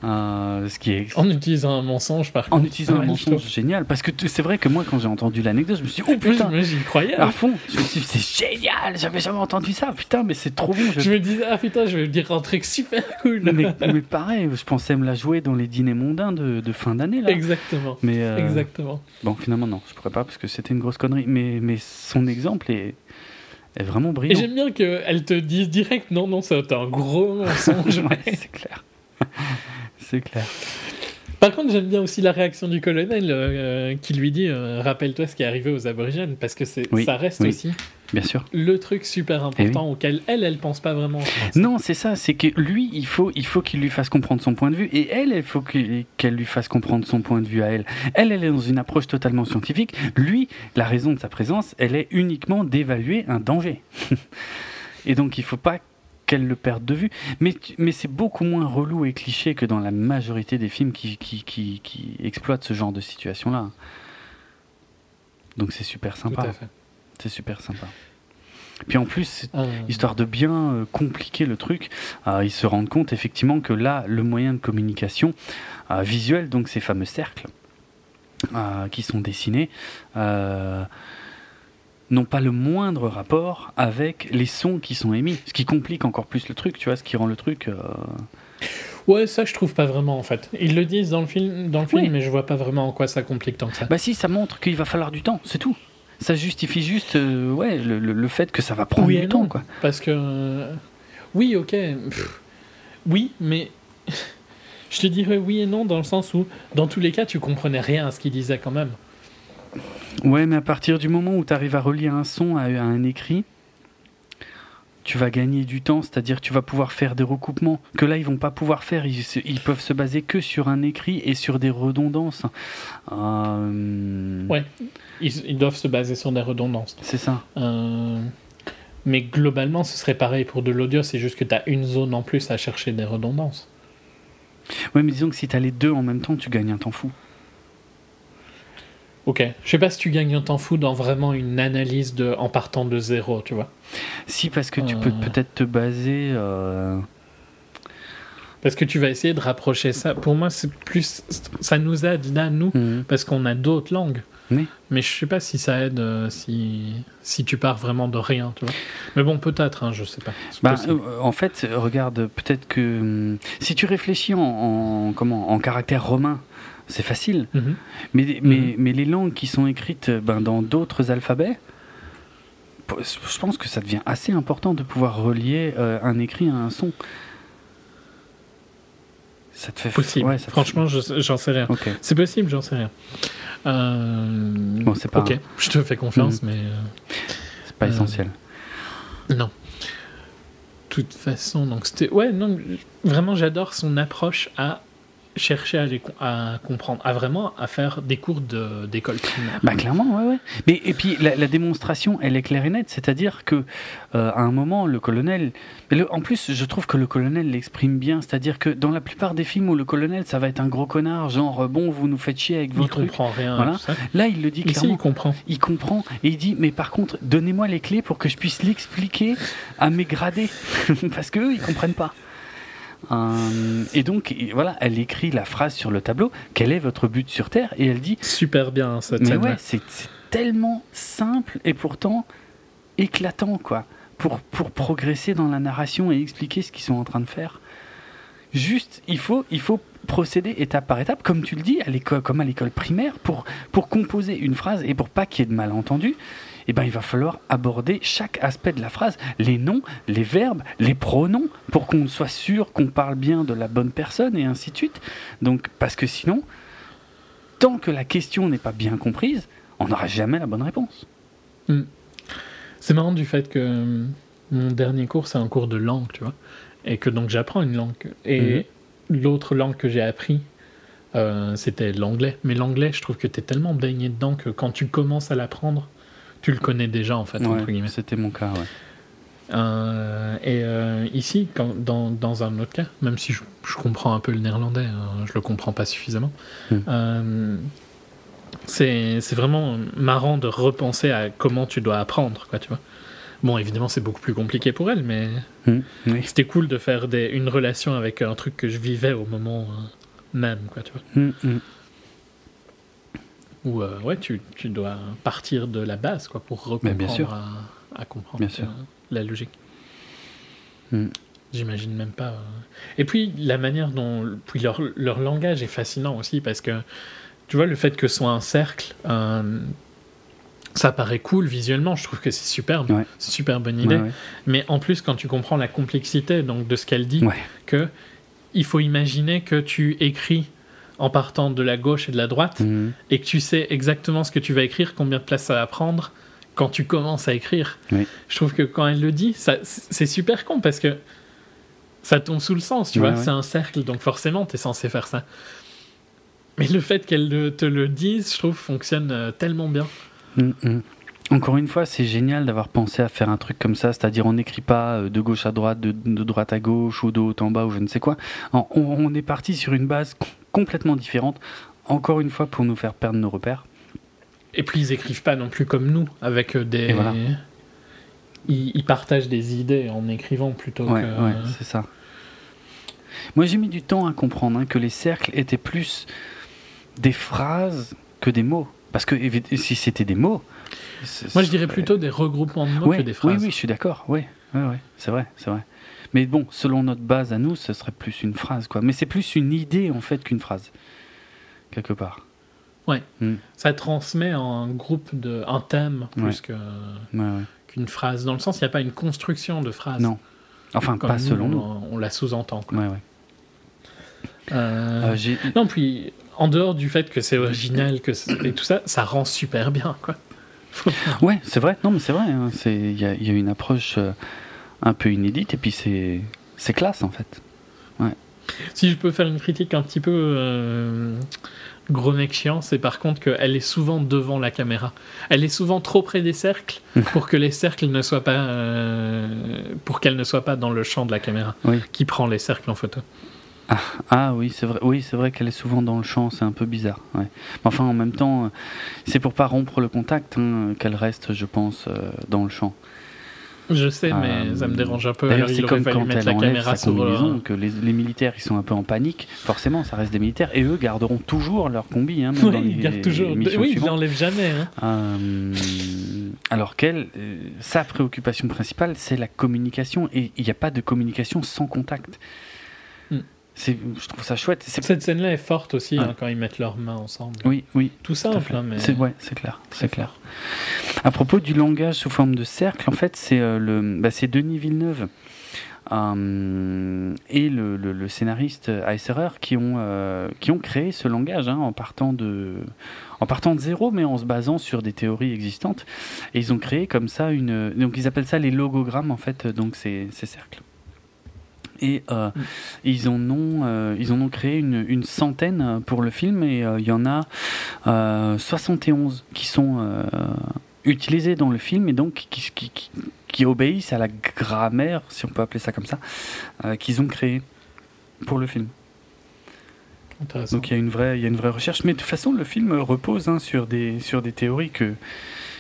Euh, ce qui est... En utilisant un mensonge, par contre. En utilisant un mensonge, génial. Parce que c'est vrai que moi, quand j'ai entendu l'anecdote, je me suis dit, oh putain, j'y croyais. À fond, je me suis dit, c'est génial, j'avais jamais entendu ça, putain, mais c'est trop bon. Je... me disais, ah putain, je vais dire un truc super cool. Mais, mais, pareil, je pensais me la jouer dans les dîners mondains de, de fin d'année, là. Exactement. Mais, euh, Exactement. Bon, finalement, non, je pourrais pas parce que c'était une grosse connerie. Mais, mais son exemple est, est vraiment brillant. Et j'aime bien qu'elle te dise direct, non, non, c'est un gros mensonge. c'est clair. C'est clair. Par contre, j'aime bien aussi la réaction du colonel euh, qui lui dit euh, Rappelle-toi ce qui est arrivé aux aborigènes, parce que c'est, ça reste aussi bien sûr. le truc super eh important auquel elle, elle pense pas vraiment. Non, c'est ça, c'est que lui, il faut, il faut qu'il lui fasse comprendre son point de vue, et elle, il faut qu'elle lui fasse comprendre son point de vue à elle. Elle, elle est dans une approche totalement scientifique. Lui, la raison de sa présence, elle est uniquement d'évaluer un danger. et donc, il faut pas qu'elle le perde de vue. Mais, mais c'est beaucoup moins relou et cliché que dans la majorité des films qui, qui, qui, qui exploitent ce genre de situation-là. Donc c'est super sympa. C'est super sympa. Puis en plus, ah. histoire de bien euh, compliquer le truc, euh, ils se rendent compte effectivement que là, le moyen de communication euh, visuel, donc ces fameux cercles, euh, qui sont dessinés n'ont pas le moindre rapport avec les sons qui sont émis, ce qui complique encore plus le truc, tu vois, ce qui rend le truc. Euh, Ouais, ça je trouve pas vraiment en fait. Ils le disent dans le film, dans le film mais je vois pas vraiment en quoi ça complique tant que ça. Bah si, ça montre qu'il va falloir du temps, c'est tout. Ça justifie juste euh, ouais, le, le, fait que ça va prendre du temps. Quoi. Parce que... Oui, ok. Oui, mais... je te dirais oui et non dans le sens où, dans tous les cas, tu comprenais rien à ce qu'il disait quand même. Ouais, mais à partir du moment où tu arrives à relire un son à un écrit, tu vas gagner du temps, c'est-à-dire tu vas pouvoir faire des recoupements que là ils vont pas pouvoir faire, ils, peuvent se baser que sur un écrit et sur des redondances. Euh, ouais, ils, doivent se baser sur des redondances. C'est ça. Euh, mais globalement, ce serait pareil pour de l'audio, c'est juste que tu as une zone en plus à chercher des redondances. Ouais, mais disons que si tu as les deux en même temps, tu gagnes un temps fou. Ok. Je sais pas si tu gagnes un temps fou dans vraiment une analyse de, en partant de zéro, tu vois. Si, parce que tu peux euh. peut-être te baser. Euh, parce que tu vas essayer de rapprocher ça. Pour moi, c'est plus. Ça nous aide là, nous, mhm. parce qu'on a d'autres langues. Mais. Mais je sais pas si ça aide euh, si, si tu pars vraiment de rien, tu vois. Mais bon, peut-être, hein, je sais pas. Bah, en fait, regarde, peut-être que hum, si tu réfléchis en, en, comment, en caractère romain, c'est facile. Mhm. Mais, mhm. mais, mais, les langues qui sont écrites ben, dans d'autres alphabets, je pense que ça devient assez important de pouvoir relier euh, un écrit à un son. Ça te fait possible. Ouais, Franchement, j'en sais rien. C'est possible, j'en sais rien. Euh... Bon, c'est pas. Ok, je te fais confiance, mhm. mais. Euh, c'est pas essentiel. Euh, non. De toute façon, donc c'était. Ouais, non, vraiment, j'adore son approche à chercher à, les, à comprendre, à vraiment à faire des cours d'école primaire. Bah clairement, ouais, ouais. Mais, et puis la, démonstration, elle est claire et nette, c'est-à-dire que euh, à un moment, le colonel, le, en plus, je trouve que le colonel l'exprime bien, c'est-à-dire que dans la plupart des films où le colonel, ça va être un gros connard, genre bon, vous nous faites chier avec vos il trucs. Comprend rien. Voilà. Là, il le dit clairement. il comprend. Il comprend et il dit, mais par contre, donnez-moi les clés pour que je puisse l'expliquer à mes gradés, parce qu'eux, ils comprennent pas. Euh, et donc, voilà, elle écrit la phrase sur le tableau Quel est votre but sur Terre? Et elle dit Super bien cette Mais ouais, c'est tellement simple et pourtant éclatant, quoi, pour, pour progresser dans la narration et expliquer ce qu'ils sont en train de faire. Juste, il faut, il faut procéder étape par étape, comme tu le dis, à l'école, comme à l'école primaire, pour, pour composer une phrase et pour pas qu'il y ait de malentendus eh ben, il va falloir aborder chaque aspect de la phrase, les noms, les verbes, les pronoms, pour qu'on soit sûr qu'on parle bien de la bonne personne et ainsi de suite. Donc, parce que sinon, tant que la question n'est pas bien comprise, on n'aura jamais la bonne réponse. Hmm. C'est marrant du fait que euh, mon dernier cours, c'est un cours de langue, tu vois, et que donc j'apprends une langue. Et mhm. l'autre langue que j'ai appris, euh, c'était l'anglais. Mais l'anglais, je trouve que tu es tellement baigné dedans que quand tu commences à l'apprendre, tu le connais déjà en fait. C'était mon cas, ouais. Euh, et euh, ici, quand, dans, dans, un autre cas, même si je, je comprends un peu le néerlandais, hein, je le comprends pas suffisamment, hmm. euh, c'est vraiment marrant de repenser à comment tu dois apprendre, quoi, tu vois. Bon, évidemment, c'est beaucoup plus compliqué pour elle, mais hmm, c'était cool de faire des, une relation avec un truc que je vivais au moment même, quoi, tu vois. Hmm, où euh, ouais, tu, tu, dois partir de la base quoi, pour reprendre À, à, comprendre euh, la logique. Hmm. J'imagine même pas. Euh. Et puis la manière dont puis leur, leur, langage est fascinant aussi parce que tu vois le fait que ce soit un cercle, ça paraît cool visuellement. Je trouve que c'est superbe, c'est super bonne idée. Mais en plus quand tu comprends la complexité donc de ce qu'elle dit, que il faut imaginer que tu écris en partant de la gauche et de la droite, mhm. et que tu sais exactement ce que tu vas écrire, combien de place ça va prendre quand tu commences à écrire. Je trouve que quand elle le dit, c'est super con parce que ça tombe sous le sens, tu vois, c'est un cercle, donc forcément, tu es censé faire ça. Mais le fait qu'elle te le dise, je trouve, fonctionne euh, tellement bien. Mm, mm. Encore une fois, c'est génial d'avoir pensé à faire un truc comme ça, c'est-à-dire on n'écrit pas euh, de gauche à droite, de, droite à gauche ou de haut en bas ou je ne sais quoi. on est parti sur une base complètement différentes, encore une fois pour nous faire perdre nos repères. Et puis ils écrivent pas non plus comme nous, avec euh, des. Voilà. Ils, partagent des idées en écrivant plutôt ouais, que. Ouais, c'est ça. Moi j'ai mis du temps à comprendre hein, que les cercles étaient plus des phrases que des mots. Parce que si c'était des mots. Moi, je dirais plutôt des regroupements de mots que des phrases. Oui, oui, je suis d'accord. Oui, oui, oui, c'est vrai, c'est vrai. Mais bon, selon notre base à nous, ce serait plus une phrase, quoi. Mais c'est plus une idée, en fait, qu'une phrase. Quelque part. Ouais. Hmm. Ça transmet un groupe, de, un thème, plus qu'une phrase. Dans le sens, il n'y a pas une construction de phrase. Non. Enfin, pas selon nous. On, la sous-entend, quoi. Ouais, ouais. Euh, euh, non, puis en dehors du fait que c'est original que et tout ça, ça rend super bien, quoi. ouais, c'est vrai. Non, mais c'est vrai. Hein. Il y, a une approche euh, un peu inédite et puis c'est classe en fait. Ouais. Si je peux faire une critique un petit peu euh, gros mec chiant, c'est par contre qu'elle est souvent devant la caméra. Elle est souvent trop près des cercles pour que les cercles ne soient pas, pour qu'elle ne soit pas dans le champ de la caméra qui prend les cercles en photo. Ah, ah, oui, c'est vrai. Oui, c'est vrai qu'elle est souvent dans le champ. C'est un peu bizarre. Ouais. enfin, en même temps, euh, c'est pour pas rompre le contact hein, qu'elle reste, je pense, euh, dans le champ. Je sais, mais euh, ça me dérange un peu. D'ailleurs, c'est comme quand elle la caméra sa combinaison, que les, militaires, ils sont un peu en panique. Forcément, ça reste des militaires, et eux garderont toujours leur combi. Hein, oui, ils gardent toujours. oui, ils l'enlèvent jamais. Hein. alors qu'elle, sa préoccupation principale, c'est la communication, et il n'y a pas de communication sans contact je trouve ça chouette. Cette scène-là est forte aussi hein, quand ils mettent leurs mains ensemble. Oui, oui. Tout simple, hein, mais c'est ouais, clair, c'est clair. À propos du langage sous forme de cercle, en fait, c'est euh, le, bah, c'est Denis Villeneuve. Euh, et le, le, scénariste Eisserer qui ont, euh, qui ont créé ce langage hein, en, partant de, en partant de zéro, mais en se basant sur des théories existantes. Et ils ont créé comme ça une. Donc ils appellent ça les logogrammes, en fait, donc ces, ces cercles et euh, mm. ils en ont euh, ils en ont créé une, une, centaine pour le film et euh, il y en a 71 qui sont utilisés dans le film et donc qui, qui, qui, obéissent à la grammaire si on peut appeler ça comme ça qu'ils ont créé pour le film. Donc il y a une vraie il y a une vraie recherche mais de toute façon le film repose hein, sur des sur des théories que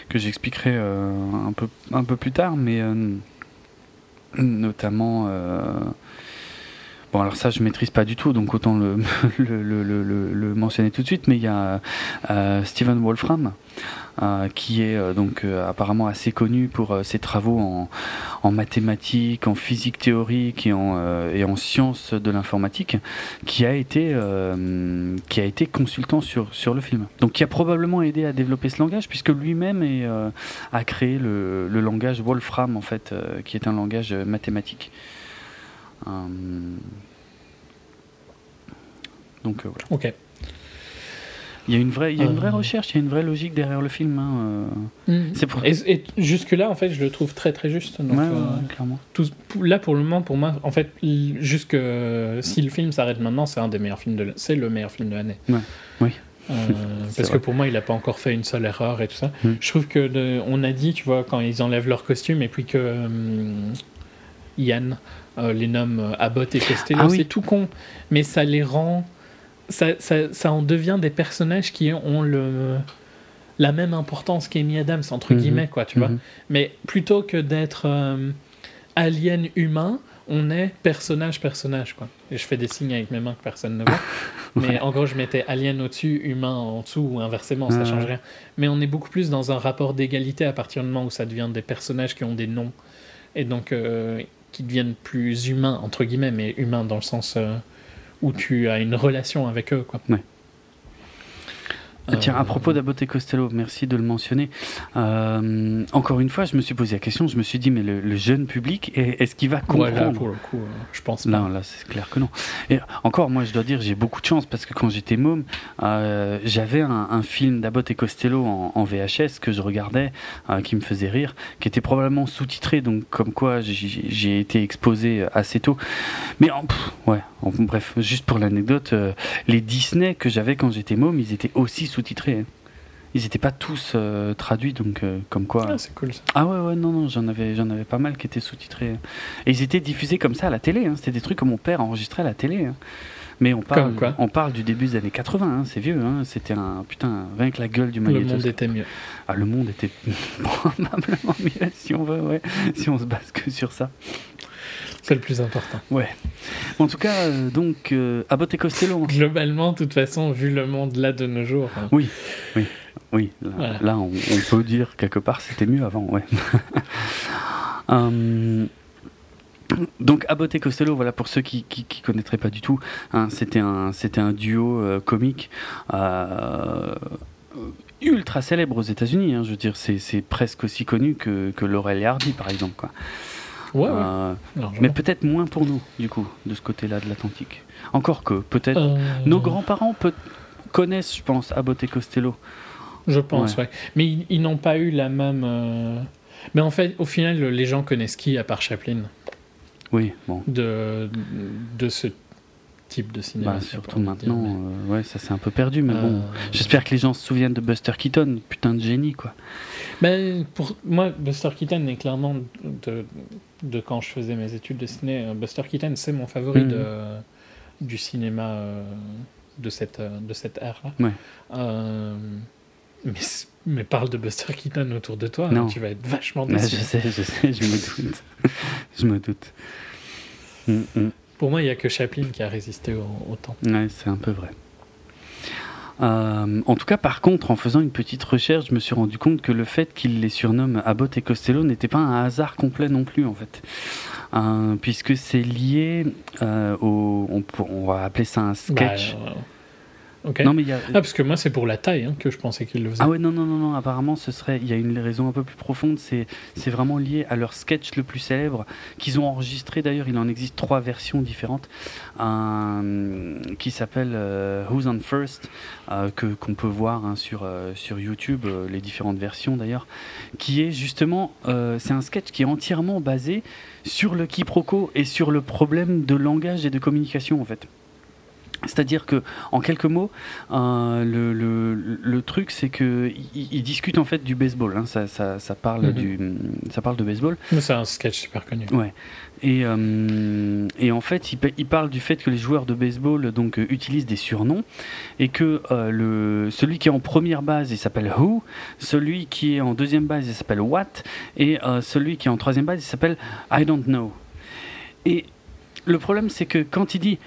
que j'expliquerai un peu un peu plus tard mais notamment Bon, alors ça, je maîtrise pas du tout, donc autant le, mentionner tout de suite, mais il y a euh, Stephen Wolfram, euh, qui est euh, donc apparemment assez connu pour ses travaux en, mathématiques, en physique théorique et en, sciences de l'informatique, qui a été qui a été consultant sur sur le film. Donc qui a probablement aidé à développer ce langage, puisque lui-même a créé le, langage Wolfram en fait, qui est un langage mathématique. Euh, donc euh, voilà. Ok. Il y a une vraie, il y a une vraie euh. recherche, il y a une vraie logique derrière le film. Hein. C'est pour... et, jusque là, en fait, je le trouve très très juste. Donc, clairement. Tout, là, pour le moment, pour moi, en fait, jusque si le film s'arrête maintenant, c'est un des meilleurs films de, c'est le meilleur film de l'année. Oui. parce que pour moi, il n'a pas encore fait une seule erreur et tout ça. Mm. Je trouve que on a dit, tu vois, quand ils enlèvent leur costume et puis que Yann euh, les noms euh, Abbott et Costello. Ah c'est tout con, mais ça les rend. Ça, ça, ça, en devient des personnages qui ont le, la même importance qu'Amy Adams, entre mhm. guillemets, quoi, tu vois. Mhm. Mais plutôt que d'être euh, alien humain, on est personnage personnage quoi. Et je fais des signes avec mes mains que personne ne voit. Mais en gros, je mettais alien au-dessus, humain en dessous ou inversement, ça change rien. Mais on est beaucoup plus dans un rapport d'égalité à partir du moment où ça devient des personnages qui ont des noms. Et donc qui deviennent plus humains, entre guillemets, mais humains dans le sens euh, où tu as une relation avec eux. Quoi. Euh, tiens, à propos d'Abbott et Costello, merci de le mentionner. Euh, encore une fois, je me suis posé la question, je me suis dit, mais le, jeune public, est-ce qu'il va comprendre pour le coup, euh, je pense pas. là, c'est clair que non. Et encore, moi, je dois dire, j'ai beaucoup de chance parce que quand j'étais môme, j'avais un, film d'Abbott et Costello en, VHS que je regardais, qui me faisait rire, qui était probablement sous-titré, donc comme quoi j'ai été exposé assez tôt. Mais en, ouais, bref, juste pour l'anecdote, les Disney que j'avais quand j'étais môme, ils étaient aussi sous-titrés. Hein. Ils n'étaient pas tous euh, traduits, donc euh, comme quoi. Ah, c'est cool ça. Ah ouais, ouais, non, non, j'en avais, j'en avais pas mal qui étaient sous-titrés. Et ils étaient diffusés comme ça à la télé. Hein. C'était des trucs que mon père enregistrait à la télé. Hein. Mais on parle, on parle du début des années 80, c'est vieux. C'était un putain, rien que la gueule du magnétoscope. Le monde était mieux. Ah, le monde était probablement mieux si on veut, ouais, si on se base que sur ça. C'est le plus important. Ouais. En tout cas, euh, donc, euh, Abbott et Costello. Globalement, de toute façon, vu le monde là de nos jours. hein. Oui, oui, oui. Là, Voilà. là, on, on peut dire quelque part c'était mieux avant, ouais. Hum, donc Abbott et Costello, voilà pour ceux qui qui, qui connaîtraient pas du tout, hein, c'était un c'était un duo euh, comique euh, ultra célèbre aux États-Unis. hein, je veux dire, c'est c'est presque aussi connu que que Laurel et Hardy par exemple, quoi. Ouais. Euh, mais peut-être moins pour nous, du coup, de ce côté-là de l'Atlantique. Encore que, peut-être. Euh, Nos grands-parents peut- connaissent, je pense, Abbott et Costello. Je pense, ouais. Mais ils, ils n'ont pas eu la même. euh, Mais en fait, au final, les gens connaissent qui à part Chaplin? Oui, bon. de, de ce type de cinéma Bah, surtout dire, maintenant, mais- euh, ouais, ça s'est un peu perdu, mais bon. Euh, J'espère que les gens se souviennent de Buster Keaton, putain de génie, quoi. Ben, pour moi, Buster Keaton est clairement de, de quand je faisais mes études de ciné. euh, Buster Keaton, c'est mon favori Mhm. de, du cinéma de cette, de cette ère-là. Ouais. Euh, mais, parle de Buster Keaton autour de toi, Non. hein, tu vas être vachement Ouais, déçu. je sais, je sais, je me doute. je me doute. Mm, mm. Pour moi, il n'y a que Chaplin qui a résisté au, au temps. Ouais, c'est un peu vrai. Euh, en tout cas, par contre, en faisant une petite recherche, je me suis rendu compte que le fait qu'ils les surnomment Abbott et Costello n'était pas un hasard complet non plus, en fait. Euh, puisque c'est lié euh, au. On va appeler ça un sketch. Bah, non, mais il y a. Ah, parce que moi, c'est pour la taille hein, que je pensais qu'il le faisait. Ah ouais, non, non, non, non, apparemment, ce serait, il y a une raison un peu plus profonde, c'est, c'est vraiment lié à leur sketch le plus célèbre, qu'ils ont enregistré d'ailleurs, il en existe trois versions différentes, un, qui s'appelle euh, Who's on First, euh, que, qu'on peut voir hein, sur, euh, sur YouTube, les différentes versions d'ailleurs, qui est justement, c'est un sketch qui est entièrement basé sur le quiproquo et sur le problème de langage et de communication en fait. C'est-à-dire que, en quelques mots, euh, le, le, le truc, c'est que ils ils discutent en fait du baseball. hein. Ça, ça, ça parle Mhm. du, ça parle de baseball. C'est un sketch super connu. Ouais. Et, euh, et en fait, il, il parle du fait que les joueurs de baseball donc euh, utilisent des surnoms et que euh, le celui qui est en première base, il s'appelle Who, celui qui est en deuxième base, il s'appelle What, et celui qui est en troisième base, il s'appelle I don't know. Et le problème, c'est que quand il dit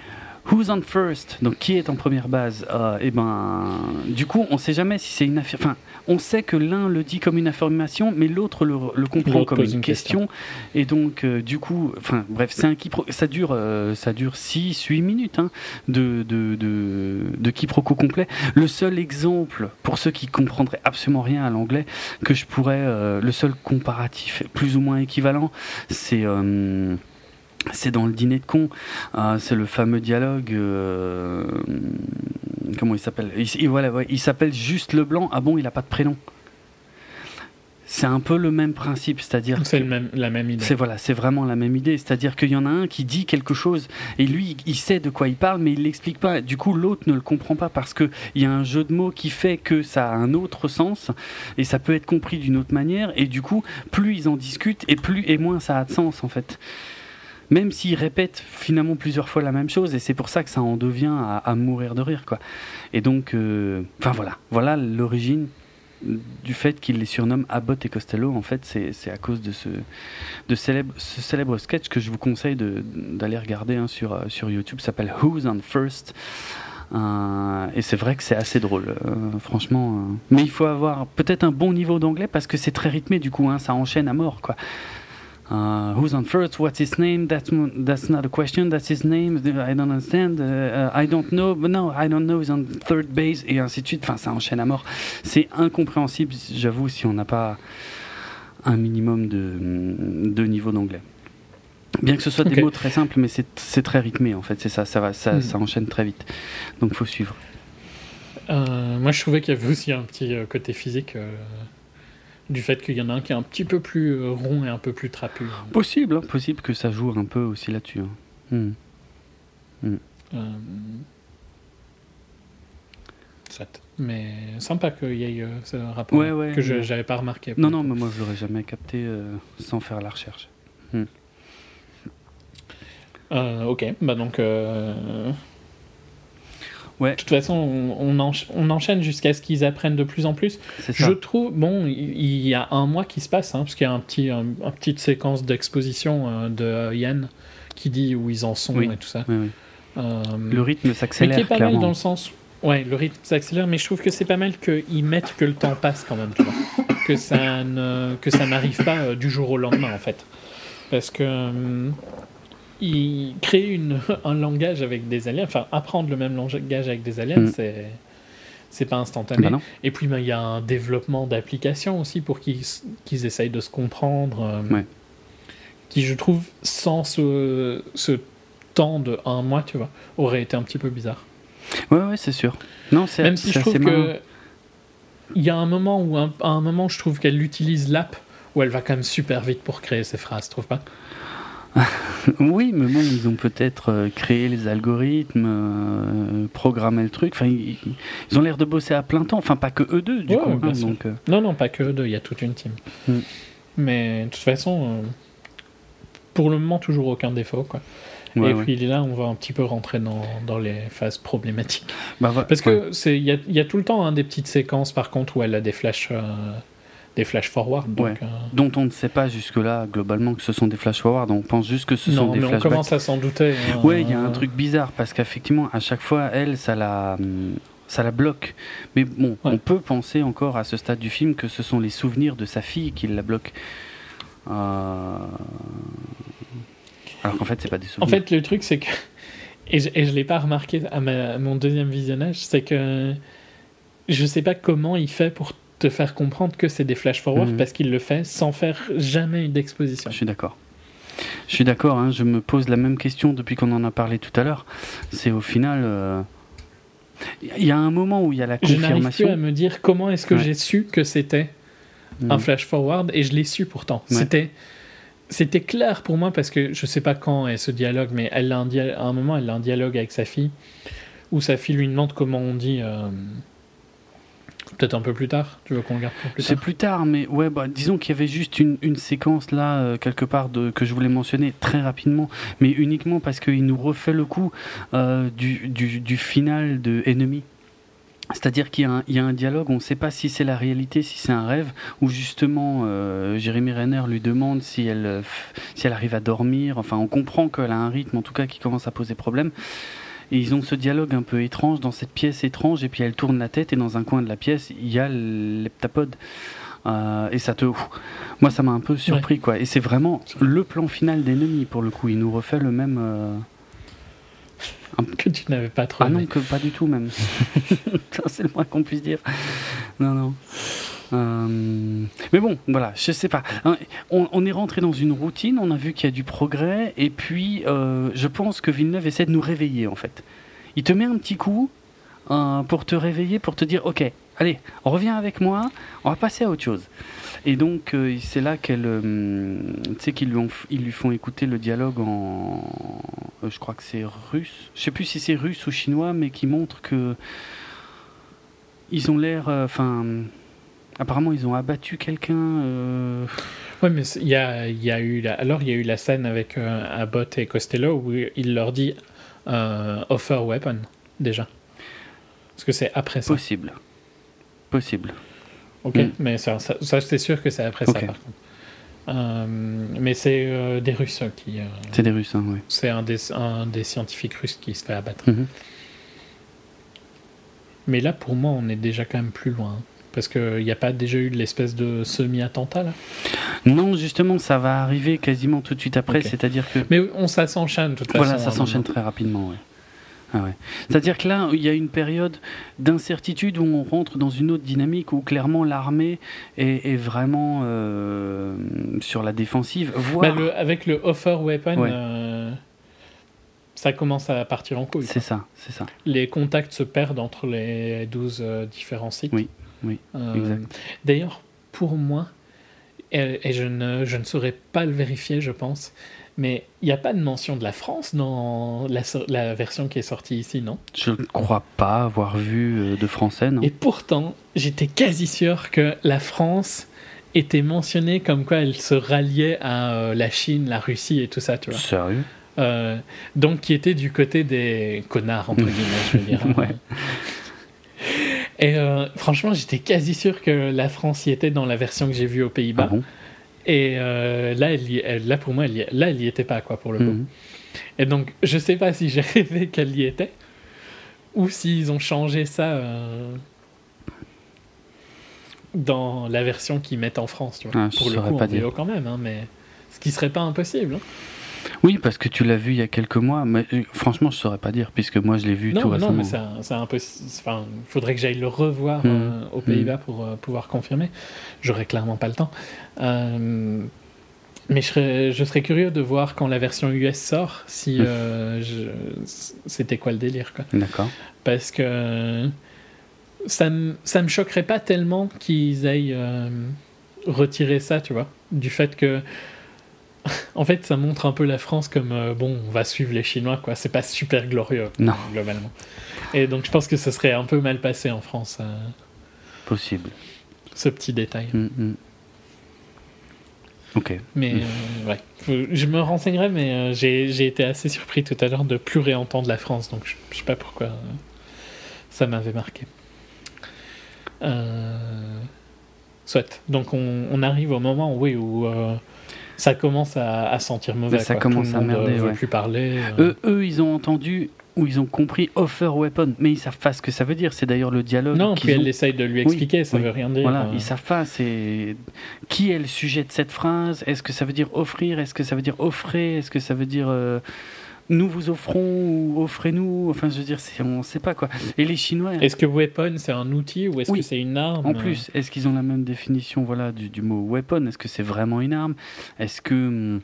Who's on first? Donc qui est en première base? Euh, Et ben, du coup, on sait jamais si c'est une affaire. Enfin, on sait que l'un le dit comme une affirmation, mais l'autre le, le comprend comme une une question. Et donc, euh, du coup, enfin, bref, c'est un quiproquo. Ça dure, euh, ça dure 6 8 minutes hein, de, de, de, de quiproquo complet. Le seul exemple pour ceux qui comprendraient absolument rien à l'anglais que je pourrais, euh, le seul comparatif plus ou moins équivalent, c'est c'est dans le dîner de con. Euh, c'est le fameux dialogue. euh, comment il s'appelle? Il, il- voilà, ouais, il s'appelle juste Leblanc. Ah bon, il a pas de prénom. C'est un peu le même principe, c'est-à-dire. C'est la même idée. c'est voilà, c'est vraiment la même idée. C'est-à-dire qu'il y en a un qui dit quelque chose et lui, il sait de quoi il parle, mais il l'explique pas. Du coup, l'autre ne le comprend pas parce que il y a un jeu de mots qui fait que ça a un autre sens et ça peut être compris d'une autre manière. Et du coup, plus ils en discutent et plus et moins ça a de sens en fait. Même s'ils répètent finalement plusieurs fois la même chose, et c'est pour ça que ça en devient à, mourir de rire, quoi. Et donc, euh, enfin voilà, voilà l'origine du fait qu'ils les surnomment Abbott et Costello. En fait, c'est à cause de ce, célèbre, sketch que je vous conseille d'aller regarder hein, sur, euh, sur YouTube. S'appelle Who's on First. Euh, et c'est vrai que c'est assez drôle, franchement. Mais il faut avoir peut-être un bon niveau d'anglais parce que c'est très rythmé du coup, hein, ça enchaîne à mort quoi. Uh, who's on first? What's his name? That's that's not a question. That's his name. I don't understand? Uh, uh, I don't know. But no, I don't know. He's on third base et ainsi de suite. Enfin, ça enchaîne à mort. C'est incompréhensible, j'avoue, si on n'a pas un minimum de, de niveau d'anglais. Bien que ce soit Ok. des mots très simples, mais c'est c'est très rythmé en fait. C'est ça. Ça va. Ça, Hmm. ça enchaîne très vite. Donc, faut suivre. Euh, moi, je trouvais qu'il y avait aussi un petit euh, côté physique euh, du fait qu'il y en a un qui est un petit peu plus euh, rond et un peu plus trapu. Possible, hein, possible que ça joue un peu aussi là-dessus. hein. Hmm. Euh, soit. Mais sympa qu'il y ait euh, ce rapport Ouais, ouais, que je ouais. j'avais pas remarqué. Non, non, mais moi je l'aurais jamais capté euh, sans faire la recherche. Euh, ok, bah donc. Ouais. De toute façon, on, on encha- on enchaîne jusqu'à ce qu'ils apprennent de plus en plus. Je trouve, bon, il y a un mois qui se passe, hein, parce qu'il y a un petit, un, un petite séquence d'exposition euh, de euh, Yann qui dit où ils en sont et tout ça. Euh, le rythme s'accélère. Mais qui est pas mal dans le sens. Ouais, le rythme s'accélère, mais je trouve que c'est pas mal qu'ils mettent que le temps passe quand même, tu vois. Que ça ne, que ça n'arrive pas euh, du jour au lendemain, en fait. Parce que. Euh, ils créent une, un langage avec des aliens, enfin, apprendre le même langage avec des aliens, mm. c'est c'est pas instantané. Bah et puis ben, il y a un développement d'applications aussi pour qu'ils qu'ils essayent de se comprendre. ouais. Qui, je trouve, sans ce, ce temps de un mois, tu vois, aurait été un petit peu bizarre. Ouais, ouais, c'est sûr. Non, c'est Même si je trouve que. Il y a un moment où, un, à un moment, je trouve qu'elle utilise l'app où elle va quand même super vite pour créer ses phrases, tu trouves pas? oui, mais bon, ils ont peut-être euh, créé les algorithmes, euh, programmé le truc. Enfin, ils, ont l'air de bosser à plein temps. Enfin, pas que eux deux, du coup. Hein, donc, euh. Non, non, pas que eux deux. Il y a toute une team. Mm. Mais de toute façon, pour le moment, toujours aucun défaut, quoi et puis là, on va un petit peu rentrer dans, dans les phases problématiques. Bah, Parce que il y, a, y, a, tout le temps hein, des petites séquences, par contre, où elle a des flashs. Des flash forward. Donc, euh, Dont on ne sait pas jusque-là, globalement, que ce sont des flash forward. On pense juste que ce sont des mais on commence à s'en douter. Hein. Ouais, il y a un truc bizarre, parce qu'effectivement, à chaque fois, elle, ça la ça la bloque. Mais bon, on peut penser encore à ce stade du film que ce sont les souvenirs de sa fille qui la bloquent. Euh... Alors qu'en fait, c'est pas des souvenirs. En fait, le truc, c'est que. Et je, ne l'ai pas remarqué à, mon deuxième visionnage, c'est que je sais pas comment il fait pour te faire comprendre que c'est des flash forward mhm. parce qu'il le fait sans faire jamais d'exposition. Je suis d'accord. Je suis d'accord, hein, je me pose la même question depuis qu'on en a parlé tout à l'heure. C'est au final. Euh, il y a un moment où il y a la confirmation. Je n'arrive plus à me dire comment est-ce que j'ai su que c'était un mhm. flash forward et je l'ai su pourtant. C'était c'était clair pour moi parce que je sais pas quand elle ce dialogue, mais elle a un à un moment, elle a un dialogue avec sa fille où sa fille lui demande comment on dit. Euh, peut-être un peu plus tard. Tu veux qu'on regarde plus C'est plus tard, mais ouais, bah, disons qu'il y avait juste une, une séquence là, euh, quelque part, de, que je voulais mentionner très rapidement, mais uniquement parce qu'il nous refait le coup euh, du, du, du, final de Enemy. C'est-à-dire qu'il y, a un dialogue, on ne sait pas si c'est la réalité, si c'est un rêve, où justement euh, Jérémy Renner lui demande si elle, si elle arrive à dormir. Enfin, on comprend qu'elle a un rythme, en tout cas, qui commence à poser problème. Et ils ont ce dialogue un peu étrange dans cette pièce étrange, et puis elle tourne la tête, et dans un coin de la pièce, il y a l'heptapode. Euh, et ça te. Moi, ça m'a un peu surpris, quoi. Et c'est vraiment le plan final d'Ennemi, pour le coup. Il nous refait le même. Euh, que tu n'avais pas trop. Ah non, que pas du tout même. c'est le moins qu'on puisse dire. Non, non. Euh, mais bon, voilà, je sais pas. Hein, on, est rentré dans une routine, on a vu qu'il y a du progrès, et puis euh, je pense que Villeneuve essaie de nous réveiller en fait. Il te met un petit coup euh, pour te réveiller, pour te dire ok, allez, reviens avec moi, on va passer à autre chose. Et donc, c'est là qu'elle, qu'ils lui, ils lui font écouter le dialogue en, je crois que c'est russe. Je sais plus si c'est russe ou chinois, mais qui montre que ils ont l'air, enfin, apparemment, ils ont abattu quelqu'un. Oui, mais il y a, y a, eu la, alors il y a eu la scène avec Abbott et Costello où il leur dit offer weapon déjà. Parce que c'est après ça. Possible. Possible. Ok, mm. mais ça, ça, c'est sûr que c'est après ça, par contre. Euh, mais c'est euh, des Russes qui. Euh, c'est des Russes, hein, oui. C'est un des, un des scientifiques russes qui se fait abattre. Mm-hmm. Mais là, pour moi, on est déjà quand même plus loin. Parce qu'il n'y a pas déjà eu l'espèce de semi-attentat là? Non, justement, ça va arriver quasiment tout de suite après. C'est-à-dire que. Mais on, ça s'enchaîne, de toute façon. Voilà, ça s'enchaîne très rapidement, oui. Ah C'est-à-dire que là, il y a une période d'incertitude où on rentre dans une autre dynamique où clairement l'armée est, vraiment euh, sur la défensive. Bah, avec le offer weapon, euh, ça commence à partir en couille. C'est ça, c'est ça. Les contacts se perdent entre les 12 euh, différents sites. Oui, oui, exact. D'ailleurs, pour moi, et, je, ne, je ne saurais pas le vérifier, je pense, mais il n'y a pas de mention de la France dans la, version qui est sortie ici, non? Je ne crois pas avoir vu euh, de français, non Et pourtant, j'étais quasi sûr que la France était mentionnée comme quoi elle se ralliait à euh, la Chine, la Russie et tout ça, tu vois. Sérieux? Euh, Donc qui était du côté des connards, entre guillemets, je veux dire. ouais. Et franchement, j'étais quasi sûr que la France y était dans la version que j'ai vue aux Pays-Bas. Ah bon? Et euh, là, elle, là, pour moi, elle là, elle y était pas, quoi, pour le coup. Mhm. Et donc, je sais pas si j'ai rêvé qu'elle y était, ou s'ils ont changé ça euh, dans la version qu'ils mettent en France, tu vois. Ah, Pour le coup, pas en dire. quand même, hein, mais ce qui serait pas impossible. hein. Oui, parce que tu l'as vu il y a quelques mois, mais euh, franchement, je saurais pas dire, puisque moi, je l'ai vu tout Non, non, récemment. mais c'est un-. Enfin, il faudrait que j'aille le revoir Mhm. euh, aux Pays-Bas pour euh, pouvoir confirmer. J'aurais clairement pas le temps. Mais je serais, je serais curieux de voir quand la version US sort, si je- c'était quoi le délire, quoi. D'accord. Parce que ça me, ça me choquerait pas tellement qu'ils aillent retirer ça, tu vois. Du fait que. En fait, ça montre un peu la France comme euh, bon, on va suivre les Chinois, quoi. C'est pas super glorieux, Non. globalement. Et donc, je pense que ce serait un peu mal passé en France, euh, Possible. ce petit détail. Mm, mm. Ok. Mais Mm. euh, ouais, je me renseignerai, mais j'ai été assez surpris tout à l'heure de plus réentendre la France, donc je, je sais pas pourquoi ça m'avait marqué. Soit. Donc on, on arrive au moment oui, où ça commence à, à sentir mauvais. Ça quoi. commence Tout le à monde, euh, merder, veut ouais. plus parler. euh. Eux, eux, ils ont entendu ou ils ont compris offer weapon, mais ils savent pas ce que ça veut dire. C'est d'ailleurs le dialogue. non, puis ont- elle essaye de lui expliquer, ça oui. veut rien dire. Voilà, euh. ils savent pas. C'est qui est le sujet de cette phrase? Est-ce que ça veut dire offrir? Est-ce que ça veut dire offrir Est-ce que ça veut dire euh, nous vous offrons ou offrez-nous. Enfin, je veux dire, on sait pas quoi. Et les Chinois, Est-ce que weapon c'est un outil ou est-ce Oui. que c'est une arme? En plus, est-ce qu'ils ont la même définition, voilà, du, du mot weapon? Est-ce que c'est vraiment une arme? Est-ce que hum,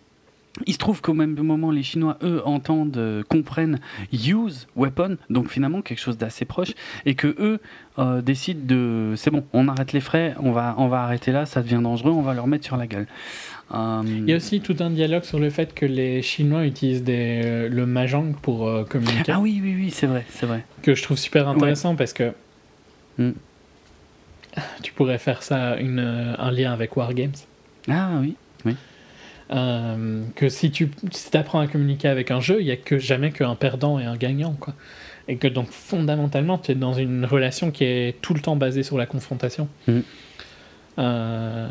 il se trouve qu'au même moment, les Chinois, eux, entendent, euh, comprennent use weapon, donc finalement quelque chose d'assez proche, et que eux euh, décident de, c'est bon, on arrête les frais, on va, on va arrêter là, ça devient dangereux, on va leur mettre sur la gueule. Euh, Il y a aussi tout un dialogue sur le fait que les Chinois utilisent des, euh, le mahjong pour euh, communiquer, ah oui, oui, oui, c'est vrai, c'est vrai. que je trouve super intéressant parce que Mm. tu pourrais faire ça une, un lien avec Wargames. Ah oui, Euh, que si tu si apprends à communiquer avec un jeu, il n'y a que jamais qu'un perdant et un gagnant. Quoi. Et que donc fondamentalement, tu es dans une relation qui est tout le temps basée sur la confrontation. Mm. Euh,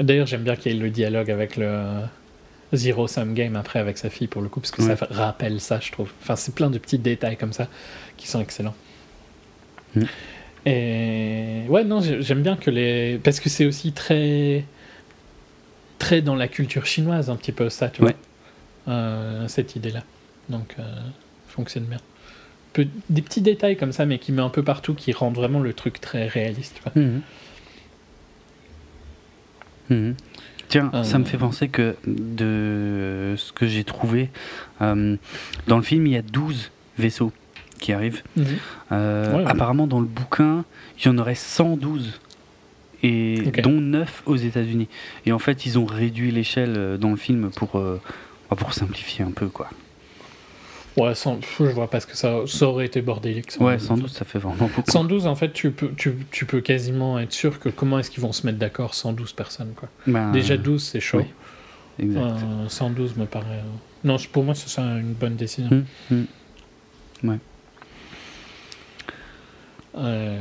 D'ailleurs, j'aime bien qu'il y ait le dialogue avec le Zero Sum Game après avec sa fille pour le coup, parce que Ouais. ça rappelle ça, je trouve. Enfin, c'est plein de petits détails comme ça qui sont excellents. Mm. Et ouais, non, j'ai- j'aime bien que les. Parce que c'est aussi très. très dans la culture chinoise, un petit peu ça, tu Ouais. vois. Euh, cette idée-là. Donc, euh, fonctionne bien. Peu- des petits détails comme ça, mais qui met un peu partout, qui rendent vraiment le truc très réaliste, tu vois. Mhm. Mhm. Tiens, Euh. ça me fait penser que de ce que j'ai trouvé, euh, dans le film, il y a 12 vaisseaux qui arrivent. Mhm. Euh, Ouais, ouais. Apparemment, dans le bouquin, il y en aurait 112, et dont 9 aux États-Unis. Et en fait, ils ont réduit l'échelle dans le film pour, euh, pour simplifier un peu. quoi. Ouais, sans, je vois pas ce que ça, ça aurait été bordélique. sans Ouais, doute. 112, ça fait vraiment beaucoup. 112, en fait, tu peux, tu, tu peux quasiment être sûr que comment est-ce qu'ils vont se mettre d'accord 112 personnes, quoi. Ben, Déjà 12, c'est chaud. oui, exact. Euh, 112 me paraît. euh, Non, pour moi, c'est ça une bonne décision. Hum, hum. Ouais. Euh,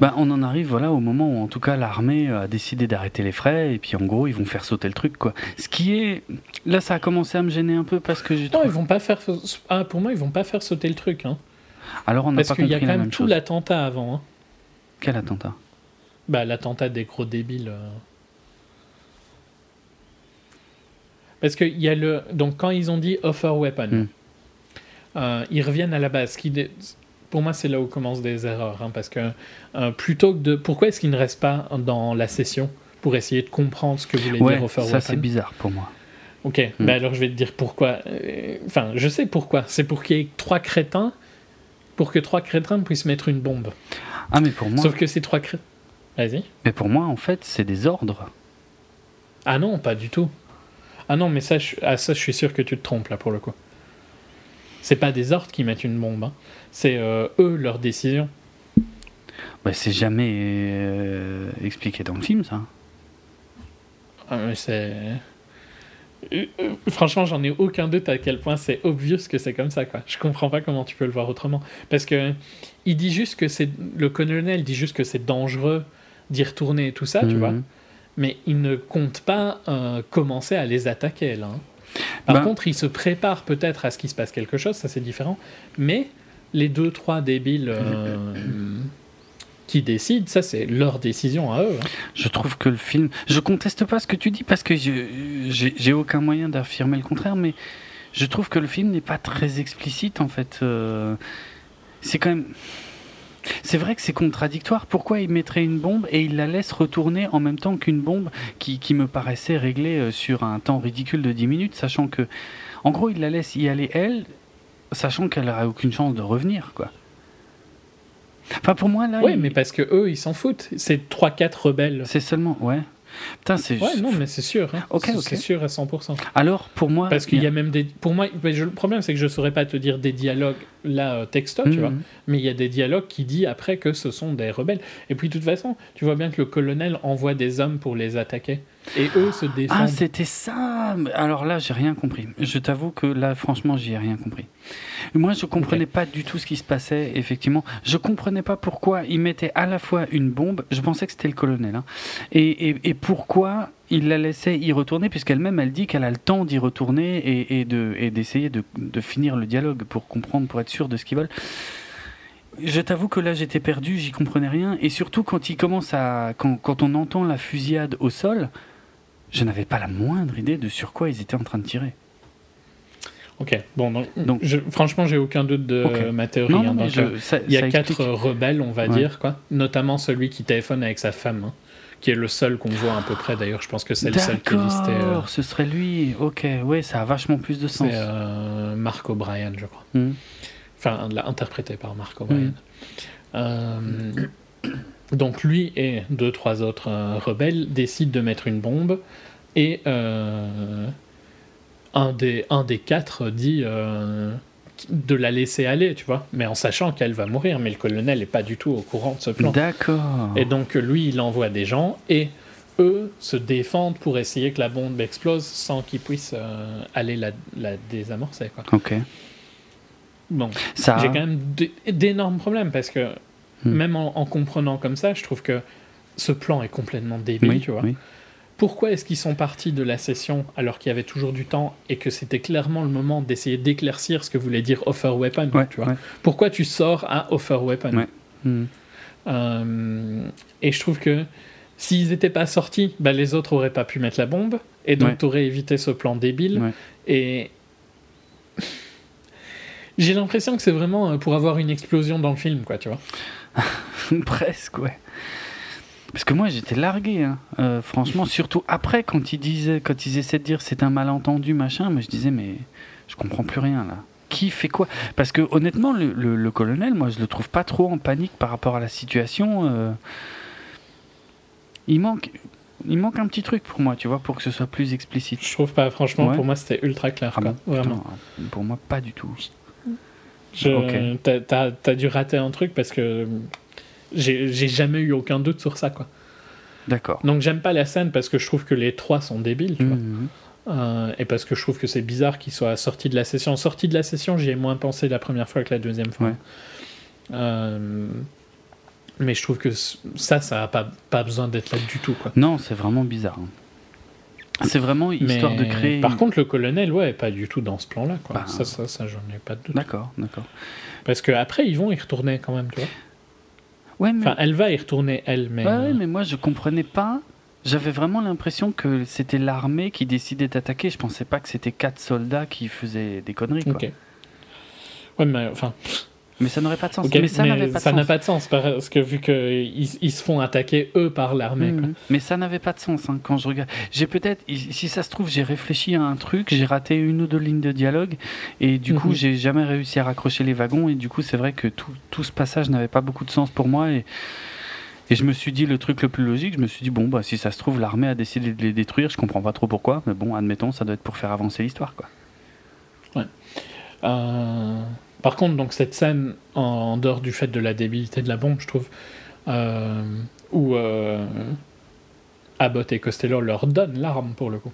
Bah, on en arrive voilà au moment où en tout cas l'armée a décidé d'arrêter les frais et puis en gros ils vont faire sauter le truc quoi. Ce qui est là ça a commencé à me gêner un peu parce que j'ai Non, trouvé... ils vont pas faire. Ah, pour moi, ils vont pas faire sauter le truc. Hein. Alors on n'a Parce pas qu'il y a compris quand même tout l'attentat avant. Hein. Quel attentat? Bah, l'attentat des gros débiles. euh. Parce qu'il y a le. Donc, quand ils ont dit offer weapon, Hmm. euh, ils reviennent à la base. Qui dé- Pour moi, c'est là où commencent des erreurs. hein, parce que euh, plutôt que de. Pourquoi est-ce qu'ils ne restent pas dans la session pour essayer de comprendre ce que voulait Ouais, dire offer ça c'est bizarre pour moi. Ok, Hmm. bah alors je vais te dire pourquoi. Euh, Enfin, je sais pourquoi. C'est pour qu'il y ait trois crétins. Pour que trois crétins puissent mettre une bombe. Ah mais pour moi Sauf que ces trois crétins. Vas-y. mais pour moi en fait c'est des ordres. Ah non, pas du tout. Ah non, mais ça, je, ah, ça, je suis sûr que tu te trompes là pour le coup. C'est pas des ordres qui mettent une bombe. hein. C'est euh, eux leur décision. Bah, c'est jamais euh, expliqué dans le film ça. Ah, c'est. Euh, Franchement, j'en ai aucun doute à quel point c'est obvious que c'est comme ça, quoi. Je comprends pas comment tu peux le voir autrement. Parce que il dit juste que c'est. Le colonel dit juste que c'est dangereux d'y retourner et tout ça, tu Mhm. vois. Mais il ne compte pas euh, commencer à les attaquer, là. hein. Par Ben- contre, ils se préparent peut-être à ce qu'il se passe quelque chose, ça c'est différent. Mais les deux, trois débiles euh, qui décident, ça c'est leur décision à eux. hein. Je trouve que le film. Je conteste pas ce que tu dis parce que j'ai aucun moyen d'affirmer le contraire, mais je trouve que le film n'est pas très explicite en fait. Euh, C'est quand même. C'est vrai que c'est contradictoire. Pourquoi il mettrait une bombe et il la laisse retourner en même temps qu'une bombe qui, qui me paraissait réglée euh, sur un temps ridicule de 10 minutes, sachant que. En gros, il la laisse y aller elle, sachant qu'elle n'aurait aucune chance de revenir, quoi. Enfin, pour moi, là. Oui, il- mais parce que eux, ils s'en foutent. C'est 3-4 rebelles. C'est seulement. Ouais. Putain, c'est. Ouais, non, mais c'est sûr. hein. C'est- sûr à 100%. Alors, pour moi. Parce qu'il y a même des. Pour moi, le problème, c'est que je saurais pas te dire des dialogues là, euh, texto, tu Mhm. vois. Mais il y a des dialogues qui disent après que ce sont des rebelles. Et puis, de toute façon, tu vois bien que le colonel envoie des hommes pour les attaquer. Et eux se Ah, défendent. c'était ça Alors là, j'ai rien compris. Je t'avoue que là, franchement, j'y ai rien compris. Moi, je comprenais pas du tout ce qui se passait, effectivement. Je comprenais pas pourquoi il mettait à la fois une bombe, je pensais que c'était le colonel, hein, et, et, et pourquoi il la laissait y retourner, puisqu'elle-même, elle dit qu'elle a le temps d'y retourner et, et de- et d'essayer de, de finir le dialogue pour comprendre, pour être sûr de ce qu'ils veulent. Je t'avoue que là j'étais perdu, j'y comprenais rien, et surtout quand il commence à, quand, quand on entend la fusillade au sol, je n'avais pas la moindre idée de sur quoi ils étaient en train de tirer. Ok, bon, donc, Donc- je- franchement, j'ai aucun doute de ma théorie. Non, hein, donc, je- euh, ça- Il y a quatre explique. rebelles, on va Ouais. dire, quoi. Notamment celui qui téléphone avec sa femme, hein, qui est le seul qu'on voit à peu près. D'ailleurs, je pense que c'est le seul qui est listé. euh, D'accord, ce serait lui. Ok, ouais, ça a vachement plus de sens. c'est euh, Mark O'Brien, je crois. Hmm. Enfin, l'a- interprété par Mark O'Brien. Mhm. Euh, donc lui et deux, trois autres euh, rebelles décident de mettre une bombe et euh, un, des, un des quatre dit de la laisser aller, tu vois, mais en sachant qu'elle va mourir, mais le colonel n'est pas du tout au courant de ce plan. D'accord. Et donc lui, il envoie des gens et eux se défendent pour essayer que la bombe explose sans qu'ils puissent euh, aller la, la désamorcer. Quoi. Ok. Bon, Ça. j'ai quand même d'énormes problèmes parce que Hmm. même en, en comprenant comme ça, je trouve que ce plan est complètement débile, Oui, tu vois. oui. Pourquoi est-ce qu'ils sont partis de la session alors qu'il y avait toujours du temps et que c'était clairement le moment d'essayer d'éclaircir ce que voulait dire offer weapon, Ouais, tu vois ouais. Pourquoi tu sors à offer weapon Ouais. Hmm. Euh, et je trouve que s'ils n'étaient pas sortis, bah, les autres auraient pas pu mettre la bombe et donc tu aurais évité ce plan débile. Et j'ai l'impression que c'est vraiment euh, pour avoir une explosion dans le film, quoi, tu vois. Presque, ouais. Parce que moi j'étais largué, hein. Euh, franchement, surtout après quand ils disaient, quand ils essaient de dire c'est un malentendu machin, mais je disais mais je comprends plus rien là. Qui fait quoi? Parce que honnêtement, le, le- le colonel, moi je le trouve pas trop en panique par rapport à la situation. euh. Il manque, il manque un petit truc pour moi, tu vois, pour que ce soit plus explicite. Je trouve pas, franchement, Ouais. pour moi c'était ultra clair, Ah quoi. bon Vraiment. Putain, pour moi pas du tout. Je- Ok. T'as, t'as dû rater un truc parce que j'ai, jamais eu aucun doute sur ça, quoi. D'accord. Donc j'aime pas la scène parce que je trouve que les trois sont débiles, tu vois. Mhm. Euh, et parce que je trouve que c'est bizarre qu'ils soient sortis de la session. Sortis de la session, j'y ai moins pensé la première fois que la deuxième fois. Ouais. Euh, mais je trouve que ça, ça n'a pas, pas besoin d'être là du tout. Quoi. Non, c'est vraiment bizarre. hein. C'est vraiment histoire Mais de créer. Par contre, le colonel, ouais, pas du tout dans ce plan-là. Quoi. Bah, ça, ça, ça, j'en ai pas de doute. D'accord, d'accord. Parce qu'après, ils vont y retourner quand même, tu vois. Ouais, mais Enfin, elle va y retourner, elle, mais. Ouais, ouais, mais moi je comprenais pas. J'avais vraiment l'impression que c'était l'armée qui décidait d'attaquer. Je pensais pas que c'était quatre soldats qui faisaient des conneries. Quoi. Ok. Ouais, mais enfin, Mais ça n'aurait pas de sens. mais ça n'avait pas de ça sens. n'a pas de sens parce que vu qu'ils ils se font attaquer eux par l'armée. Mhm. Mais ça n'avait pas de sens hein, quand je regarde. J'ai peut-être, si ça se trouve, j'ai réfléchi à un truc, j'ai raté une ou deux lignes de dialogue, et du coup, Mhm. j'ai jamais réussi à raccrocher les wagons, et du coup, c'est vrai que tout, tout ce passage n'avait pas beaucoup de sens pour moi, et, et je me suis dit le truc le plus logique, je me suis dit bon, bah si ça se trouve, l'armée a décidé de les détruire, je comprends pas trop pourquoi, mais bon, admettons, ça doit être pour faire avancer l'histoire, quoi. Euh, par contre, donc cette scène, en, en dehors du fait de la débilité de la bombe, je trouve, euh, où euh, Abbott et Costello leur donnent l'arme pour le coup.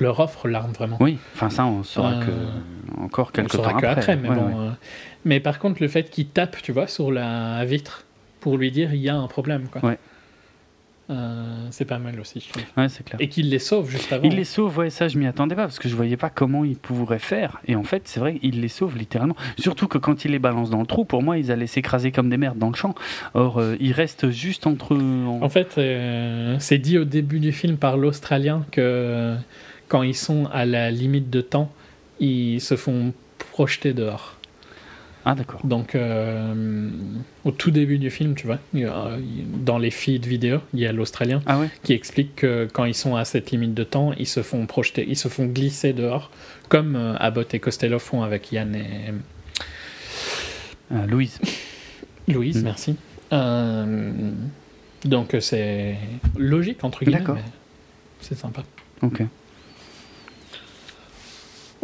Leur offrent l'arme vraiment. Oui, enfin ça, on saura Euh, que encore On quelques saura temps que après. après, mais Ouais, bon. ouais. mais par contre, le fait qu'il tape, tu vois, sur la vitre pour lui dire il y a un problème, quoi. Ouais. Euh, c'est pas mal aussi, je trouve. Ouais, c'est clair. Et qu'il les sauve juste avant. Il les sauve, ouais, ça je m'y attendais pas parce que je voyais pas comment il pourrait faire. Et en fait, c'est vrai, il les sauve littéralement. Surtout que quand il les balance dans le trou, pour moi, ils allaient s'écraser comme des merdes dans le champ. Or, euh, ils restent juste entre. en- En fait, euh, c'est dit au début du film par l'Australien que quand ils sont à la limite de temps, ils se font projeter dehors. Ah, d'accord. Donc, euh, au tout début du film, tu vois, dans les feeds vidéo, il y a l'Australien Ah ouais qui explique que quand ils sont à cette limite de temps, ils se font projeter, ils se font glisser dehors, comme euh, Abbott et Costello font avec Yann et Euh, Louise. Louise, Mm. merci. Euh, donc c'est logique entre guillemets, D'accord. c'est sympa. Ok.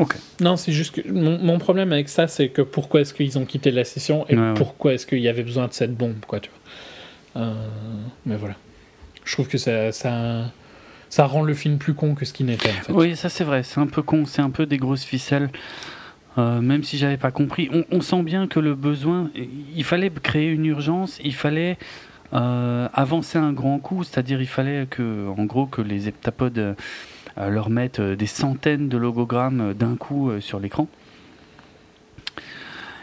Ok. Non, c'est juste que mon, mon problème avec ça, c'est que pourquoi est-ce qu'ils ont quitté la session et Ouais, ouais. pourquoi est-ce qu'il y avait besoin de cette bombe, quoi, tu vois. Euh, mais voilà. Je trouve que ça, ça, ça rend le film plus con que ce qu'il n'était, en fait. Oui, ça c'est vrai, c'est un peu con, c'est un peu des grosses ficelles. Euh, même si j'avais pas compris, on, on sent bien que le besoin, il fallait créer une urgence, il fallait euh, avancer un grand coup, c'est-à-dire il fallait que, en gros, que les heptapodes leur mettent euh, des centaines de logogrammes euh, d'un coup euh, sur l'écran.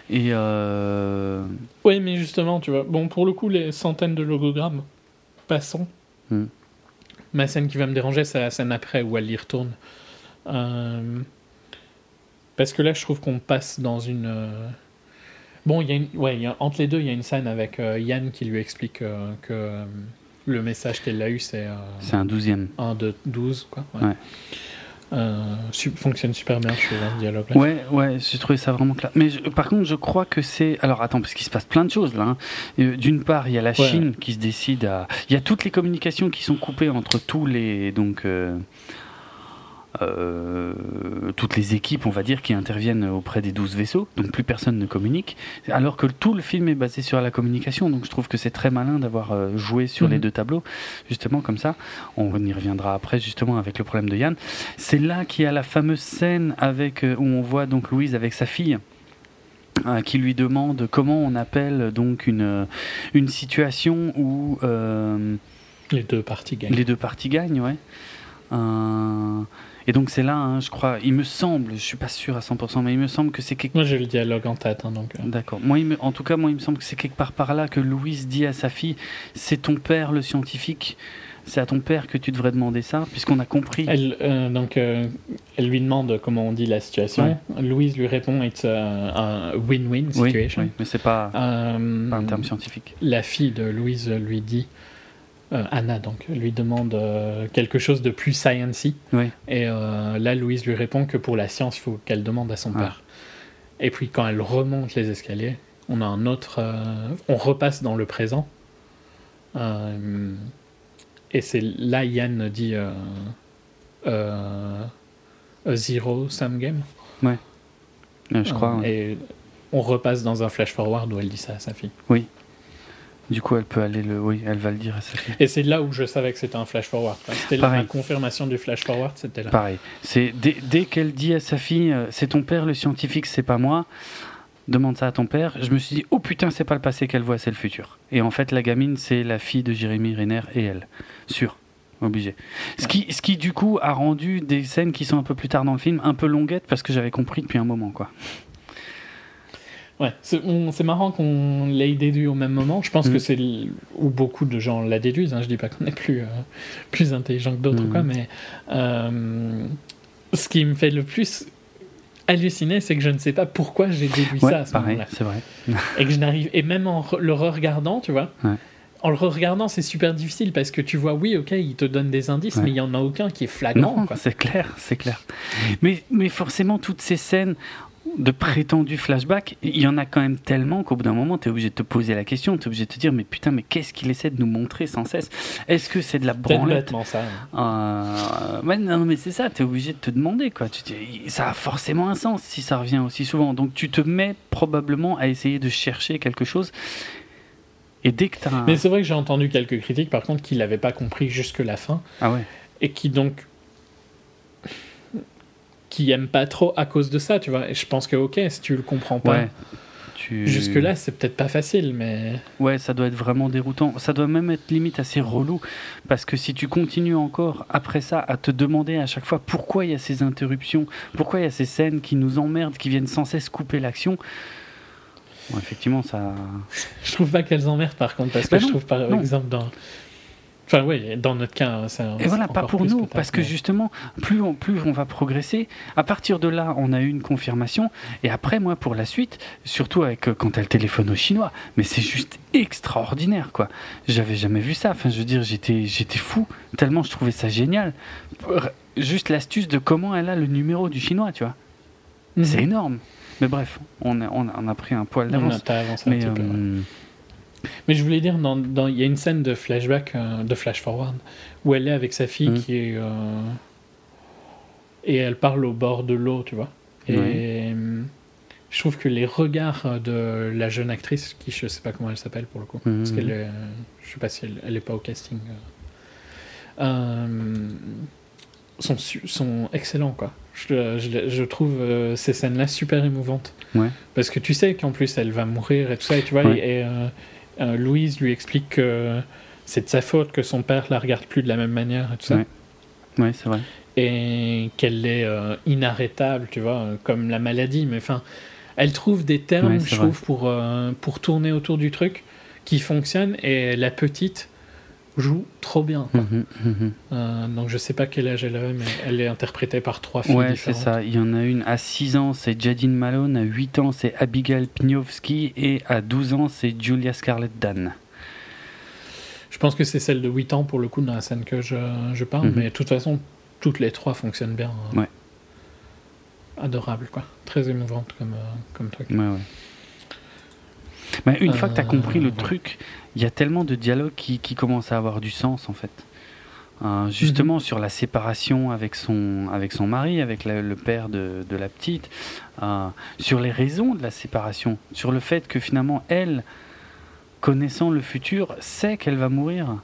Et euh, Oui, mais justement, tu vois, bon, pour le coup, les centaines de logogrammes, passons. Hmm. Ma scène qui va me déranger, c'est la scène après où elle y retourne. Euh, Parce que là, je trouve qu'on passe dans une. euh, Bon, il y a une... ouais, il y a- entre les deux, il y a une scène avec euh, Yann qui lui explique euh, que euh, le message qu'elle a eu, c'est euh, c'est un douzième. 1, 2, 12, quoi. Ouais. Ouais. Euh, su- fonctionne super bien, je hein, ce dialogue-là. Ouais, ouais, j'ai trouvé ça vraiment clair. Mais je- par contre, je crois que c'est. Alors attends, parce qu'il se passe plein de choses là. hein. Euh, D'une part, il y a la Ouais. Chine qui se décide à. Il y a toutes les communications qui sont coupées entre tous les. Donc. Euh, toutes les équipes, on va dire, qui interviennent auprès des 12 vaisseaux, donc plus personne ne communique, alors que tout le film est basé sur la communication, donc je trouve que c'est très malin d'avoir euh, joué sur Mhm. les deux tableaux, justement comme ça, on y reviendra après justement avec le problème de Yann. C'est là qu'il y a la fameuse scène avec, euh, où on voit donc Louise avec sa fille, euh, qui lui demande comment on appelle donc une, une situation où... euh, Les deux parties gagnent. les deux parties gagnent, ouais. Euh, et donc c'est là, hein, je crois, il me semble, je suis pas sûr à 100%, mais il me semble que c'est quelque Moi, j'ai le dialogue en tête, hein, donc. euh, D'accord. Moi, il me- en tout cas, moi, il me semble que c'est quelque part par là que Louise dit à sa fille c'est ton père le scientifique, c'est à ton père que tu devrais demander ça, puisqu'on a compris. Elle, euh, donc, euh, elle lui demande comment on dit la situation. Louise lui répond It's a, a win-win situation. oui, mais c'est pas, pas un terme scientifique. la fille de Louise lui dit, euh, Anna donc, lui demande euh, quelque chose de plus sciency. Oui. Et euh, là, Louise lui répond que pour la science, il faut qu'elle demande à son Ah. père. Et puis quand elle remonte les escaliers, on a un autre. on repasse dans le présent. Et c'est là Yann dit a zero sum game. Euh, je crois. Ouais. Et on repasse dans un flash forward où elle dit ça à sa fille. Du coup, elle peut aller le. Oui, elle va le dire à sa fille. Et c'est là où je savais que c'était un flash forward. C'était la confirmation du flash forward, c'était là. Pareil. C'est dès, dès qu'elle dit à sa fille euh, c'est ton père le scientifique, c'est pas moi. Demande ça à ton père. Je me suis dit oh putain, c'est pas le passé qu'elle voit, c'est le futur. Et en fait, la gamine, c'est la fille de Jérémy Renner et elle. Sûr. Obligé. Ce qui, ce qui, du coup, a rendu des scènes qui sont un peu plus tard dans le film un peu longuettes parce que j'avais compris depuis un moment, quoi. Ouais, c'est on- c'est marrant qu'on l'ait déduit au même moment. Je pense Mhm. que c'est où beaucoup de gens la déduisent. Hein. Je dis pas qu'on est plus, euh, plus intelligent que d'autres, Mhm. quoi, mais euh, ce qui me fait le plus halluciner, c'est que je ne sais pas pourquoi j'ai déduit Ouais, ça à ce pareil, moment-là. c'est vrai. Et que je n'arrive. Et même en le re-regardant, tu vois. Ouais. En le re-regardant, c'est super difficile parce que tu vois, oui, ok, il te donne des indices, Ouais. mais il y en a aucun qui est flagrant. Non, quoi. c'est clair, c'est clair. Mais, mais forcément, toutes ces scènes de prétendus flashbacks, il y en a quand même tellement qu'au bout d'un moment, tu es obligé de te poser la question, tu es obligé de te dire, mais putain, mais qu'est-ce qu'il essaie de nous montrer sans cesse? Est-ce que c'est de la branlette? ça. Euh, ouais, non, mais c'est ça, tu es obligé de te demander, quoi. Tu te- ça a forcément un sens si ça revient aussi souvent. Donc tu te mets probablement à essayer de chercher quelque chose. Et dès que tu as un... Mais c'est vrai que j'ai entendu quelques critiques, par contre, qui l'avaient pas compris jusque la fin. Ah ouais et qui donc qui aiment pas trop à cause de ça, tu vois. Et je pense que ok, si tu le comprends pas, Ouais. tu... Jusque-là, c'est peut-être pas facile, mais. Ouais, ça doit être vraiment déroutant. Ça doit même être limite assez relou. Parce que si tu continues encore, après ça, à te demander à chaque fois pourquoi il y a ces interruptions, pourquoi il y a ces scènes qui nous emmerdent, qui viennent sans cesse couper l'action. Bon, effectivement, ça. Je trouve pas qu'elles emmerdent par contre, parce que Bah je trouve par non. exemple dans. Enfin, oui, dans notre cas, c'est Et voilà, pas pour nous, parce que juste justement, plus on, plus on va progresser, à partir de là, on a eu une confirmation, et après, moi, pour la suite, surtout avec euh, quand elle téléphone aux Chinois, mais c'est juste extraordinaire, quoi. J'avais jamais vu ça, enfin, je veux dire, j'étais, j'étais fou, tellement je trouvais ça génial. Juste l'astuce de comment elle a le numéro du Chinois, tu vois. Mhm. C'est énorme. Mais bref, on a, on a, on a pris un poil On a d'avance. t'as avancé un Mais, petit peu, ouais. euh, Mais je voulais dire, dans- dans- il y a une scène de flashback, euh, de flash forward, où elle est avec sa fille Mhm. qui est. euh, et elle parle au bord de l'eau, tu vois. Et Ouais. euh, je trouve que les regards de la jeune actrice, qui je sais pas comment elle s'appelle pour le coup, parce qu'elle est. Je sais pas si elle, elle est pas au casting. euh, sont, sont excellents, quoi. Je, je- je trouve euh, ces scènes-là super émouvantes. Ouais. Parce que tu sais qu'en plus elle va mourir et tout ça, et tu vois, Ouais. et, euh, euh, Louise lui explique que c'est de sa faute que son père la regarde plus de la même manière et tout ça. Ouais. ouais, c'est vrai. Et qu'elle est euh, inarrêtable, tu vois, euh, comme la maladie. Mais enfin, elle trouve des termes, Ouais, je vrai. trouve, pour, pour tourner autour du truc qui fonctionnent. Et la petite joue trop bien. quoi. Mhm, mhm. Euh, donc je sais pas quel âge elle avait, mais elle est interprétée par trois filles Ouais, c'est ça. Il y en a une à 6 ans, c'est Jadine Malone. À 8 ans, c'est Abigail Pniowski. Et à 12 ans, c'est Julia Scarlett Dan. Je pense que c'est celle de 8 ans pour le coup dans la scène que je, je parle, Mhm. mais de toute façon, toutes les trois fonctionnent bien. Ouais. Adorable, quoi. Très émouvante comme, euh, comme truc. Ouais, ouais. Mais une fois que tu as Euh, compris le voilà. truc, il y a tellement de dialogues qui, qui commencent à avoir du sens, en fait. Euh, justement, Mhm. sur la séparation avec son, avec son mari, avec la- le père de, de la petite, euh, sur les raisons de la séparation, sur le fait que finalement, elle, connaissant le futur, sait qu'elle va mourir.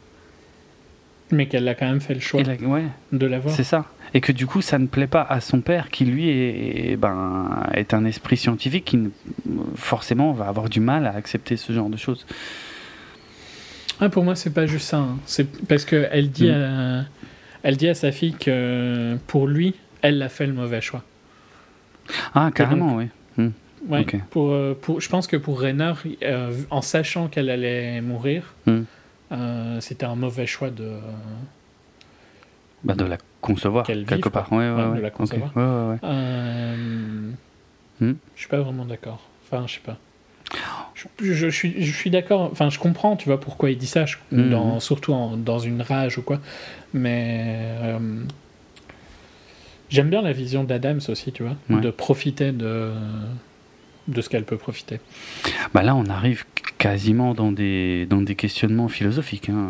Mais qu'elle a quand même fait le choix ouais, de l'avoir. c'est ça. Et que du coup, ça ne plaît pas à son père, qui lui est, est- ben, est un esprit scientifique qui forcément va avoir du mal à accepter ce genre de choses. Ah, pour moi, c'est pas juste ça. hein. C'est parce que elle dit, Mhm. à, elle dit à sa fille que pour lui, elle a fait le mauvais choix. Ah, carrément, oui. Ouais, Ok. pour, euh, pour, je pense que pour Rainer, euh, en sachant qu'elle allait mourir, Hmm. euh, c'était un mauvais choix de. Bah, de la concevoir, Qu'elle quelque part. Ouais, ouais, Ouais, de la concevoir. Euh. Je suis pas vraiment d'accord. Enfin, je sais pas. Je, suis, je suis d'accord. Enfin, je comprends, tu vois, pourquoi il dit ça, je- Mhm. dans, surtout en- dans une rage ou quoi. Mais euh, j'aime bien la vision d'Adams aussi, tu vois, Ouais. de profiter de de ce qu'elle peut profiter. Bah là, on arrive quasiment dans des, dans des questionnements philosophiques, hein,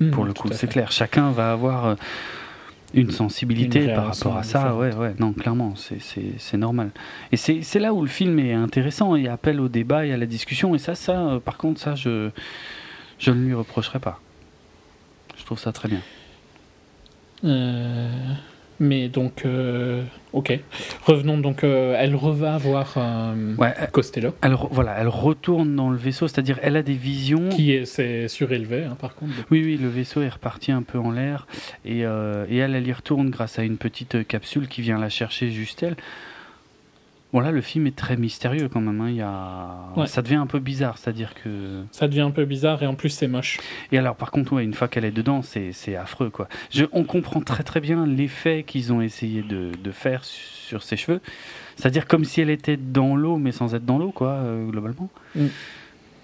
Mhm, pour le coup. C'est clair. Chacun va avoir euh, une sensibilité Une par rapport à ça. Ouais, ouais, non, clairement, c'est- normal. Et c'est là où le film est intéressant. Il appelle au débat et à la discussion. Et ça, ça euh, par contre, ça, je, je ne lui reprocherai pas. Je trouve ça très bien. Euh, mais donc, euh, ok. Revenons donc. euh, elle reva voir euh, Ouais, Costello, elle, voilà, elle retourne dans le vaisseau, c'est-à-dire elle a des visions. qui est c'est surélevé, hein, par contre. Oui, oui, le vaisseau est reparti un peu en l'air et, et elle, elle y retourne grâce à une petite capsule qui vient la chercher juste elle. Bon là, le film est très mystérieux quand même. hein, Il y a... Ouais. Ça devient un peu bizarre, c'est-à-dire que... Ça devient un peu bizarre et en plus c'est moche. Et alors par contre, ouais, une fois qu'elle est dedans, c'est affreux. quoi. Je, on comprend très très bien l'effet qu'ils ont essayé de, de faire sur ses cheveux. C'est-à-dire comme si elle était dans l'eau, mais sans être dans l'eau, quoi, euh, globalement. Mm.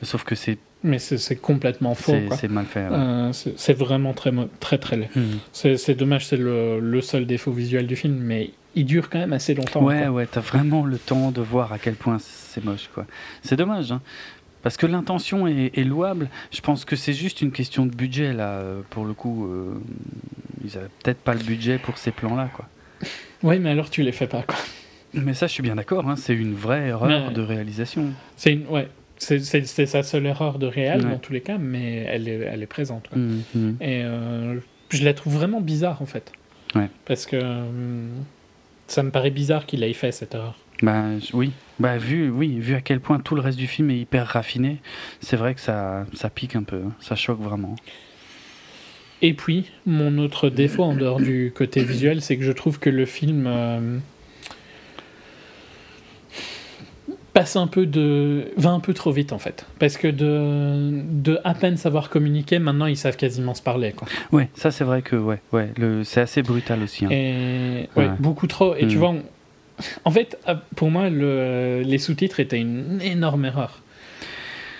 Sauf que c'est Mais c'est complètement faux. c'est- mal fait. ouais. Euh, c'est vraiment très, très très laid. Mm. C'est c'est dommage, c'est le, le seul défaut visuel du film, mais il dure quand même assez longtemps. Ouais, quoi. ouais, t'as vraiment le temps de voir à quel point c'est moche, quoi. C'est dommage, hein. Parce que l'intention est, est louable. Je pense que c'est juste une question de budget, là. Pour le coup, euh, ils avaient peut-être pas le budget pour ces plans-là, quoi. Ouais, mais alors tu les fais pas, quoi. Mais ça, je suis bien d'accord, hein, c'est une vraie erreur de réalisation. C'est une, ouais, c'est sa seule erreur de réel Ouais. dans tous les cas, mais elle est, elle est présente. quoi. Mhm. Et euh, je la trouve vraiment bizarre en fait. Ouais. Parce que hum, ça me paraît bizarre qu'il ait fait cette erreur. Bah, oui, Bah, vu, oui, vu à quel point tout le reste du film est hyper raffiné, c'est vrai que ça, ça pique un peu, hein. ça choque vraiment. Et puis, mon autre défaut en dehors du côté visuel, c'est que je trouve que le film euh, passe un peu de. va un peu trop vite en fait. Parce que de, de à peine savoir communiquer, maintenant ils savent quasiment se parler. Quoi. Ouais, ça c'est vrai que ouais, ouais, le, c'est assez brutal aussi. hein. Et ouais, Ouais. beaucoup trop. Et tu Mm. vois, on- en fait, euh, pour moi, le, les sous-titres étaient une énorme erreur.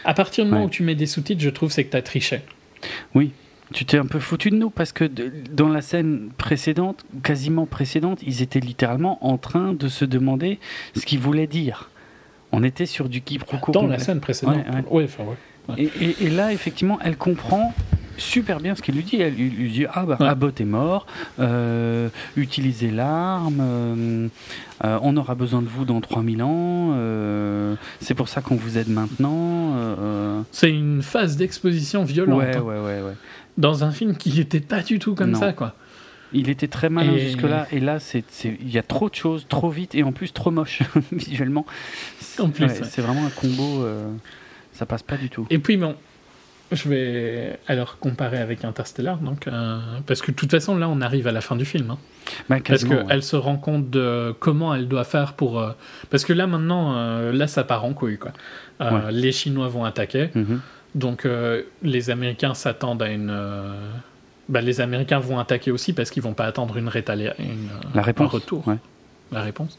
À partir du moment Ouais. où tu mets des sous-titres, je trouve c'est que tu as triché. Tu t'es un peu foutu de nous parce que de- dans la scène précédente, quasiment précédente, ils étaient littéralement en train de se demander ce qu'ils voulaient dire. On était sur du quiproquo. Dans la scène précédente. Ouais. Et, et- et là, effectivement, elle comprend super bien ce qu'il lui dit. Elle lui, lui dit Ah, bah. Abbott est mort, euh, utilisez l'arme, euh, euh, on aura besoin de vous dans 3000 ans, c'est pour ça qu'on vous aide maintenant. C'est une phase d'exposition violente. ouais, hein. ouais, ouais, ouais. Dans un film qui n'était pas du tout comme Non. ça, quoi. Il était très malin Et- jusque-là, et là, il y a trop de choses, trop vite, et en plus trop moche visuellement. En plus, Ouais, ouais. C'est vraiment un combo, euh, ça passe pas du tout. Et puis, bon, je vais alors comparer avec Interstellar, donc, euh, parce que de toute façon, là, on arrive à la fin du film. hein. Bah, Parce ouais. qu'elle se rend compte de comment elle doit faire pour. euh, Parce que là, maintenant, euh, là, ça part en couille, quoi. Les Chinois vont attaquer, Mhm. donc les Américains s'attendent à une. Bah, les Américains vont attaquer aussi parce qu'ils vont pas attendre une rétalia... une, La réponse. un retour. ouais. la réponse.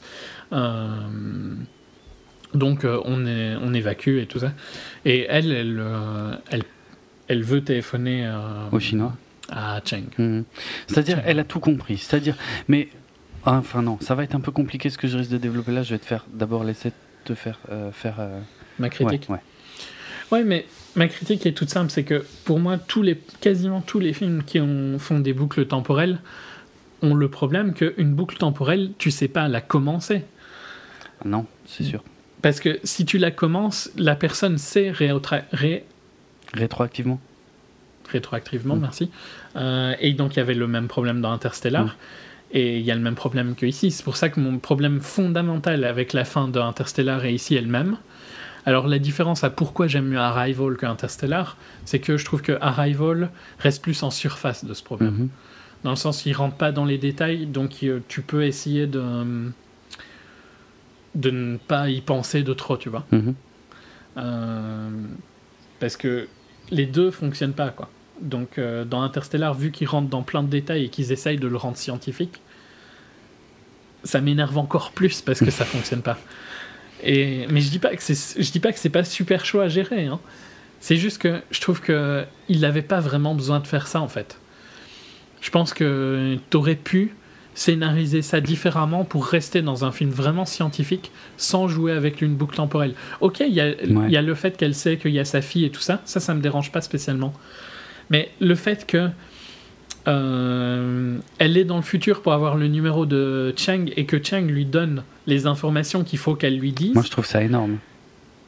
Euh, donc euh, on, est, on évacue et tout ça. Et elle, elle, euh, elle, elle veut téléphoner euh, Aux Chinois. à Cheng. Mhm. C'est-à-dire, elle a tout compris. C'est-à-dire, mais ah, enfin non, ça va être un peu compliqué ce que je risque de développer là. Je vais te faire d'abord laisser te faire euh, faire. Ma critique. Ouais, ouais. Ouais, mais ma critique est toute simple, c'est que pour moi, tous les, quasiment tous les films qui ont, font des boucles temporelles ont le problème qu'une boucle temporelle, tu sais pas la commencer. Non, c'est sûr. Parce que si tu la commences, la personne sait ré- Rétroactivement. rétroactivement, Mm. merci. Euh, et donc il y avait le même problème dans Interstellar. Mm. Et il y a le même problème que ici. C'est pour ça que mon problème fondamental avec la fin de Interstellar est ici elle-même. Alors la différence à pourquoi j'aime mieux Arrival que Interstellar, c'est que je trouve que Arrival reste plus en surface de ce problème. Mhm. Dans le sens qu'il rentre pas dans les détails, donc euh, tu peux essayer de de ne pas y penser de trop, tu vois. Mhm. Euh, parce que les deux fonctionnent pas, quoi. Donc, euh, dans Interstellar, vu qu'ils rentrent dans plein de détails et qu'ils essayent de le rendre scientifique, ça m'énerve encore plus parce que ça fonctionne pas. Et, mais je dis pas que c'est, je dis pas que c'est pas super chaud à gérer. hein. C'est juste que je trouve que il n'avait pas vraiment besoin de faire ça en fait. Je pense que t'aurais pu scénariser ça différemment pour rester dans un film vraiment scientifique sans jouer avec une boucle temporelle. Ok, il y, a- il y a le fait qu'elle sait qu'il y a sa fille et tout ça, ça, ça me dérange pas spécialement. Mais le fait que euh, elle est dans le futur pour avoir le numéro de Chang et que Chang lui donne les informations qu'il faut qu'elle lui dise, Moi, je trouve ça énorme.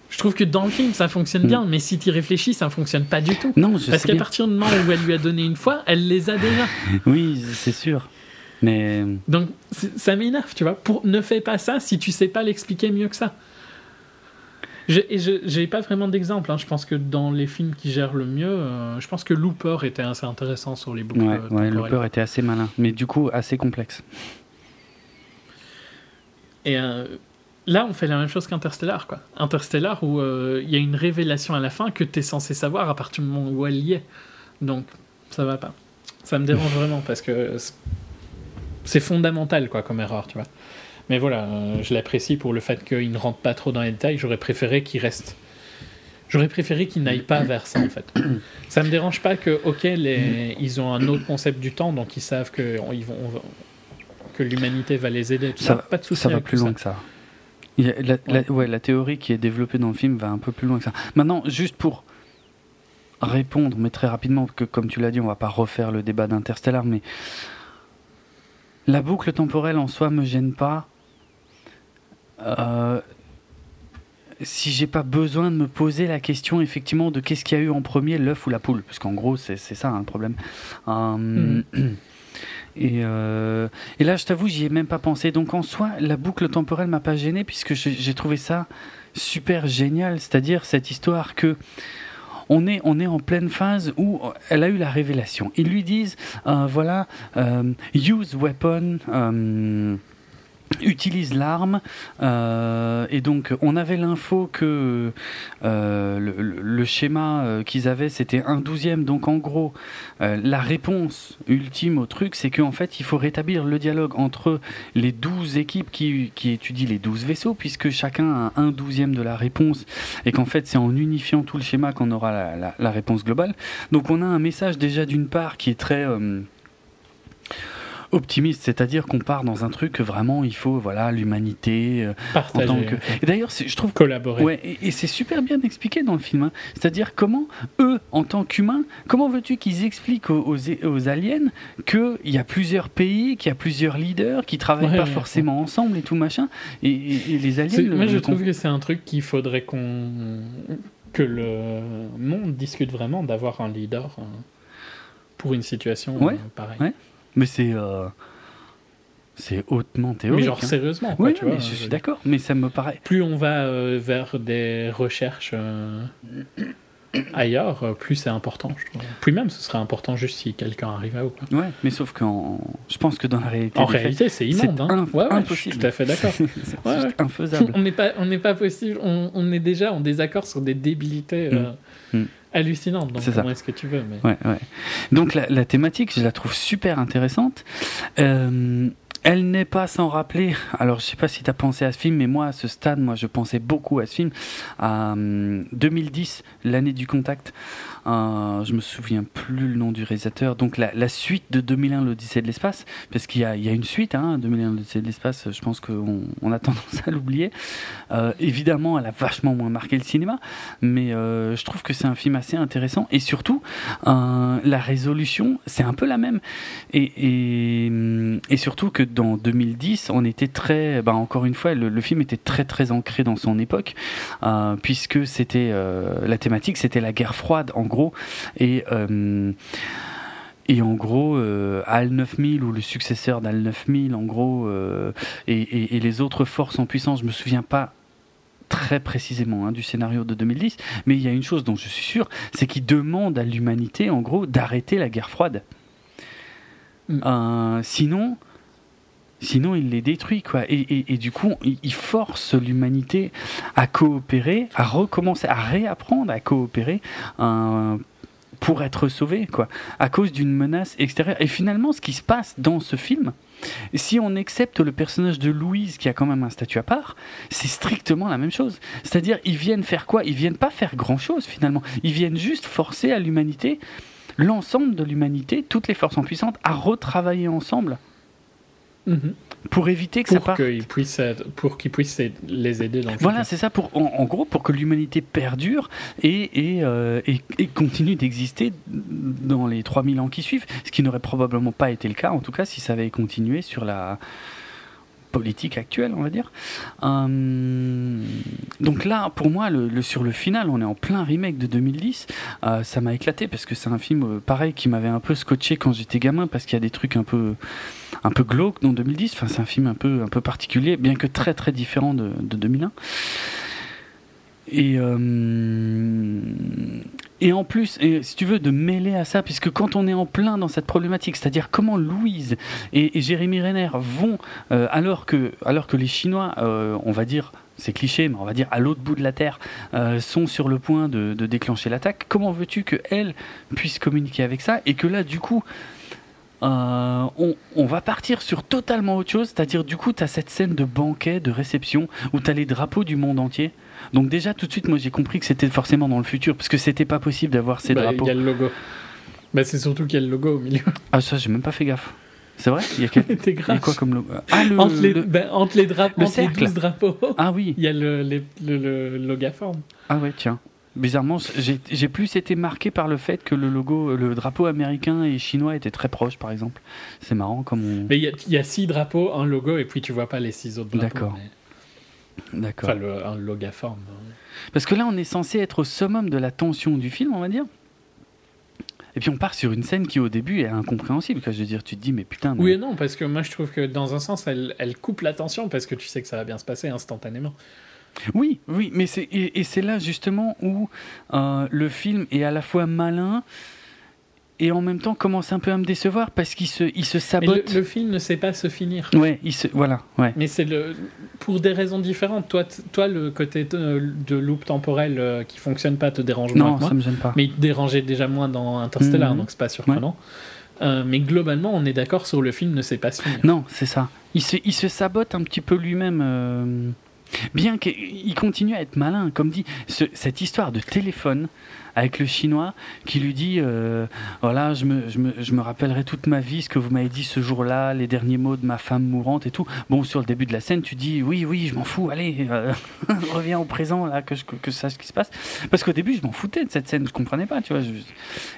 je trouve que dans le film ça fonctionne Mm. bien, mais si tu réfléchis, ça fonctionne pas du tout. Non, je Parce qu'à partir du moment où elle lui a donné une fois, elle les a déjà. Oui, c'est sûr. Mais Donc ça m'énerve, tu vois. Pour, ne fais pas ça si tu sais pas l'expliquer mieux que ça. Je, et je j'ai pas vraiment d'exemple. hein. Je pense que dans les films qui gèrent le mieux, euh, je pense que Looper était assez intéressant sur les boucles. ouais. Looper était assez malin, mais du coup assez complexe. Et euh, là, on fait la même chose qu'Interstellar, quoi. Interstellar, où euh, il y a une révélation à la fin que tu es censé savoir à partir du moment où elle y est. Donc, ça va pas. Ça me dérange vraiment parce que c'est- fondamental, quoi, comme erreur, tu vois. Mais voilà, euh, je l'apprécie pour le fait qu'il ne rentre pas trop dans les détails. J'aurais préféré qu'il reste. J'aurais préféré qu'il n'aille pas vers ça, en fait. Ça me dérange pas que, ok, les, ils ont un autre concept du temps, donc ils savent que, on- ils vont, on va- que l'humanité va les aider. Ça va- pas de Ça va plus loin que ça. Il la, ouais, la théorie qui est développée dans le film va un peu plus loin que ça. Maintenant, juste pour répondre, mais très rapidement, que comme tu l'as dit, on va pas refaire le débat d'Interstellar, mais la boucle temporelle en soi me gêne pas. Euh, si j'ai pas besoin de me poser la question effectivement de qu'est-ce qu'il y a eu en premier, l'œuf ou la poule, parce qu'en gros c'est ça hein, le problème. Euh, Et, euh, et là, je t'avoue, j'y ai même pas pensé. Donc en soi, la boucle temporelle m'a pas gêné puisque j'ai trouvé ça super génial. C'est-à-dire cette histoire que on est, on est en pleine phase où elle a eu la révélation. Ils lui disent, euh, voilà, euh, use weapon utilise l'arme euh, et donc on avait l'info que euh, le, schéma euh, qu'ils avaient c'était un douzième. Donc en gros la réponse ultime au truc c'est qu'en fait il faut rétablir le dialogue entre les douze équipes qui, étudient les douze vaisseaux puisque chacun a un douzième de la réponse et qu'en fait c'est en unifiant tout le schéma qu'on aura la, la, réponse globale. Donc on a un message déjà d'une part qui est très optimiste, c'est-à-dire qu'on part dans un truc que vraiment il faut voilà l'humanité euh, en tant que. Et d'ailleurs, je trouve collaborer. Ouais, et, c'est super bien expliqué dans le film. Hein. C'est-à-dire comment eux, en tant qu'humains, comment veux-tu qu'ils expliquent aux, aux, aliens qu'il y a plusieurs pays, qu'il y a plusieurs leaders qui travaillent pas forcément ensemble et tout machin, et, les aliens. moi, je trouve que c'est un truc qu'il faudrait qu'on que le monde discute vraiment d'avoir un leader hein, pour une situation ouais, euh, pareille. Ouais. Mais c'est. Euh, c'est hautement théorique. Mais genre hein. sérieusement, oui, tu vois, je suis d'accord, mais ça me paraît. Plus on va euh, vers des recherches euh, ailleurs, plus c'est important. Je trouve. Plus même, ce serait important juste si quelqu'un arrivait ou quoi. Ouais, mais sauf que je pense que dans la réalité. En réalité, c'est immonde. Hein. ouais, impossible. Je suis tout à fait d'accord. c'est infaisable. on n'est pas, on n'est pas possible. On, on, est déjà en désaccord sur des débilités. Mm. Mm hallucinante. Donc, comment est-ce que tu veux mais... ouais, ouais. Donc, la, la, thématique, je la trouve super intéressante. Euh, elle n'est pas sans rappeler, alors je sais pas si tu as pensé à ce film, mais moi à ce stade, moi je pensais beaucoup à ce film, à 2010, hum, l'année du contact. Euh, je me souviens plus le nom du réalisateur. Donc la, suite de 2001, l'Odyssée de l'espace, parce qu'il y a, une suite, hein, 2001, l'Odyssée de l'espace. Je pense qu'on on a tendance à l'oublier. Euh, évidemment, elle a vachement moins marqué le cinéma, mais euh, je trouve que c'est un film assez intéressant et surtout la résolution, c'est un peu la même. Et, surtout que dans 2010, on était très, bah encore une fois, le, film était très très ancré dans son époque, euh, puisque c'était la thématique, c'était la guerre froide en gros, et euh, et en gros, AL 9000 ou le successeur d'AL 9000, en gros, et, et, les autres forces en puissance, je me souviens pas très précisément hein, du scénario de 2010, mais il y a une chose dont je suis sûr, c'est qu'il demande à l'humanité, en gros, d'arrêter la guerre froide. Mm. sinon, Sinon, il les détruit, quoi. Et, du coup, il force l'humanité à coopérer, à recommencer, à réapprendre à coopérer euh, pour être sauvé, quoi, à cause d'une menace extérieure. Et finalement, ce qui se passe dans ce film, si on accepte le personnage de Louise, qui a quand même un statut à part, c'est strictement la même chose. C'est-à-dire, ils viennent faire quoi? Ils viennent pas faire grand-chose, finalement. Ils viennent juste forcer à l'humanité, l'ensemble de l'humanité, toutes les forces en puissance, à retravailler ensemble Mhm. Pour éviter que pour ça Qu'ils puissent, pour qu'ils puissent les aider dans le Voilà, c'est ça, pour, en, gros, pour que l'humanité perdure et, et, euh, et, continue d'exister dans les 3000 ans qui suivent, ce qui n'aurait probablement pas été le cas, en tout cas, si ça avait continué sur la, politique actuelle, on va dire. Euh, donc là, pour moi, le, sur le final, on est en plein remake de 2010. Euh, ça m'a éclaté parce que c'est un film pareil qui m'avait un peu scotché quand j'étais gamin parce qu'il y a des trucs un peu un peu glauques dans 2010. Enfin, c'est un film un peu un peu particulier, bien que très très différent de, de 2001. Et, euh, et en plus, si tu veux, de mêler à ça, puisque quand on est en plein dans cette problématique, c'est-à-dire comment Louise et, Jérémy Renner vont, euh, alors, que, que les Chinois, euh, on va dire, c'est cliché, mais on va dire à l'autre bout de la Terre, sont sur le point de, déclencher l'attaque, comment veux-tu qu'elle puisse communiquer avec ça et que là, du coup, on, on, va partir sur totalement autre chose, c'est-à-dire du coup, tu as cette scène de banquet, de réception, où tu as les drapeaux du monde entier. Donc déjà tout de suite, moi j'ai compris que c'était forcément dans le futur, parce que c'était pas possible d'avoir ces bah, drapeaux. Il y a le logo. Bah, c'est surtout qu'il y a le logo au milieu. Ah ça, j'ai même pas fait gaffe. C'est vrai? Il y a, quel... il y a quoi comme logo? Ah, le, entre, les, ben, entre les drapeaux, le entre les 12 drapeaux. Ah oui. Il y a le, le, le, logaforme. Ah ouais, tiens. Bizarrement, j'ai plus été marqué par le fait que le logo, le drapeau américain et chinois étaient très proches, par exemple. C'est marrant comme on... Mais il y, y, a six drapeaux, un logo, et puis tu vois pas les six autres drapeaux. D'accord. D'accord. Enfin, le, un logaforme. Parce que là, on est censé être au summum de la tension du film, on va dire. Et puis on part sur une scène qui au début est incompréhensible. Quoi. Je veux dire, tu te dis, mais putain. Oui et non, parce que moi je trouve que dans un sens, elle, elle coupe l'attention parce que tu sais que ça va bien se passer instantanément. Oui, oui, mais c'est et, c'est là justement où euh, le film est à la fois malin et en même temps commence un peu à me décevoir parce qu'il se, il se sabote. Le, le, film ne sait pas se finir. Ouais, il se, voilà, ouais. Mais c'est le, pour des raisons différentes. Toi, toi le côté de, loop temporel euh, qui fonctionne pas te dérange non, moins. Non, ça me gêne pas. Mais il te dérangeait déjà moins dans Interstellar, donc mhm. donc c'est pas surprenant. Euh, mais globalement, on est d'accord sur le film ne sait pas se finir. Non, c'est ça. Il se, il se sabote un petit peu lui-même. Bien qu'il continue à être malin, comme dit, cette histoire de téléphone avec le chinois qui lui dit euh, voilà je me, je, me, je me, rappellerai toute ma vie ce que vous m'avez dit ce jour-là les derniers mots de ma femme mourante et tout. Bon sur le début de la scène tu dis oui oui je m'en fous allez euh, reviens au présent là que je, que sache ce qui se passe. Parce qu'au début je m'en foutais de cette scène je comprenais pas tu vois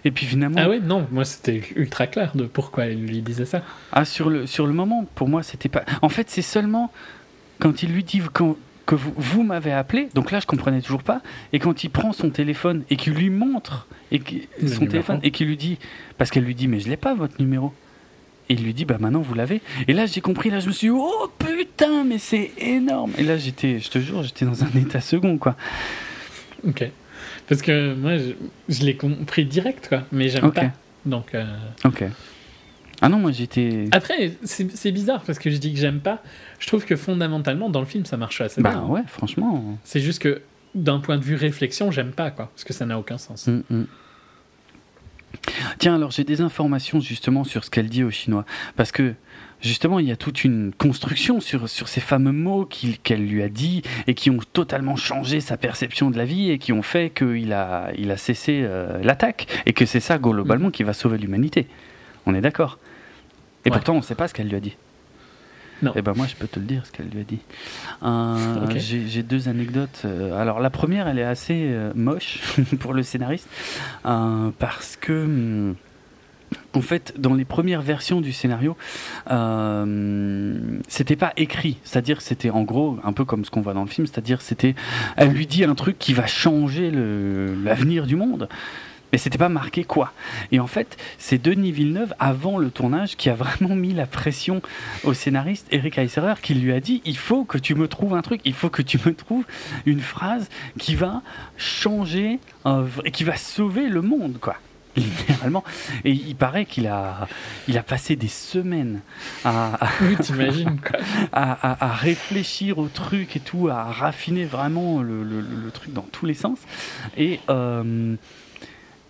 et puis finalement ah oui non moi c'était ultra clair de pourquoi il lui disait ça. Ah sur le sur le moment pour moi c'était pas en fait c'est seulement quand il lui dit quand, que vous, vous m'avez appelé, donc là je comprenais toujours pas, et quand il prend son téléphone et qu'il lui montre et son téléphone et qu'il lui dit, parce qu'elle lui dit mais je l'ai pas votre numéro, et il lui dit bah maintenant vous l'avez, et là j'ai compris, là je me suis dit, oh putain mais c'est énorme, et là j'étais, je te jure j'étais dans un état second quoi. Ok, parce que moi je, l'ai compris direct quoi, mais j'aime pas, donc. Euh, ok. Ah non, moi j'étais. Après, c'est bizarre parce que je dis que j'aime pas. Je trouve que fondamentalement, dans le film, ça marche assez bah, bien. Bah ouais, franchement. C'est juste que d'un point de vue réflexion, j'aime pas, quoi. Parce que ça n'a aucun sens. Mm, mm. Tiens, alors j'ai des informations justement sur ce qu'elle dit aux Chinois. Parce que justement, il y a toute une construction sur, sur ces fameux mots qu'elle lui a dit et qui ont totalement changé sa perception de la vie et qui ont fait qu'il a, il a cessé euh, l'attaque et que c'est ça globalement mm. qui va sauver l'humanité. On est d'accord. Et pourtant, on ne sait pas ce qu'elle lui a dit. Non. Eh ben moi, je peux te le dire ce qu'elle lui a dit. Euh, j'ai deux anecdotes. Euh, alors la première, elle est assez euh, moche pour le scénariste parce que hum, en fait, dans les premières versions du scénario, c'était pas écrit, c'est-à-dire c'était en gros un peu comme ce qu'on voit dans le film, c'est-à-dire c'était, elle lui dit un truc qui va changer l'avenir du monde mais c'était pas marqué quoi. Et en fait, c'est Denis Villeneuve, avant le tournage, qui a vraiment mis la pression au scénariste Eric Heisserer, qui lui a dit il faut que tu me trouves un truc, il faut que tu me trouves une phrase qui va changer et qui va sauver le monde, quoi littéralement. Et il paraît qu'il a, il a passé des semaines à, à, réfléchir au truc et tout, à raffiner vraiment le, le, truc dans tous les sens. Et, euh,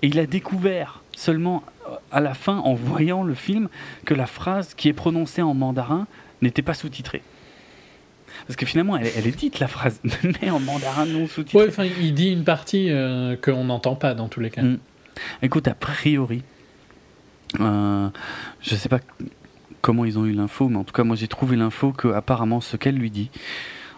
et il a découvert seulement à la fin, en voyant le film, que la phrase qui est prononcée en mandarin n'était pas sous-titrée. Parce que finalement, elle, est dite la phrase, mais en mandarin non sous-titré. Ouais, enfin, il dit une partie euh, qu'on n'entend pas dans tous les cas. Mm. Écoute, a priori, euh, je sais pas comment ils ont eu l'info, mais en tout cas, moi j'ai trouvé l'info que apparemment ce qu'elle lui dit,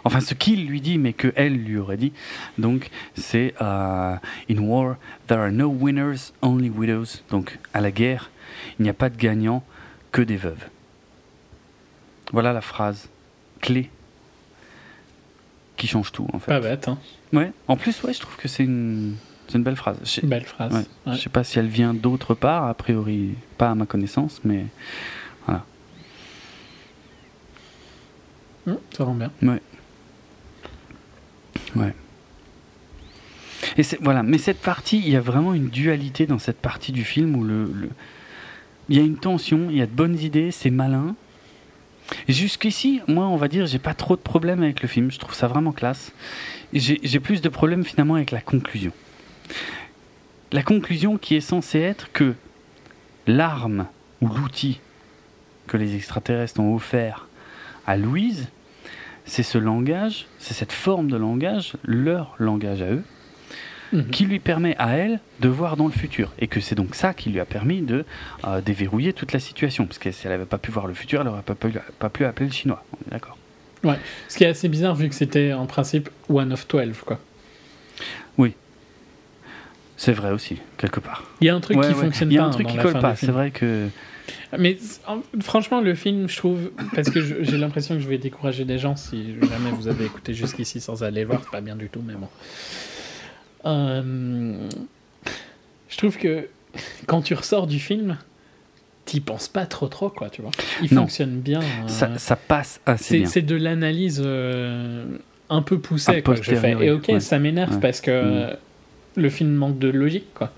enfin ce qu'il lui dit, mais que elle lui aurait dit. Donc c'est euh, In war, there are no winners, only widows. Donc à la guerre, il n'y a pas de gagnants, que des veuves. Voilà la phrase clé qui change tout en fait. Pas bête, hein. Ouais. En plus, ouais, je trouve que c'est une, une belle phrase. Belle phrase. Ouais. Je sais pas si elle vient d'autre part, a priori pas à ma connaissance, mais voilà. Mmh, ça rend bien. Ouais. Ouais. Et voilà, mais cette partie, il y a vraiment une dualité dans cette partie du film où il y a une tension, il y a de bonnes idées, c'est malin. Jusqu'ici, moi, on va dire, j'ai pas trop de problèmes avec le film. Je trouve ça vraiment classe. J'ai plus de problèmes finalement avec la conclusion. La conclusion qui est censée être que l'arme ou l'outil que les extraterrestres ont offert à Louise c'est ce langage, c'est cette forme de langage, leur langage à eux, mhm. qui lui permet à elle de voir dans le futur. Et que c'est donc ça qui lui a permis de euh, déverrouiller toute la situation. Parce que si elle n'avait pas pu voir le futur, elle n'aurait pas pu, pas pu appeler le chinois. On est d'accord. Ouais. Ce qui est assez bizarre vu que c'était en principe one of 12, quoi. Oui. C'est vrai aussi, quelque part. Il y a un truc qui fonctionne pas. Il y a un truc qui colle pas. C'est vrai que. Mais franchement, le film, je trouve, parce que j'ai l'impression que je vais décourager des gens si jamais vous avez écouté jusqu'ici sans aller voir, pas bien du tout, mais bon. Euh, je trouve que quand tu ressors du film, t'y penses pas trop trop quoi, tu vois. Il fonctionne bien. Ça, ça, passe assez bien. C'est de l'analyse un peu poussée quoi, je fais. Et ok, ça m'énerve parce que mm. le film manque de logique quoi.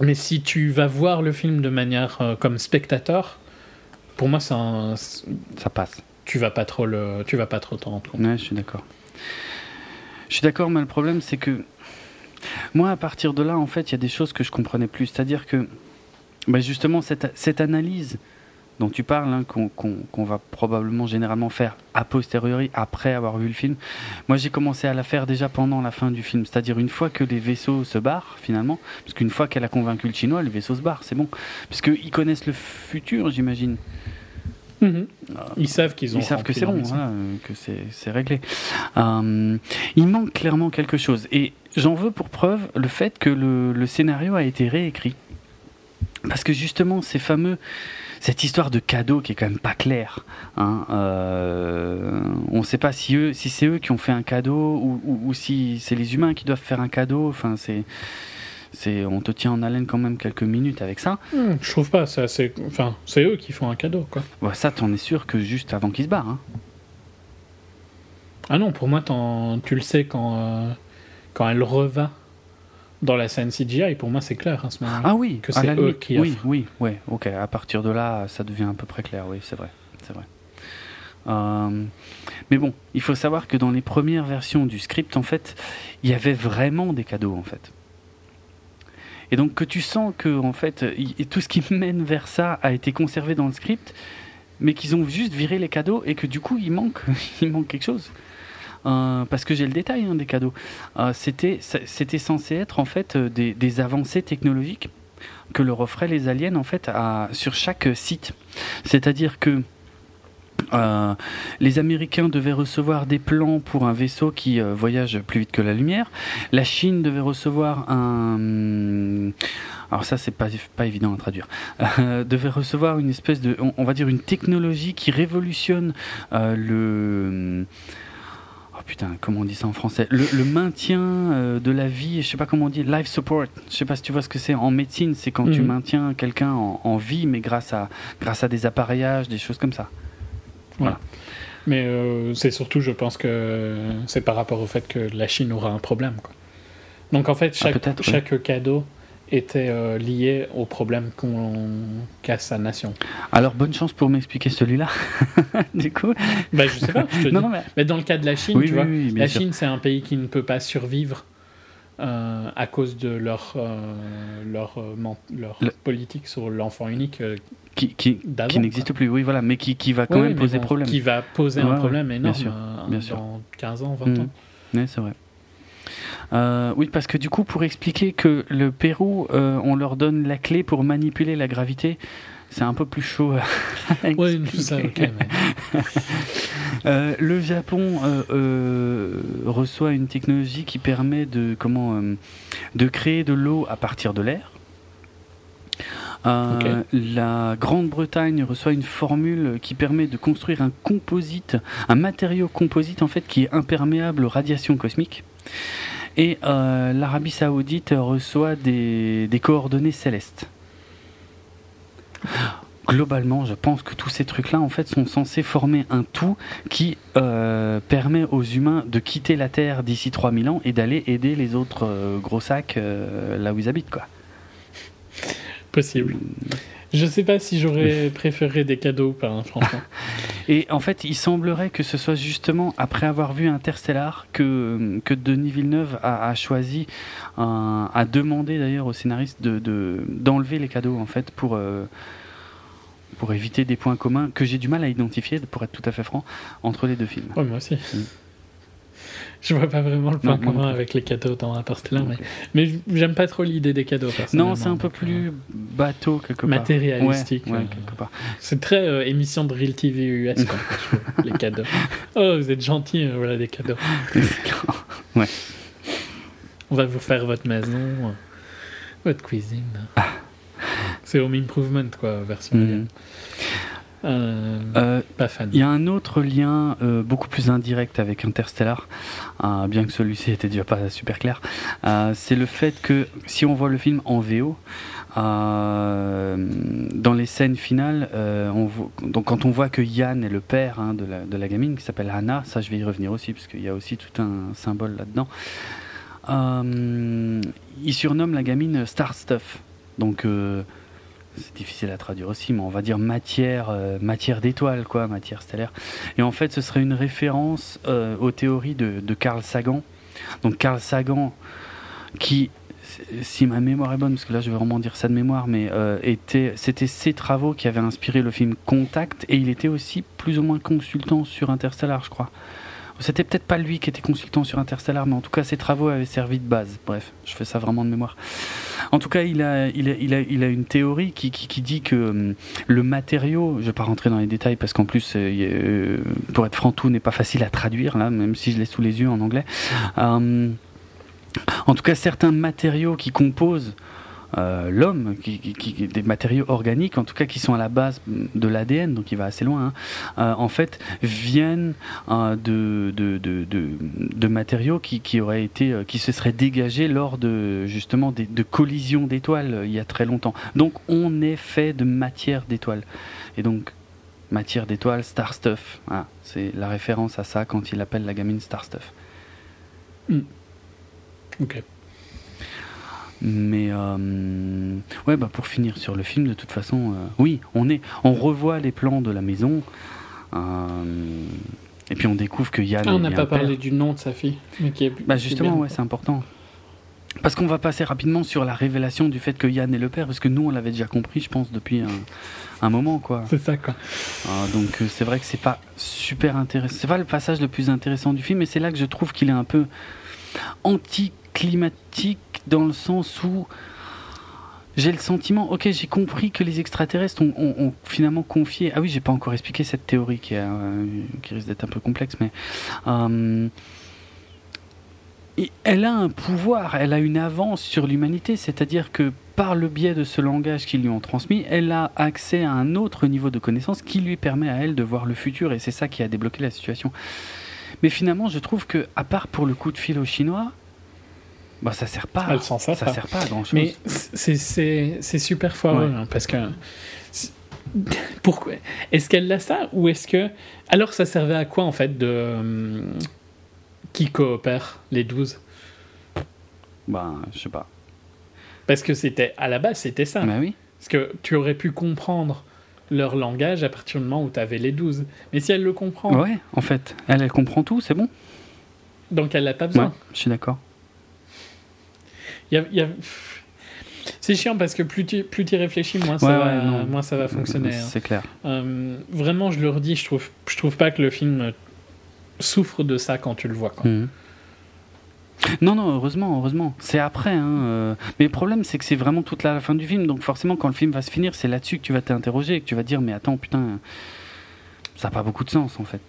Mais si tu vas voir le film de manière comme spectateur, pour moi, ça, ça passe. Tu vas pas trop le, tu vas pas trop t'en rendre compte. Ouais, je suis d'accord. Je suis d'accord, mais le problème, c'est que moi, à partir de là, en fait, il y a des choses que je comprenais plus. C'est-à-dire que, bah, justement, cette, cette analyse dont tu parles, hein, qu'on va probablement généralement faire a posteriori, après avoir vu le film. Moi, j'ai commencé à la faire déjà pendant la fin du film, c'est-à-dire une fois que les vaisseaux se barrent, finalement, parce qu'une fois qu'elle a convaincu le chinois, les vaisseaux se barrent, c'est bon. Parce qu'ils connaissent le futur, j'imagine. Mhm. Ils savent qu'ils ont. Ils savent que c'est bon, euh, que c'est réglé. Euh, il manque clairement quelque chose. Et j'en veux pour preuve le fait que le, le scénario a été réécrit. Parce que justement, ces fameux cette histoire de cadeau qui est quand même pas claire. Hein, euh, on ne sait pas si, si c'est eux qui ont fait un cadeau ou, si c'est les humains qui doivent faire un cadeau. Enfin, c'est, c'est, on te tient en haleine quand même quelques minutes avec ça. Hmm, je trouve pas, c'est, assez, enfin, c'est eux qui font un cadeau, quoi. Ouais, ça, t'en es sûr que juste avant qu'ils se barrent. Hein. Ah non, pour moi, tu le sais quand, euh, quand elle reva dans la scène CGI, pour moi, c'est clair à ce moment-là. Ah oui, que c'est eux qui Oui, oui, oui, ok. À partir de là, ça devient à peu près clair, oui, c'est vrai. C'est vrai. Euh, mais bon, il faut savoir que dans les premières versions du script, en fait, il y avait vraiment des cadeaux, en fait. Et donc que tu sens que, en fait, tout ce qui mène vers ça a été conservé dans le script, mais qu'ils ont juste viré les cadeaux et que du coup, il manque, il manque quelque chose. Euh, parce que j'ai le détail hein, des cadeaux. Euh, c'était, censé être en fait euh, des, avancées technologiques que leur offraient les aliens en fait sur chaque site. C'est-à-dire que les Américains devaient recevoir des plans pour un vaisseau qui voyage plus vite que la lumière. La Chine devait recevoir un alors ça c'est pas, pas évident à traduire, devait recevoir une espèce de, on, va dire une technologie qui révolutionne le Oh putain, comment on dit ça en français le, maintien euh, de la vie, je sais pas comment on dit, life support. Je sais pas si tu vois ce que c'est en médecine, c'est quand tu mhm. maintiens quelqu'un en, vie, mais grâce à, grâce à des appareillages, des choses comme ça. Voilà. Mais euh, c'est surtout, je pense que c'est par rapport au fait que la Chine aura un problème. Quoi. Donc en fait, ah, chaque, chaque cadeau était euh, lié au problème qu'on casse sa nation. Alors bonne chance pour m'expliquer celui-là. du coup, bah, je sais pas. Je te non, mais... dans le cas de la Chine, tu vois, la Chine c'est un pays qui ne peut pas survivre euh, à cause de leur euh, leur, leur politique sur l'enfant unique. qui, qui, qui n'existe plus, oui, voilà, mais qui, qui va quand même poser problème. Qui va poser un problème énorme bien sûr, bien sûr. dans 15 ans, 20 mmh. ans. Oui, c'est vrai. Euh, oui, parce que du coup, pour expliquer que le Pérou, euh, on leur donne la clé pour manipuler la gravité, c'est un peu plus chaud. oui, ça, ok. euh, le Japon euh, reçoit une technologie qui permet de, comment, de créer de l'eau à partir de l'air. La Grande-Bretagne reçoit une formule qui permet de construire un composite, un matériau composite en fait qui est imperméable aux radiations cosmiques. Et euh, l'Arabie Saoudite reçoit des, coordonnées célestes. Globalement, je pense que tous ces trucs-là, en fait, sont censés former un tout qui euh, permet aux humains de quitter la Terre d'ici 3000 ans et d'aller aider les autres euh, gros sacs là où ils habitent, quoi. Possible. Je sais pas si j'aurais préféré des cadeaux ou pas, hein, franchement. Et en fait, il semblerait que ce soit justement après avoir vu Interstellar que, que Denis Villeneuve a, choisi, a demandé d'ailleurs au scénariste d'enlever de, d'enlever les cadeaux en fait pour, euh, pour éviter des points communs que j'ai du mal à identifier, pour être tout à fait franc, entre les deux films. moi aussi. Mm je vois pas vraiment le point commun avec les cadeaux dans Interstellar, mais, mais j'aime pas trop l'idée des cadeaux. Non, c'est un peu plus bateau quelque part. Matérialistique. Ouais, quelque part. C'est très euh, émission de Real TV US, les cadeaux. Oh, vous êtes gentil, euh, voilà des cadeaux. ouais. On va vous faire votre maison, euh, votre cuisine. Ah. C'est Home Improvement, quoi, version. Mm Euh, Euh, pas fan. Il y a un autre lien euh, beaucoup plus indirect avec Interstellar, euh, bien que celui-ci était déjà pas super clair. C'est le fait que si on voit le film en VO, dans les scènes finales, on voit- donc quand on voit que Yann est le père hein, de, la, de la gamine qui s'appelle Hannah, ça je vais y revenir aussi parce qu'il y a aussi tout un symbole là-dedans. Il surnomme la gamine Star Stuff. Donc c'est difficile à traduire aussi, mais on va dire matière, euh, matière d'étoile, quoi, matière stellaire. Et en fait, ce serait une référence euh, aux théories de, Carl Sagan. Donc Carl Sagan, qui, si ma mémoire est bonne, parce que là je vais vraiment dire ça de mémoire, mais euh, était, c'était ses travaux qui avaient inspiré le film Contact, et il était aussi plus ou moins consultant sur Interstellar, je crois. C'était peut-être pas lui qui était consultant sur Interstellar, mais en tout cas ses travaux avaient servi de base. Bref, je fais ça vraiment de mémoire. En tout cas, il a, il a, il a, une théorie qui, qui, dit que hum, le matériau, je ne vais pas rentrer dans les détails parce qu'en plus, euh, euh, pour être franc, tout n'est pas facile à traduire là, même si je l'ai sous les yeux en anglais. Hum, en tout cas, certains matériaux qui composent euh, l'homme, qui, des matériaux organiques, en tout cas qui sont à la base de l'ADN, donc il va assez loin, hein, euh, en fait, viennent euh, de, de, de, matériaux qui, qui auraient été, qui se seraient dégagés lors de justement des, de collisions d'étoiles il y a très longtemps. Donc on est fait de matière d'étoiles, et donc matière d'étoiles, star stuff. C'est la référence à ça quand il appelle la gamine star stuff. Ok. Mais euh, ouais, bah pour finir sur le film, de toute façon, euh, oui, on est, on revoit les plans de la maison, euh, et puis on découvre que Yann. Ah, on n'a pas père. parlé du nom de sa fille. Mais qui est, Bah justement, ouais, c'est important. Parce qu'on va passer rapidement sur la révélation du fait que Yann est le père, parce que nous on l'avait déjà compris, je pense, depuis un, un moment, quoi. C'est ça, quoi. Donc c'est vrai que c'est pas super intéressant. C'est pas le passage le plus intéressant du film, mais c'est là que je trouve qu'il est un peu anticlimatique dans le sens où j'ai le sentiment, ok, j'ai compris que les extraterrestres ont, finalement confié. Ah oui, j'ai pas encore expliqué cette théorie qui, euh, risque d'être un peu complexe, mais euh, elle a un pouvoir, elle a une avance sur l'humanité, c'est-à-dire que par le biais de ce langage qu'ils lui ont transmis, elle a accès à un autre niveau de connaissance qui lui permet à elle de voir le futur, et c'est ça qui a débloqué la situation. Mais finalement, je trouve que, à part pour le coup de fil aux Chinois, bah ça sert pas. Elle s'en sert ça pas. sert pas à grand chose. Mais c'est- super foireux, Ouais. hein, parce que. Pourquoi Est-ce qu'elle a ça Ou est-ce que. Alors, ça servait à quoi, en fait, de. hum, Qui coopère, les 12 Bah, je sais pas. Parce que c'était. À la base, c'était ça. Bah oui. Parce que tu aurais pu comprendre leur langage à partir du moment où tu avais les 12. Mais si elle le comprend, Ouais, en fait, elle, elle comprend tout, c'est bon. donc elle n'a pas Ouais, besoin. je suis d'accord. Il y a- il y a- C'est chiant parce que plus tu plus y réfléchis, moins, ça Ouais, va, moins ça va fonctionner. hein. C'est clair. Euh, vraiment, je le redis, je trouve, je trouve pas que le film souffre de ça quand tu le vois. Quoi. Mhm. Non, non, heureusement, heureusement. C'est après. Hein, euh, Mais le problème, c'est que c'est vraiment toute la fin du film. Donc forcément, quand le film va se finir, c'est là-dessus que tu vas t'interroger et que tu vas dire, mais attends, putain, ça n'a pas beaucoup de sens en fait.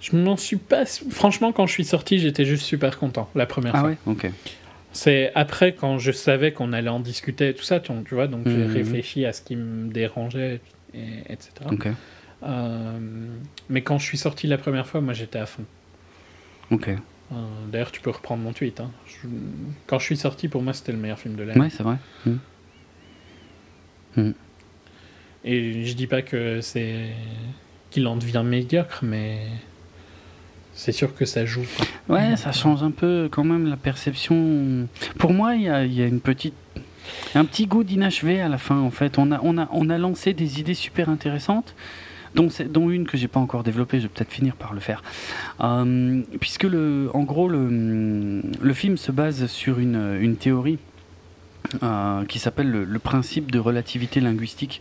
Je m'en suis pas. Franchement, quand je suis sorti, j'étais juste super content la première Ah fois. ouais Ok. C'est après, quand je savais qu'on allait en discuter et tout ça, tu, tu vois, donc j'ai Mhm. réfléchi à ce qui me dérangeait, et, etc. Ok. Euh, mais quand je suis sorti la première fois, moi j'étais à fond. Ok. Euh, D'ailleurs, tu peux reprendre mon tweet. hein. Je- Quand je suis sorti, pour moi, c'était le meilleur film de l'année. Ouais, c'est vrai. Mhm. Et je dis pas que c'est qu'il en devient médiocre, mais c'est sûr que ça joue. Ouais, ça change un peu quand même la perception. Pour moi, il y a, une petite, un petit goût d'inachevé à la fin. En fait, on a, on a, on a lancé des idées super intéressantes, dont, une que j'ai pas encore développée. Je vais peut-être finir par le faire, Euh, puisque le, en gros, le, film se base sur une théorie. Euh, qui s'appelle le, le principe de relativité linguistique,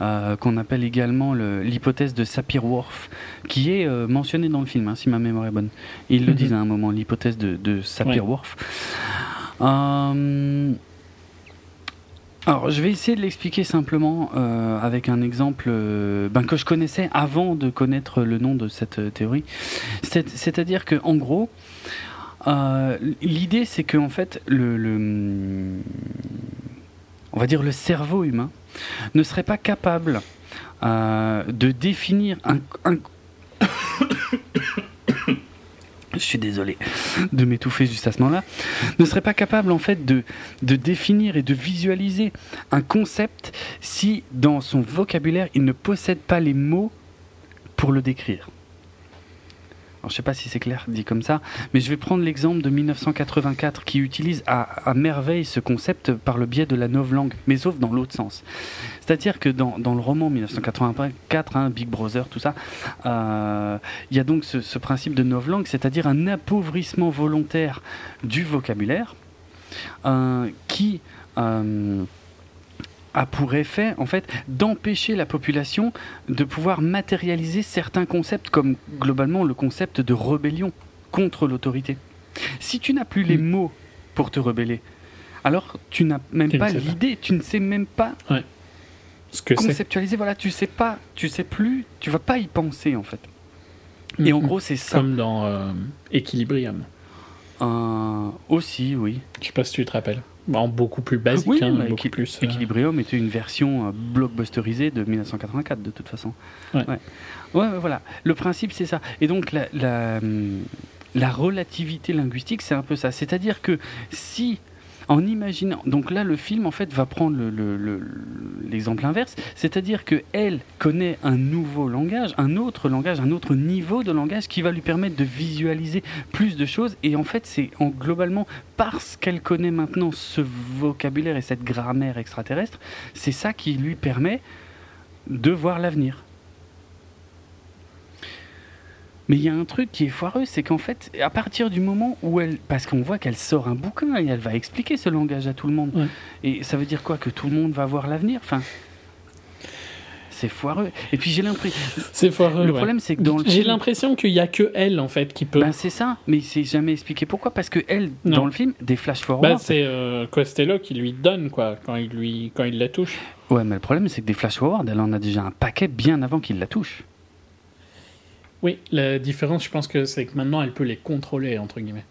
euh, qu'on appelle également le- l'hypothèse de Sapir-Whorf, qui est euh, mentionnée dans le film, hein, si ma mémoire est bonne. Ils le Mhm. disent à un moment, l'hypothèse de, de Sapir-Whorf. Euh, alors, je vais essayer de l'expliquer simplement euh, avec un exemple euh, ben, que je connaissais avant de connaître le nom de cette théorie. C'est- C'est-à-dire que, en gros, euh, l'idée c'est que en fait, le, le- on va dire le cerveau humain ne serait pas capable de définir un, je suis désolé de m'étouffer juste à ce moment-là, ne serait pas capable en fait de, de définir et de visualiser un concept si dans son vocabulaire il ne possède pas les mots pour le décrire. Alors, je ne sais pas si c'est clair dit comme ça, mais je vais prendre l'exemple de 1984 qui utilise à, merveille ce concept par le biais de la novlangue, mais sauf dans l'autre sens. C'est-à-dire que dans, le roman 1984, hein, Big Brother, tout ça, euh, il y a donc ce, principe de novlangue, c'est-à-dire un appauvrissement volontaire du vocabulaire euh, qui. Euh, a pour effet en fait d'empêcher la population de pouvoir matérialiser certains concepts comme globalement le concept de rébellion contre l'autorité. Si tu n'as plus les mm. mots pour te rebeller, alors tu n'as même pas l'idée, tu ne sais même pas ce que conceptualiser. Voilà, tu sais pas, tu sais plus, tu vas pas y penser en fait. Et en gros, c'est ça. Comme dans euh, Equilibrium. Euh, aussi, oui. Je sais pas si tu te rappelles en beaucoup plus basique. Oui, hein, beaucoup plus, euh, Equilibrium était une version euh, blockbusterisée de 1984 de toute façon. Ouais. ouais. voilà. Le principe c'est ça. Et donc la, la, hum, la relativité linguistique c'est un peu ça. C'est-à-dire que si en imaginant. Donc là, le film en fait va prendre l'exemple le, inverse, c'est-à-dire que elle connaît un nouveau langage, un autre langage, un autre niveau de langage qui va lui permettre de visualiser plus de choses. Et en fait, c'est en, globalement parce qu'elle connaît maintenant ce vocabulaire et cette grammaire extraterrestre, c'est ça qui lui permet de voir l'avenir. Mais il y a un truc qui est foireux, c'est qu'en fait, à partir du moment où elle. Parce qu'on voit qu'elle sort un bouquin et elle va expliquer ce langage à tout le monde. Et ça veut dire quoi Que tout le monde va voir l'avenir? Enfin. C'est foireux. Et puis j'ai l'impression. C'est foireux. Le problème, c'est que dans J'ai l'impression qu'il n'y a que elle, en fait, qui peut. Ben, c'est ça, mais c'est jamais expliqué pourquoi. Parce que elle, dans le film, des flash forward. Bah, c'est euh, Costello qui lui donne, quoi, quand il, lui... quand il la touche. Ouais, mais le problème, c'est que des flash forward, elle en a déjà un paquet bien avant qu'il la touche. Oui, la différence, je pense que c'est que maintenant, elle peut les contrôler, entre guillemets.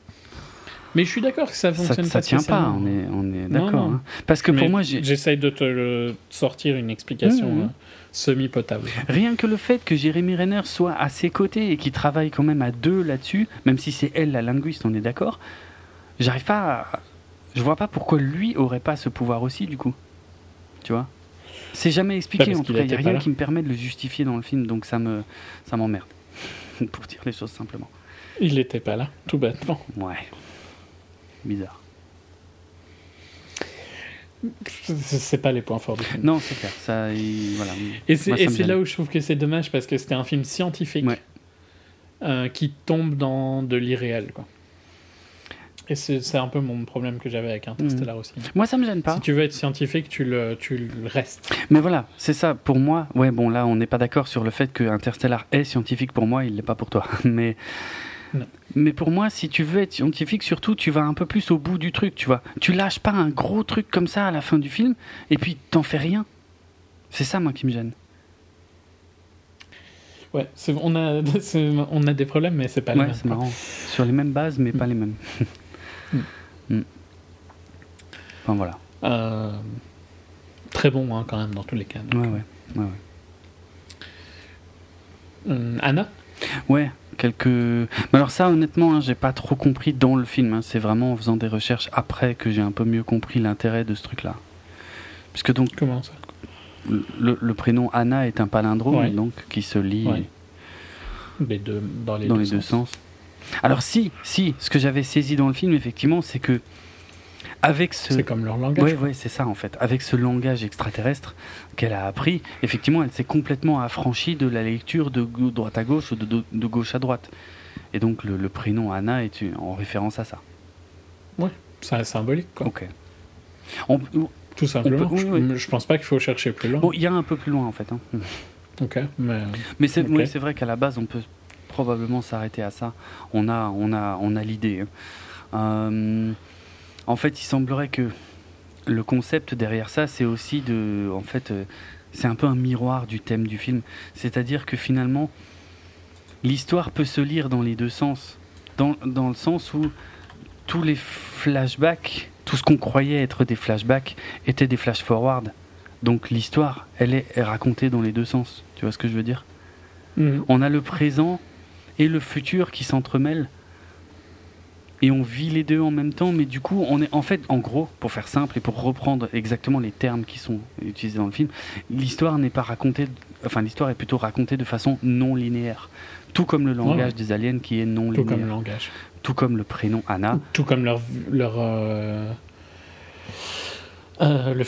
Mais je suis d'accord que ça fonctionne ça, pas. Ça tient pas, on est, on est d'accord. Hein. Parce que pour moi, j'essaye de te sortir une explication mmh. Euh, semi-potable. Rien que le fait que Jérémy Renner soit à ses côtés et qu'il travaille quand même à deux là-dessus, même si c'est elle la linguiste, on est d'accord. J'arrive pas, à... je vois pas pourquoi lui aurait pas ce pouvoir aussi du coup. Tu vois? C'est jamais expliqué en tout cas. Il y a rien qui me permet de le justifier dans le film, donc ça me, ça m'emmerde. Pour dire les choses simplement. Il n'était pas là, tout bêtement. Ouais. Bizarre. C'est pas les points forts du film. Non, c'est clair. Ça, voilà. Et c'est là où je trouve que c'est dommage parce que c'était un film scientifique euh, qui tombe dans de l'irréel. Quoi. Et c'est un peu mon problème que j'avais avec Interstellar mm. aussi. Moi, ça me gêne pas. Si tu veux être scientifique, tu le, tu le restes. Mais voilà, c'est ça. Pour moi, ouais, bon, là, on n'est pas d'accord sur le fait que Interstellar est scientifique pour moi, il l'est pas pour toi. Mais. Mais pour moi, si tu veux être scientifique, surtout, tu vas un peu plus au bout du truc, tu vois. Tu lâches pas un gros truc comme ça à la fin du film, et puis t'en fais rien. C'est ça, moi, qui me gêne. Ouais, on a, on a des problèmes, mais c'est pas ouais, c'est marrant. Sur les mêmes bases, mais pas les mêmes. Mm. Enfin voilà. Euh, très bon hein, quand même dans tous les cas. Ouais, ouais. ouais, euh, Anna? Ouais, quelques. Mais alors ça, honnêtement, hein, j'ai pas trop compris dans le film. Hein. C'est vraiment en faisant des recherches après que j'ai un peu mieux compris l'intérêt de ce truc-là. Puisque donc. Comment ça? le, prénom Anna est un palindrome, donc qui se dans les, dans les deux sens. Alors si, si, ce que j'avais saisi dans le film, effectivement, c'est que avec ce... C'est comme leur langage. Oui, ouais, c'est ça en fait. Avec ce langage extraterrestre qu'elle a appris, effectivement, elle s'est complètement affranchie de la lecture de droite à gauche ou de, de gauche à droite. Et donc le, prénom Anna est en référence à ça. Oui, c'est symbolique quoi. Ok. Tout simplement. je, je, pense pas qu'il faut chercher plus loin. Bon, il y a un peu plus loin en fait. Hein. Ok, mais. Mais c'est vrai qu'à la base, on peut probablement s'arrêter à ça. On a, on a, on a l'idée. Hein. Euh, en fait, il semblerait que le concept derrière ça, c'est aussi de, en fait, euh, c'est un peu un miroir du thème du film. C'est-à-dire que finalement, l'histoire peut se lire dans les deux sens, dans, dans le sens où tous les flashbacks, tout ce qu'on croyait être des flashbacks, étaient des flash forward Donc l'histoire, elle est, est racontée dans les deux sens. Tu vois ce que je veux dire? Mhm. On a le présent et le futur qui s'entremêlent. Et on vit les deux en même temps, mais du coup, on est en fait, en gros, pour faire simple et pour reprendre exactement les termes qui sont utilisés dans le film, l'histoire n'est pas racontée, enfin l'histoire est plutôt racontée de façon non linéaire, tout comme le langage ouais. des aliens qui est non Tout linéaire, comme le langage. tout comme le prénom Anna. Tout comme leur. leur euh, euh, le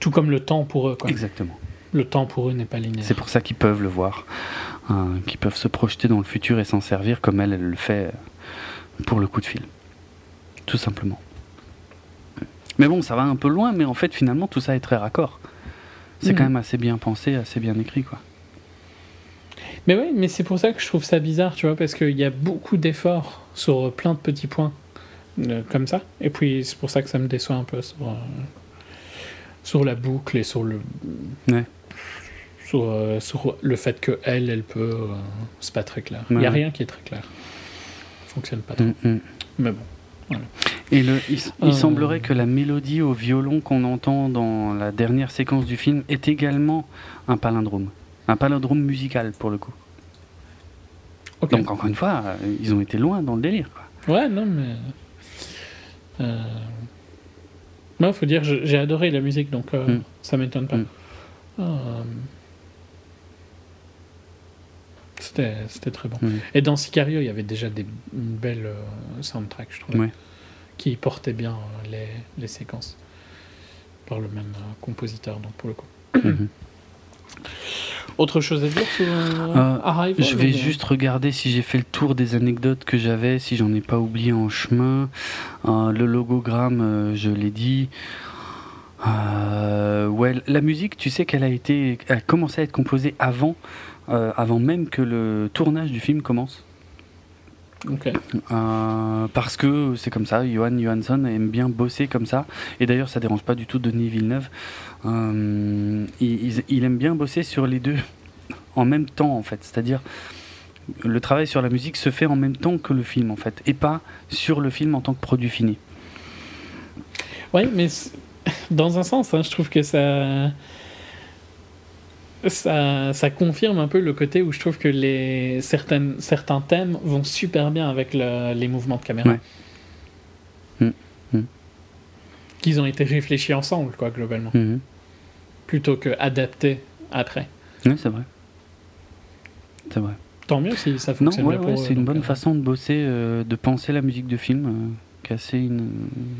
tout comme le temps pour eux, quoi. Exactement. Le temps pour eux n'est pas linéaire. C'est pour ça qu'ils peuvent le voir, hein, qu'ils peuvent se projeter dans le futur et s'en servir comme elle, elle le fait pour le coup de fil. Tout simplement. Mais bon, ça va un peu loin, mais en fait, finalement, tout ça est très raccord. C'est Mhm. quand même assez bien pensé, assez bien écrit, quoi. Mais oui, mais c'est pour ça que je trouve ça bizarre, tu vois, parce qu'il y a beaucoup d'efforts sur plein de petits points euh, comme ça. Et puis c'est pour ça que ça me déçoit un peu sur, euh, sur la boucle et sur le. Ouais. Sur, euh, sur le fait que elle, elle peut. euh, c'est pas très clair. Il n'y a rien qui est très clair. Ça fonctionne pas trop. Mm, mm. Mais bon. Et le, il, il Euh. semblerait que la mélodie au violon qu'on entend dans la dernière séquence du film est également un palindrome. Un palindrome musical, pour le coup. Donc, encore une fois, euh, ils ont été loin dans le délire, quoi. Ouais, non, mais. Non, faut dire, j'ai adoré la musique, donc euh, Mm. ça m'étonne pas. Mm. Euh, C'était très bon. Mm. Et dans Sicario, il y avait déjà des, une belle euh, soundtrack, je trouve, qui portait bien euh, les, les séquences par le même euh, compositeur, donc pour le coup. Mhm. Autre chose à dire sur Arrival Je vais juste regarder si j'ai fait le tour des anecdotes que j'avais, si j'en ai pas oublié en chemin. Le logogramme, je l'ai dit. Euh, ouais, la musique, tu sais qu'elle a été, a commencé à être composée avant, euh, avant même que le tournage du film commence. Euh, parce que c'est comme ça, Johan Johansson aime bien bosser comme ça. Et d'ailleurs, ça dérange pas du tout Denis Villeneuve. Euh, il, aime bien bosser sur les deux en même temps, en fait. C'est-à-dire, le travail sur la musique se fait en même temps que le film, en fait. Et pas sur le film en tant que produit fini. Oui, mais dans un sens, hein, je trouve que ça, ça, ça confirme un peu le côté où je trouve que les, certaines, certains thèmes vont super bien avec le- les mouvements de caméra. Ouais. Mm, mm. Qu'ils ont été réfléchis ensemble, quoi, globalement, Mhm. plutôt que adaptés après. Oui, c'est vrai. C'est vrai. Tant mieux si ça Non, fonctionne ouais, bien ouais, eux, c'est une bonne euh, façon de bosser, euh, de penser la musique de film, euh, qui est assez in-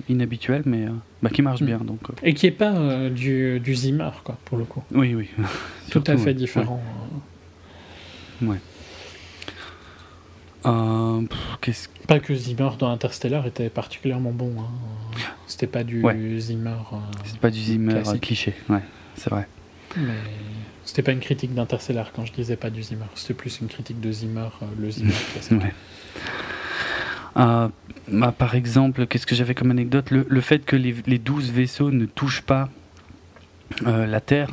inhabituelle, mais euh, bah, qui marche Mm. bien. Donc, euh, Et qui est pas euh, du, du Zimmer, quoi, pour le coup. oui, oui. Tout à fait ouais. différent. Euh, pff, qu'est-ce Pas que Zimmer dans Interstellar était particulièrement bon. hein. C'était pas du Ouais. Zimmer. euh, C'est pas du Zimmer cliché, ouais, c'est vrai. Mais c'était pas une critique d'Interstellar quand je disais pas du Zimmer. C'était plus une critique de Zimmer, euh, le Zimmer classique. Ouais. Euh, bah, par exemple, qu'est-ce que j'avais comme anecdote? Le, fait que les, les 12 vaisseaux ne touchent pas euh, la Terre,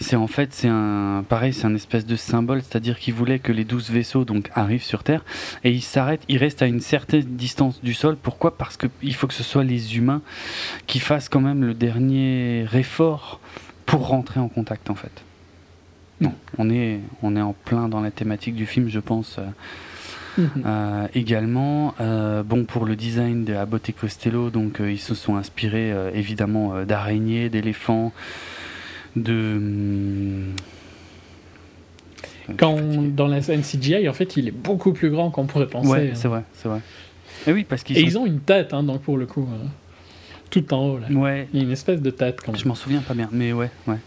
c'est en fait, c'est un, pareil, c'est un espèce de symbole, c'est-à-dire qu'il voulait que les 12 vaisseaux donc arrivent sur Terre et ils s'arrêtent, ils restent à une certaine distance du sol. Pourquoi? Parce qu'il faut que ce soit les humains qui fassent quand même le dernier effort pour rentrer en contact en fait. Non, on est, on est en plein dans la thématique du film, je pense. euh, Euh, également, euh, bon pour le design de Abbott et Costello, donc euh, ils se sont inspirés évidemment d'araignées, d'éléphants, de. hum, Quand dans la scène CGI, en fait, il est beaucoup plus grand qu'on pourrait penser. Ouais, hein. c'est vrai, c'est vrai. Et oui, parce qu'ils Et sont. ils ont une tête, hein, donc pour le coup, euh, tout en haut là. Ouais, Il y a une espèce de tête quand même. je m'en souviens pas bien, mais ouais, ouais.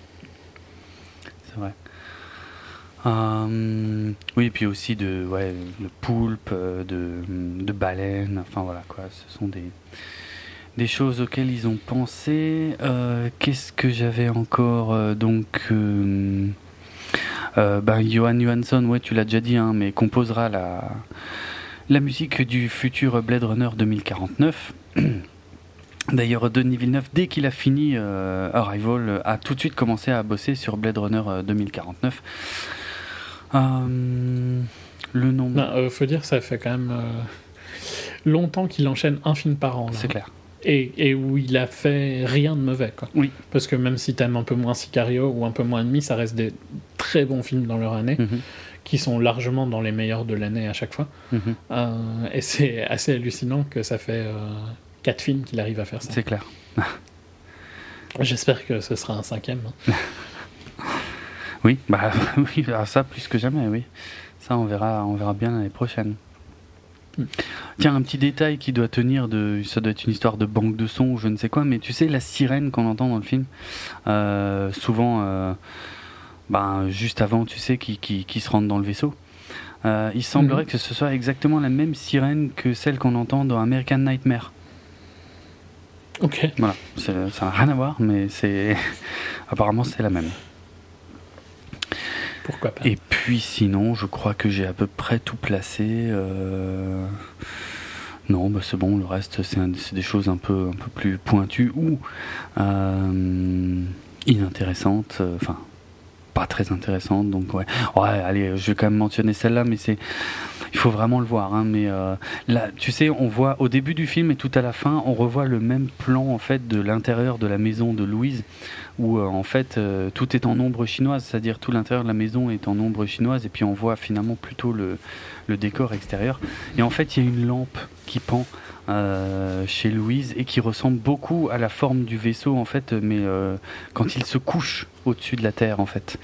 C'est vrai. Euh, oui, et puis aussi de ouais, le poulpe, euh, de, de baleine, enfin voilà quoi, ce sont des, des choses auxquelles ils ont pensé. Euh, Qu'est-ce que j'avais encore euh, Donc, ben, Johan Johansson, ouais, tu l'as déjà dit, hein, mais composera la, la musique du futur Blade Runner 2049. D'ailleurs, Denis Villeneuve, dès qu'il a fini Arrival, a tout de suite commencé à bosser sur Blade Runner euh, 2049. Euh, le nom, Non, euh, faut dire, ça fait quand même euh, longtemps qu'il enchaîne un film par an. c'est clair. et, et, où il a fait rien de mauvais. Quoi. Oui. Parce que même si t'aimes un peu moins Sicario ou un peu moins Ennemi, ça reste des très bons films dans leur année, Mhm. qui sont largement dans les meilleurs de l'année à chaque fois. Mhm. Et c'est assez hallucinant que ça fait quatre films qu'il arrive à faire ça. C'est clair. J'espère que ce sera un cinquième. hein. Oui, bah oui, alors ça plus que jamais, oui. Ça, on verra, on verra bien l'année prochaine. Hmm. Tiens, un petit détail qui doit tenir de. Ça doit être une histoire de banque de sons ou je ne sais quoi, mais tu sais, la sirène qu'on entend dans le film, euh, souvent, euh, ben, juste avant, tu sais, qui, qui, qui se rentre dans le vaissoir. Euh, il semblerait Mhm. que ce soit exactement la même sirène que celle qu'on entend dans American Nightmare. Ok. Voilà, ça n'a rien à voir, mais c'est. Apparemment, c'est la même. Et puis sinon, je crois que j'ai à peu près tout placé. euh, Non, bah c'est bon, le reste c'est des choses un peu, un peu plus pointues ou euh, inintéressantes. euh, Enfin, très intéressantes. Donc ouais, allez, je vais quand même mentionner celle-là, mais c'est. Il faut vraiment le voir, hein, mais euh, là, tu sais, on voit au début du film et tout à la fin, on revoit le même plan en fait de l'intérieur de la maison de Louise, où euh, en fait euh, tout est en ombre chinoise, c'est-à-dire tout l'intérieur de la maison est en ombre chinoise, et puis on voit finalement plutôt le décor extérieur. Et en fait, il y a une lampe qui pend euh, chez Louise et qui ressemble beaucoup à la forme du vaisseau en fait, mais euh, quand il se couche au-dessus de la Terre en fait,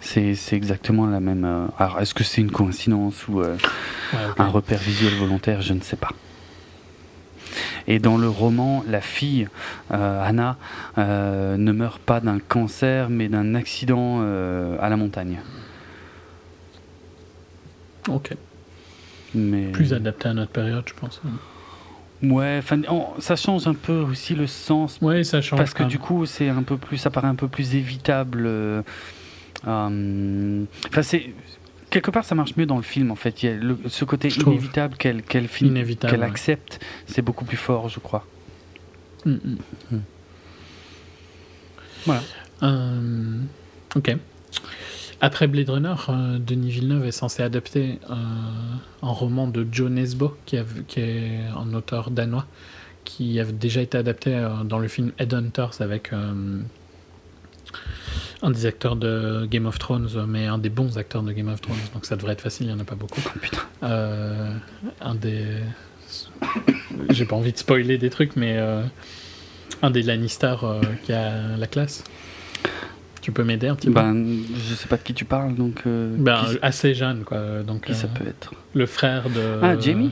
c'est exactement la même. euh, Alors, est-ce que c'est une coïncidence ou Ouais, un repère visuel volontaire, je ne sais pas. Et dans le roman, la fille, Anna, ne meurt pas d'un cancer, mais d'un accident à la montagne. Ok. Mais... Plus adapté à notre période, je pense. Ouais, ça change un peu aussi le sens, Ouais, ça change. parce que du coup, c'est un peu plus, ça paraît un peu plus évitable. euh, euh, Enfin, c'est quelque part, ça marche mieux dans le film. En fait, il y a le- ce côté Je inévitable qu'elle qu'elle qu'elle ouais. accepte, c'est beaucoup plus fort, je crois. Mm, mm. Mm. Voilà. Euh, ok. Après Blade Runner, euh, Denis Villeneuve est censé adapter euh, un roman de Joe Nesbo, qui, est un auteur danois, qui avait déjà été adapté euh, dans le film Headhunters avec un des acteurs de Game of Thrones, mais un des bons acteurs de Game of Thrones, donc ça devrait être facile, il n'y en a pas beaucoup. Oh, un des. J'ai pas envie de spoiler des trucs, mais un des Lannister qui a la classe. Tu peux m'aider un petit peu Ben, je sais pas de qui tu parles, donc. euh, Ben, qui, assez jeune, quoi. Donc, qui ça euh, peut être le frère de. Ah, Jamie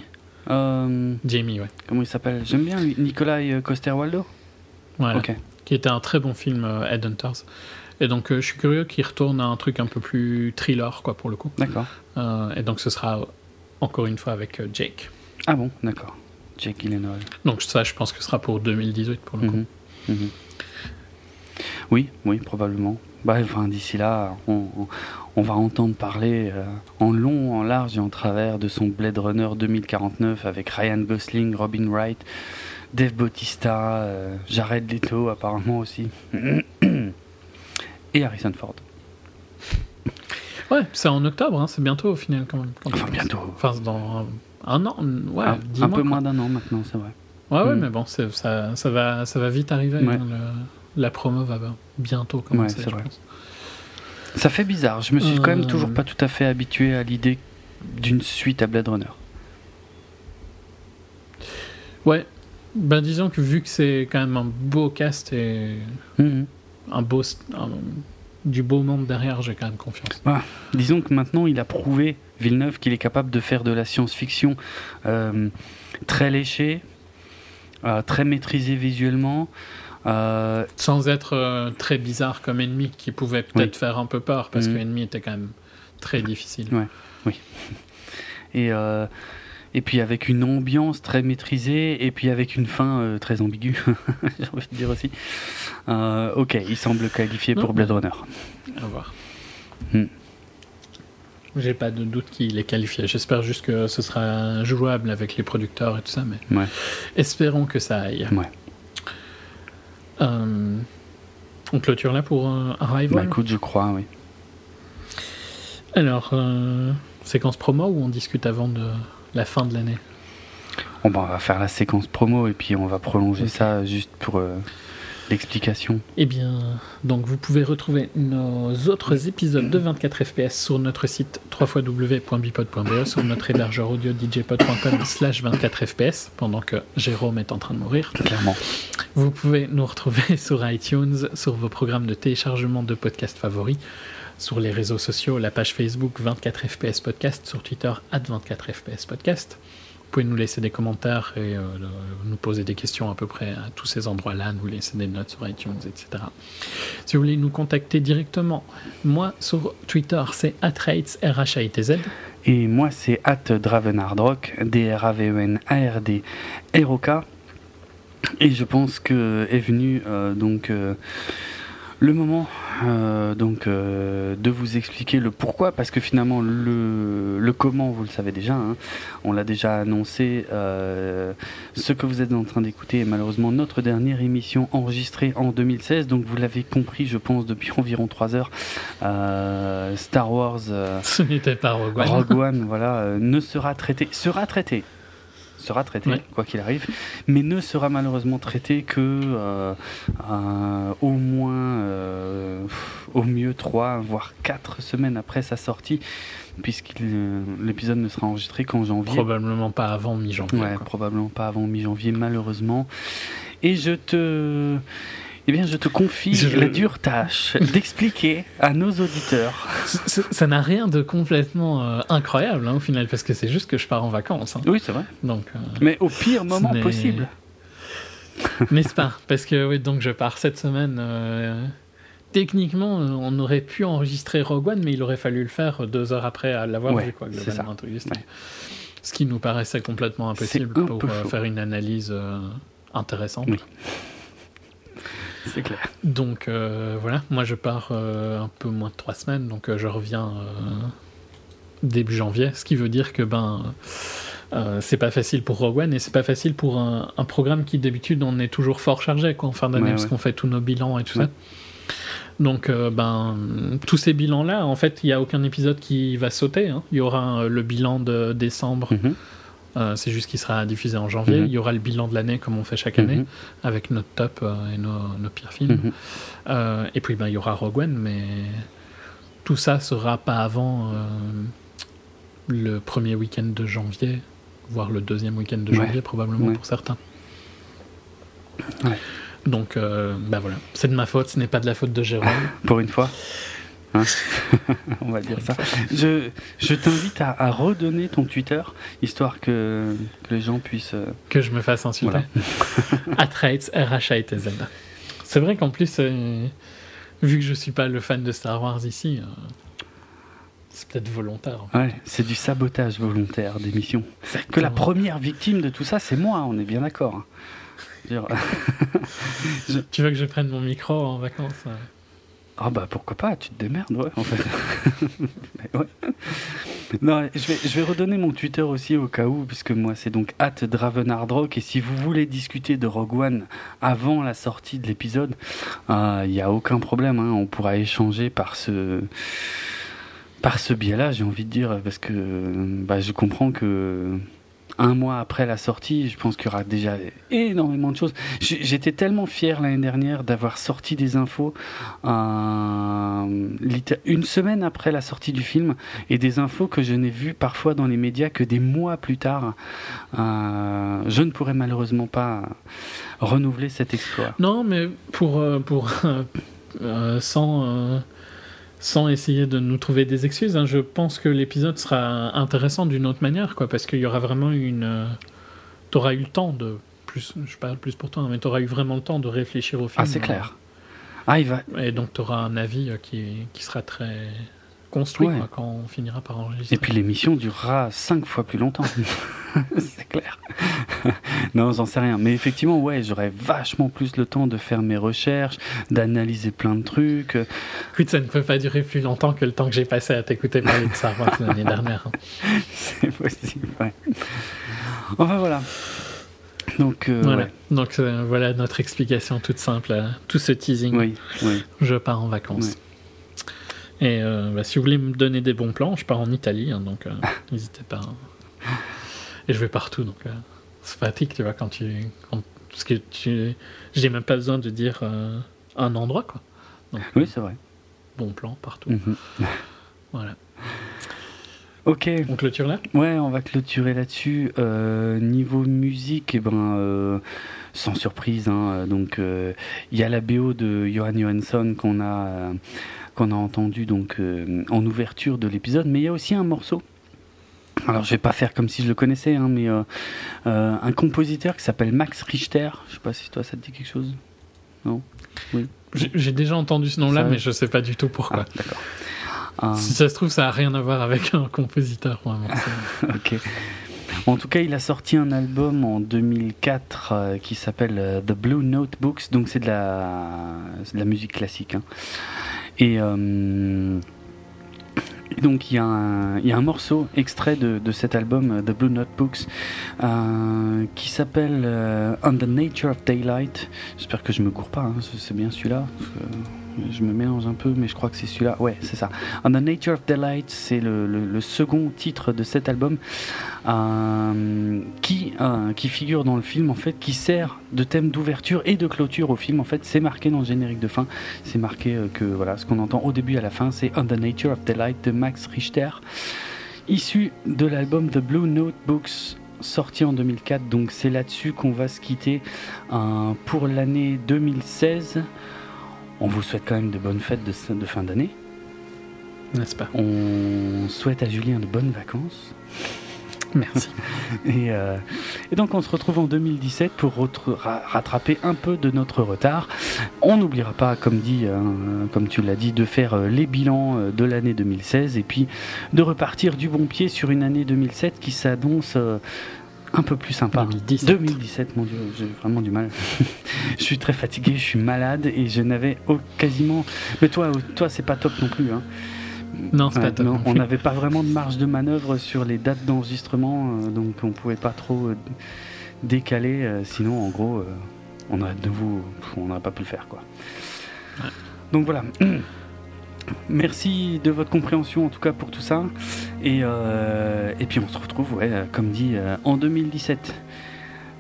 Euh, Jamie, ouais. Comment il s'appelle? J'aime bien lui. Nikolai Coster-Waldau Voilà. Ok. Qui était un très bon film, Headhunters. Et donc, je suis curieux qu'il retourne à un truc un peu plus thriller, quoi, pour le coup. D'accord. Et donc, ce sera encore une fois avec Jake. Ah bon, d'accord. Jake Gyllenhaal. Donc, ça, je pense que ce sera pour 2018, pour le coup. Mhm, mhm. Oui, oui, probablement. Bah, enfin, d'ici là, on, va entendre parler euh, en long, en large et en travers de son Blade Runner 2049 avec Ryan Gosling, Robin Wright, Dave Bautista, euh, Jared Leto apparemment aussi, et Harrison Ford. Ouais, c'est en octobre, hein, c'est bientôt au final quand même. quand Enfin, bientôt. Enfin, dans un, an, ouais, un peu quoi. moins d'un an maintenant, c'est vrai. Ouais, ouais, Mm. mais bon, ça, ça, va, ça va vite arriver. Ouais. hein, le- la promo va bientôt commencer, c'est je vrai. pense. Ça fait bizarre. Je me suis quand même Euh. toujours pas tout à fait habitué à l'idée d'une suite à Blade Runner. Ouais, ben disons que vu que c'est quand même un beau cast et Mhm. un beau, un- du beau monde derrière, j'ai quand même confiance. Disons que maintenant il a prouvé, Villeneuve, qu'il est capable de faire de la science-fiction euh, très léchée, euh, très maîtrisée visuellement. Euh, Sans être euh, très bizarre comme Ennemi, qui pouvait peut-être faire un peu peur, parce Mhm. que Ennemi était quand même très difficile. Ouais. et, euh, et puis avec une ambiance très maîtrisée, et puis avec une fin très ambiguë, j'ai envie de dire aussi. Ok, il semble qualifié pour. Blade Runner. À voir. Hmm. J'ai pas de doute qu'il est qualifié. J'espère juste que ce sera jouable avec les producteurs et tout ça, mais Ouais. espérons que ça aille. Ouais. Euh, on clôture là pour euh, Arrival. Bah écoute, je crois, oui. Alors, euh, séquence promo ou on discute avant de la fin de l'année? On va faire la séquence promo et puis on va prolonger ça juste pour l'explication. Eh bien, donc vous pouvez retrouver nos autres épisodes de 24 FPS sur notre site www.bipod.be, sur notre hébergeur audio djpod.com slash 24 FPS, pendant que Jérôme est en train de mourir. Clairement. Vous pouvez nous retrouver sur iTunes, sur vos programmes de téléchargement de podcasts favoris, sur les réseaux sociaux, la page Facebook 24 FPS Podcast, sur Twitter 24 FPS Podcast. Vous pouvez nous laisser des commentaires et euh, nous poser des questions à peu près à tous ces endroits-là, nous laisser des notes sur iTunes, etc. Si vous voulez nous contacter directement, moi sur Twitter c'est atrates Et moi c'est at dravenardrock, D-R-A-V-E-N-A-R-D R-O-K. Et je pense que est venu euh, donc euh, le moment euh, donc euh, de vous expliquer le pourquoi, parce que finalement le, le comment vous le savez déjà, hein. on l'a déjà annoncé. Euh, ce que vous êtes en train d'écouter est malheureusement notre dernière émission enregistrée en 2016, donc vous l'avez compris, je pense depuis environ 3 heures. Star Wars. Ce n'était pas Rogue One. Rogue One, voilà, ne sera traité, sera traité sera traité, quoi qu'il arrive, mais ne sera malheureusement traité que euh, au moins, euh, au mieux 3, voire 4 semaines après sa sortie, puisque l'épisode ne sera enregistré qu'en janvier. Probablement pas avant mi-janvier. Ouais, probablement pas avant mi-janvier, malheureusement. Et je te eh bien, je te confie la dure tâche d'expliquer à nos auditeurs. Ça n'a rien de complètement euh, incroyable hein, au final, parce que c'est juste que je pars en vacances. Hein. Oui, c'est vrai. Donc, euh, Mais au pire moment possible. N'est-ce pas? Parce que oui, donc je pars cette semaine. Euh, techniquement, on aurait pu enregistrer Rogue One, mais il aurait fallu le faire deux heures après l'avoir vu, quoi, globalement. Ça. Ce qui nous paraissait complètement impossible pour faire une analyse intéressante. Oui. C'est clair. Donc euh, voilà, moi je pars euh, un peu moins de trois semaines, donc euh, je reviens début janvier, ce qui veut dire que ben c'est pas facile pour Rogue One et c'est pas facile pour un, programme qui d'habitude on est toujours fort chargé quoi, en fin d'année parce qu'on fait tous nos bilans et tout ça. Donc, ben, tous ces bilans-là, en fait, il n'y a aucun épisode qui va sauter. Hein. Il y aura le bilan de décembre, mhm. Euh, c'est juste qu'il sera diffusé en janvier. Mhm. Il y aura le bilan de l'année comme on fait chaque année, mhm. avec notre top euh, et nos, pires films. Mhm. Euh, et puis ben, il y aura Rogue One, mais tout ça sera pas avant le premier week-end de janvier, voire le deuxième week-end de janvier probablement pour certains. Donc ben voilà, c'est de ma faute, ce n'est pas de la faute de Jérôme. pour une fois Hein On va dire ça. Je, je t'invite à, redonner ton Twitter, histoire que, que les gens puissent. Euh, que je me fasse insulter. Voilà. r h a t z C'est vrai qu'en plus, euh, vu que je suis pas le fan de Star Wars ici, euh, c'est peut-être volontaire. Ouais, c'est du sabotage volontaire d'émission. Que la première victime de tout ça, c'est moi, on est bien d'accord. Tu veux que je prenne mon micro en vacances ah bah pourquoi pas, tu te démerdes, ouais, en fait. Non, je vais, je vais redonner mon Twitter aussi au cas où, puisque moi c'est donc at Dravenardrock, et si vous voulez discuter de Rogue One avant la sortie de l'épisode, il euh, n'y a aucun problème, hein, on pourra échanger par ce par ce biais-là, j'ai envie de dire, parce que bah, je comprends que un mois après la sortie, je pense qu'il y aura déjà énormément de choses. J'étais tellement fier l'année dernière d'avoir sorti des infos euh, une semaine après la sortie du film et des infos que je n'ai vues parfois dans les médias que des mois plus tard. Euh, je ne pourrais malheureusement pas renouveler cet exploit. Non, mais pour, euh, pour sans sans essayer de nous trouver des excuses, hein, je pense que l'épisode sera intéressant d'une autre manière, quoi, parce qu'il y aura vraiment une. Euh, tu auras eu le temps de. Plus, je parle plus pour toi, mais tu auras eu vraiment le temps de réfléchir au film. Ah, c'est clair. Ah, il va... Et donc tu auras un avis euh, qui, qui sera très construit quand on finira par enregistrer. Et puis l'émission durera cinq fois plus longtemps. c'est clair. non, j'en sais rien. Mais effectivement, ouais, j'aurais vachement plus le temps de faire mes recherches, d'analyser plein de trucs. Écoute, ça ne peut pas durer plus longtemps que le temps que j'ai passé à t'écouter parler de Star Wars l'année dernière. Hein. c'est possible, ouais. Enfin voilà. Donc, euh, voilà. Donc euh, voilà notre explication toute simple à tout ce teasing. Oui, oui. Je pars en vacances. Et euh, bah, si vous voulez me donner des bons plans, je pars en Italie, hein, donc euh, n'hésitez pas. Hein. Et je vais partout, donc. Euh. c'est pratique, tu vois, quand tu. parce que tu. J'ai même pas besoin de dire un endroit, quoi. oui, c'est vrai. Bon plan partout. Mhm. voilà. Ok. On clôture là? Ouais, on va clôturer là-dessus. Euh, niveau musique, eh ben, euh, sans surprise, hein, donc euh, il y a la BO de Johan Johansson qu'on a, qu'on a entendu donc, en ouverture de l'épisode, mais il y a aussi un morceau. Alors je vais pas faire comme si je le connaissais, hein, mais un compositeur qui s'appelle Max Richter. Je sais pas si toi ça te dit quelque chose. Non? Oui. J'ai déjà entendu ce nom-là, mais je sais pas du tout pourquoi. Ah, d'accord. Euh, si ça se trouve, ça n'a rien à voir avec un compositeur, vraiment. ok. En tout cas, il a sorti un album en 2004 euh, qui s'appelle euh, The Blue Notebooks, donc c'est de la, de la musique classique. Hein. Et, donc il y, a un, morceau extrait de, cet album, The Blue Notebooks, qui s'appelle On the Nature of Daylight. J'espère que je me cours pas, hein, c'est bien celui-là je me mélange un peu, mais je crois que c'est celui-là. Ouais, c'est ça. On the Nature of Delight, c'est le, second titre de cet album euh, qui, euh, qui figure dans le film, en fait, qui sert de thème d'ouverture et de clôture au film. En fait, c'est marqué dans le générique de fin. C'est marqué euh, que voilà, ce qu'on entend au début et à la fin, c'est On the Nature of Delight de Max Richter, issu de l'album The Blue Notebooks sorti en 2004. Donc c'est là-dessus qu'on va se quitter pour l'année 2016. On vous souhaite quand même de bonnes fêtes de, de fin d'année. N'est-ce pas? On souhaite à Julien de bonnes vacances. Merci. Euh, et, donc on se retrouve en 2017 pour rattraper un peu de notre retard. On n'oubliera pas, comme, dit, hein, comme tu l'as dit, de faire euh, les bilans euh, de l'année 2016 et puis de repartir du bon pied sur une année 2007 qui s'annonce un peu plus sympa. 2017. 2017, mon Dieu, j'ai vraiment du mal. je suis très fatigué, je suis malade et je n'avais quasiment. Mais toi, toi, c'est pas top non plus. Hein. Non, c'est pas top. on n'avait pas vraiment de marge de manœuvre sur les dates d'enregistrement, euh, donc on pouvait pas trop euh, décaler. Euh, sinon, en gros, on aurait de on n'aurait pas pu le faire, quoi. Donc voilà. Merci de votre compréhension en tout cas pour tout ça. Et, euh, puis on se retrouve, ouais, comme dit, euh, en 2017.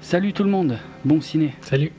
Salut tout le monde, bon ciné. Salut.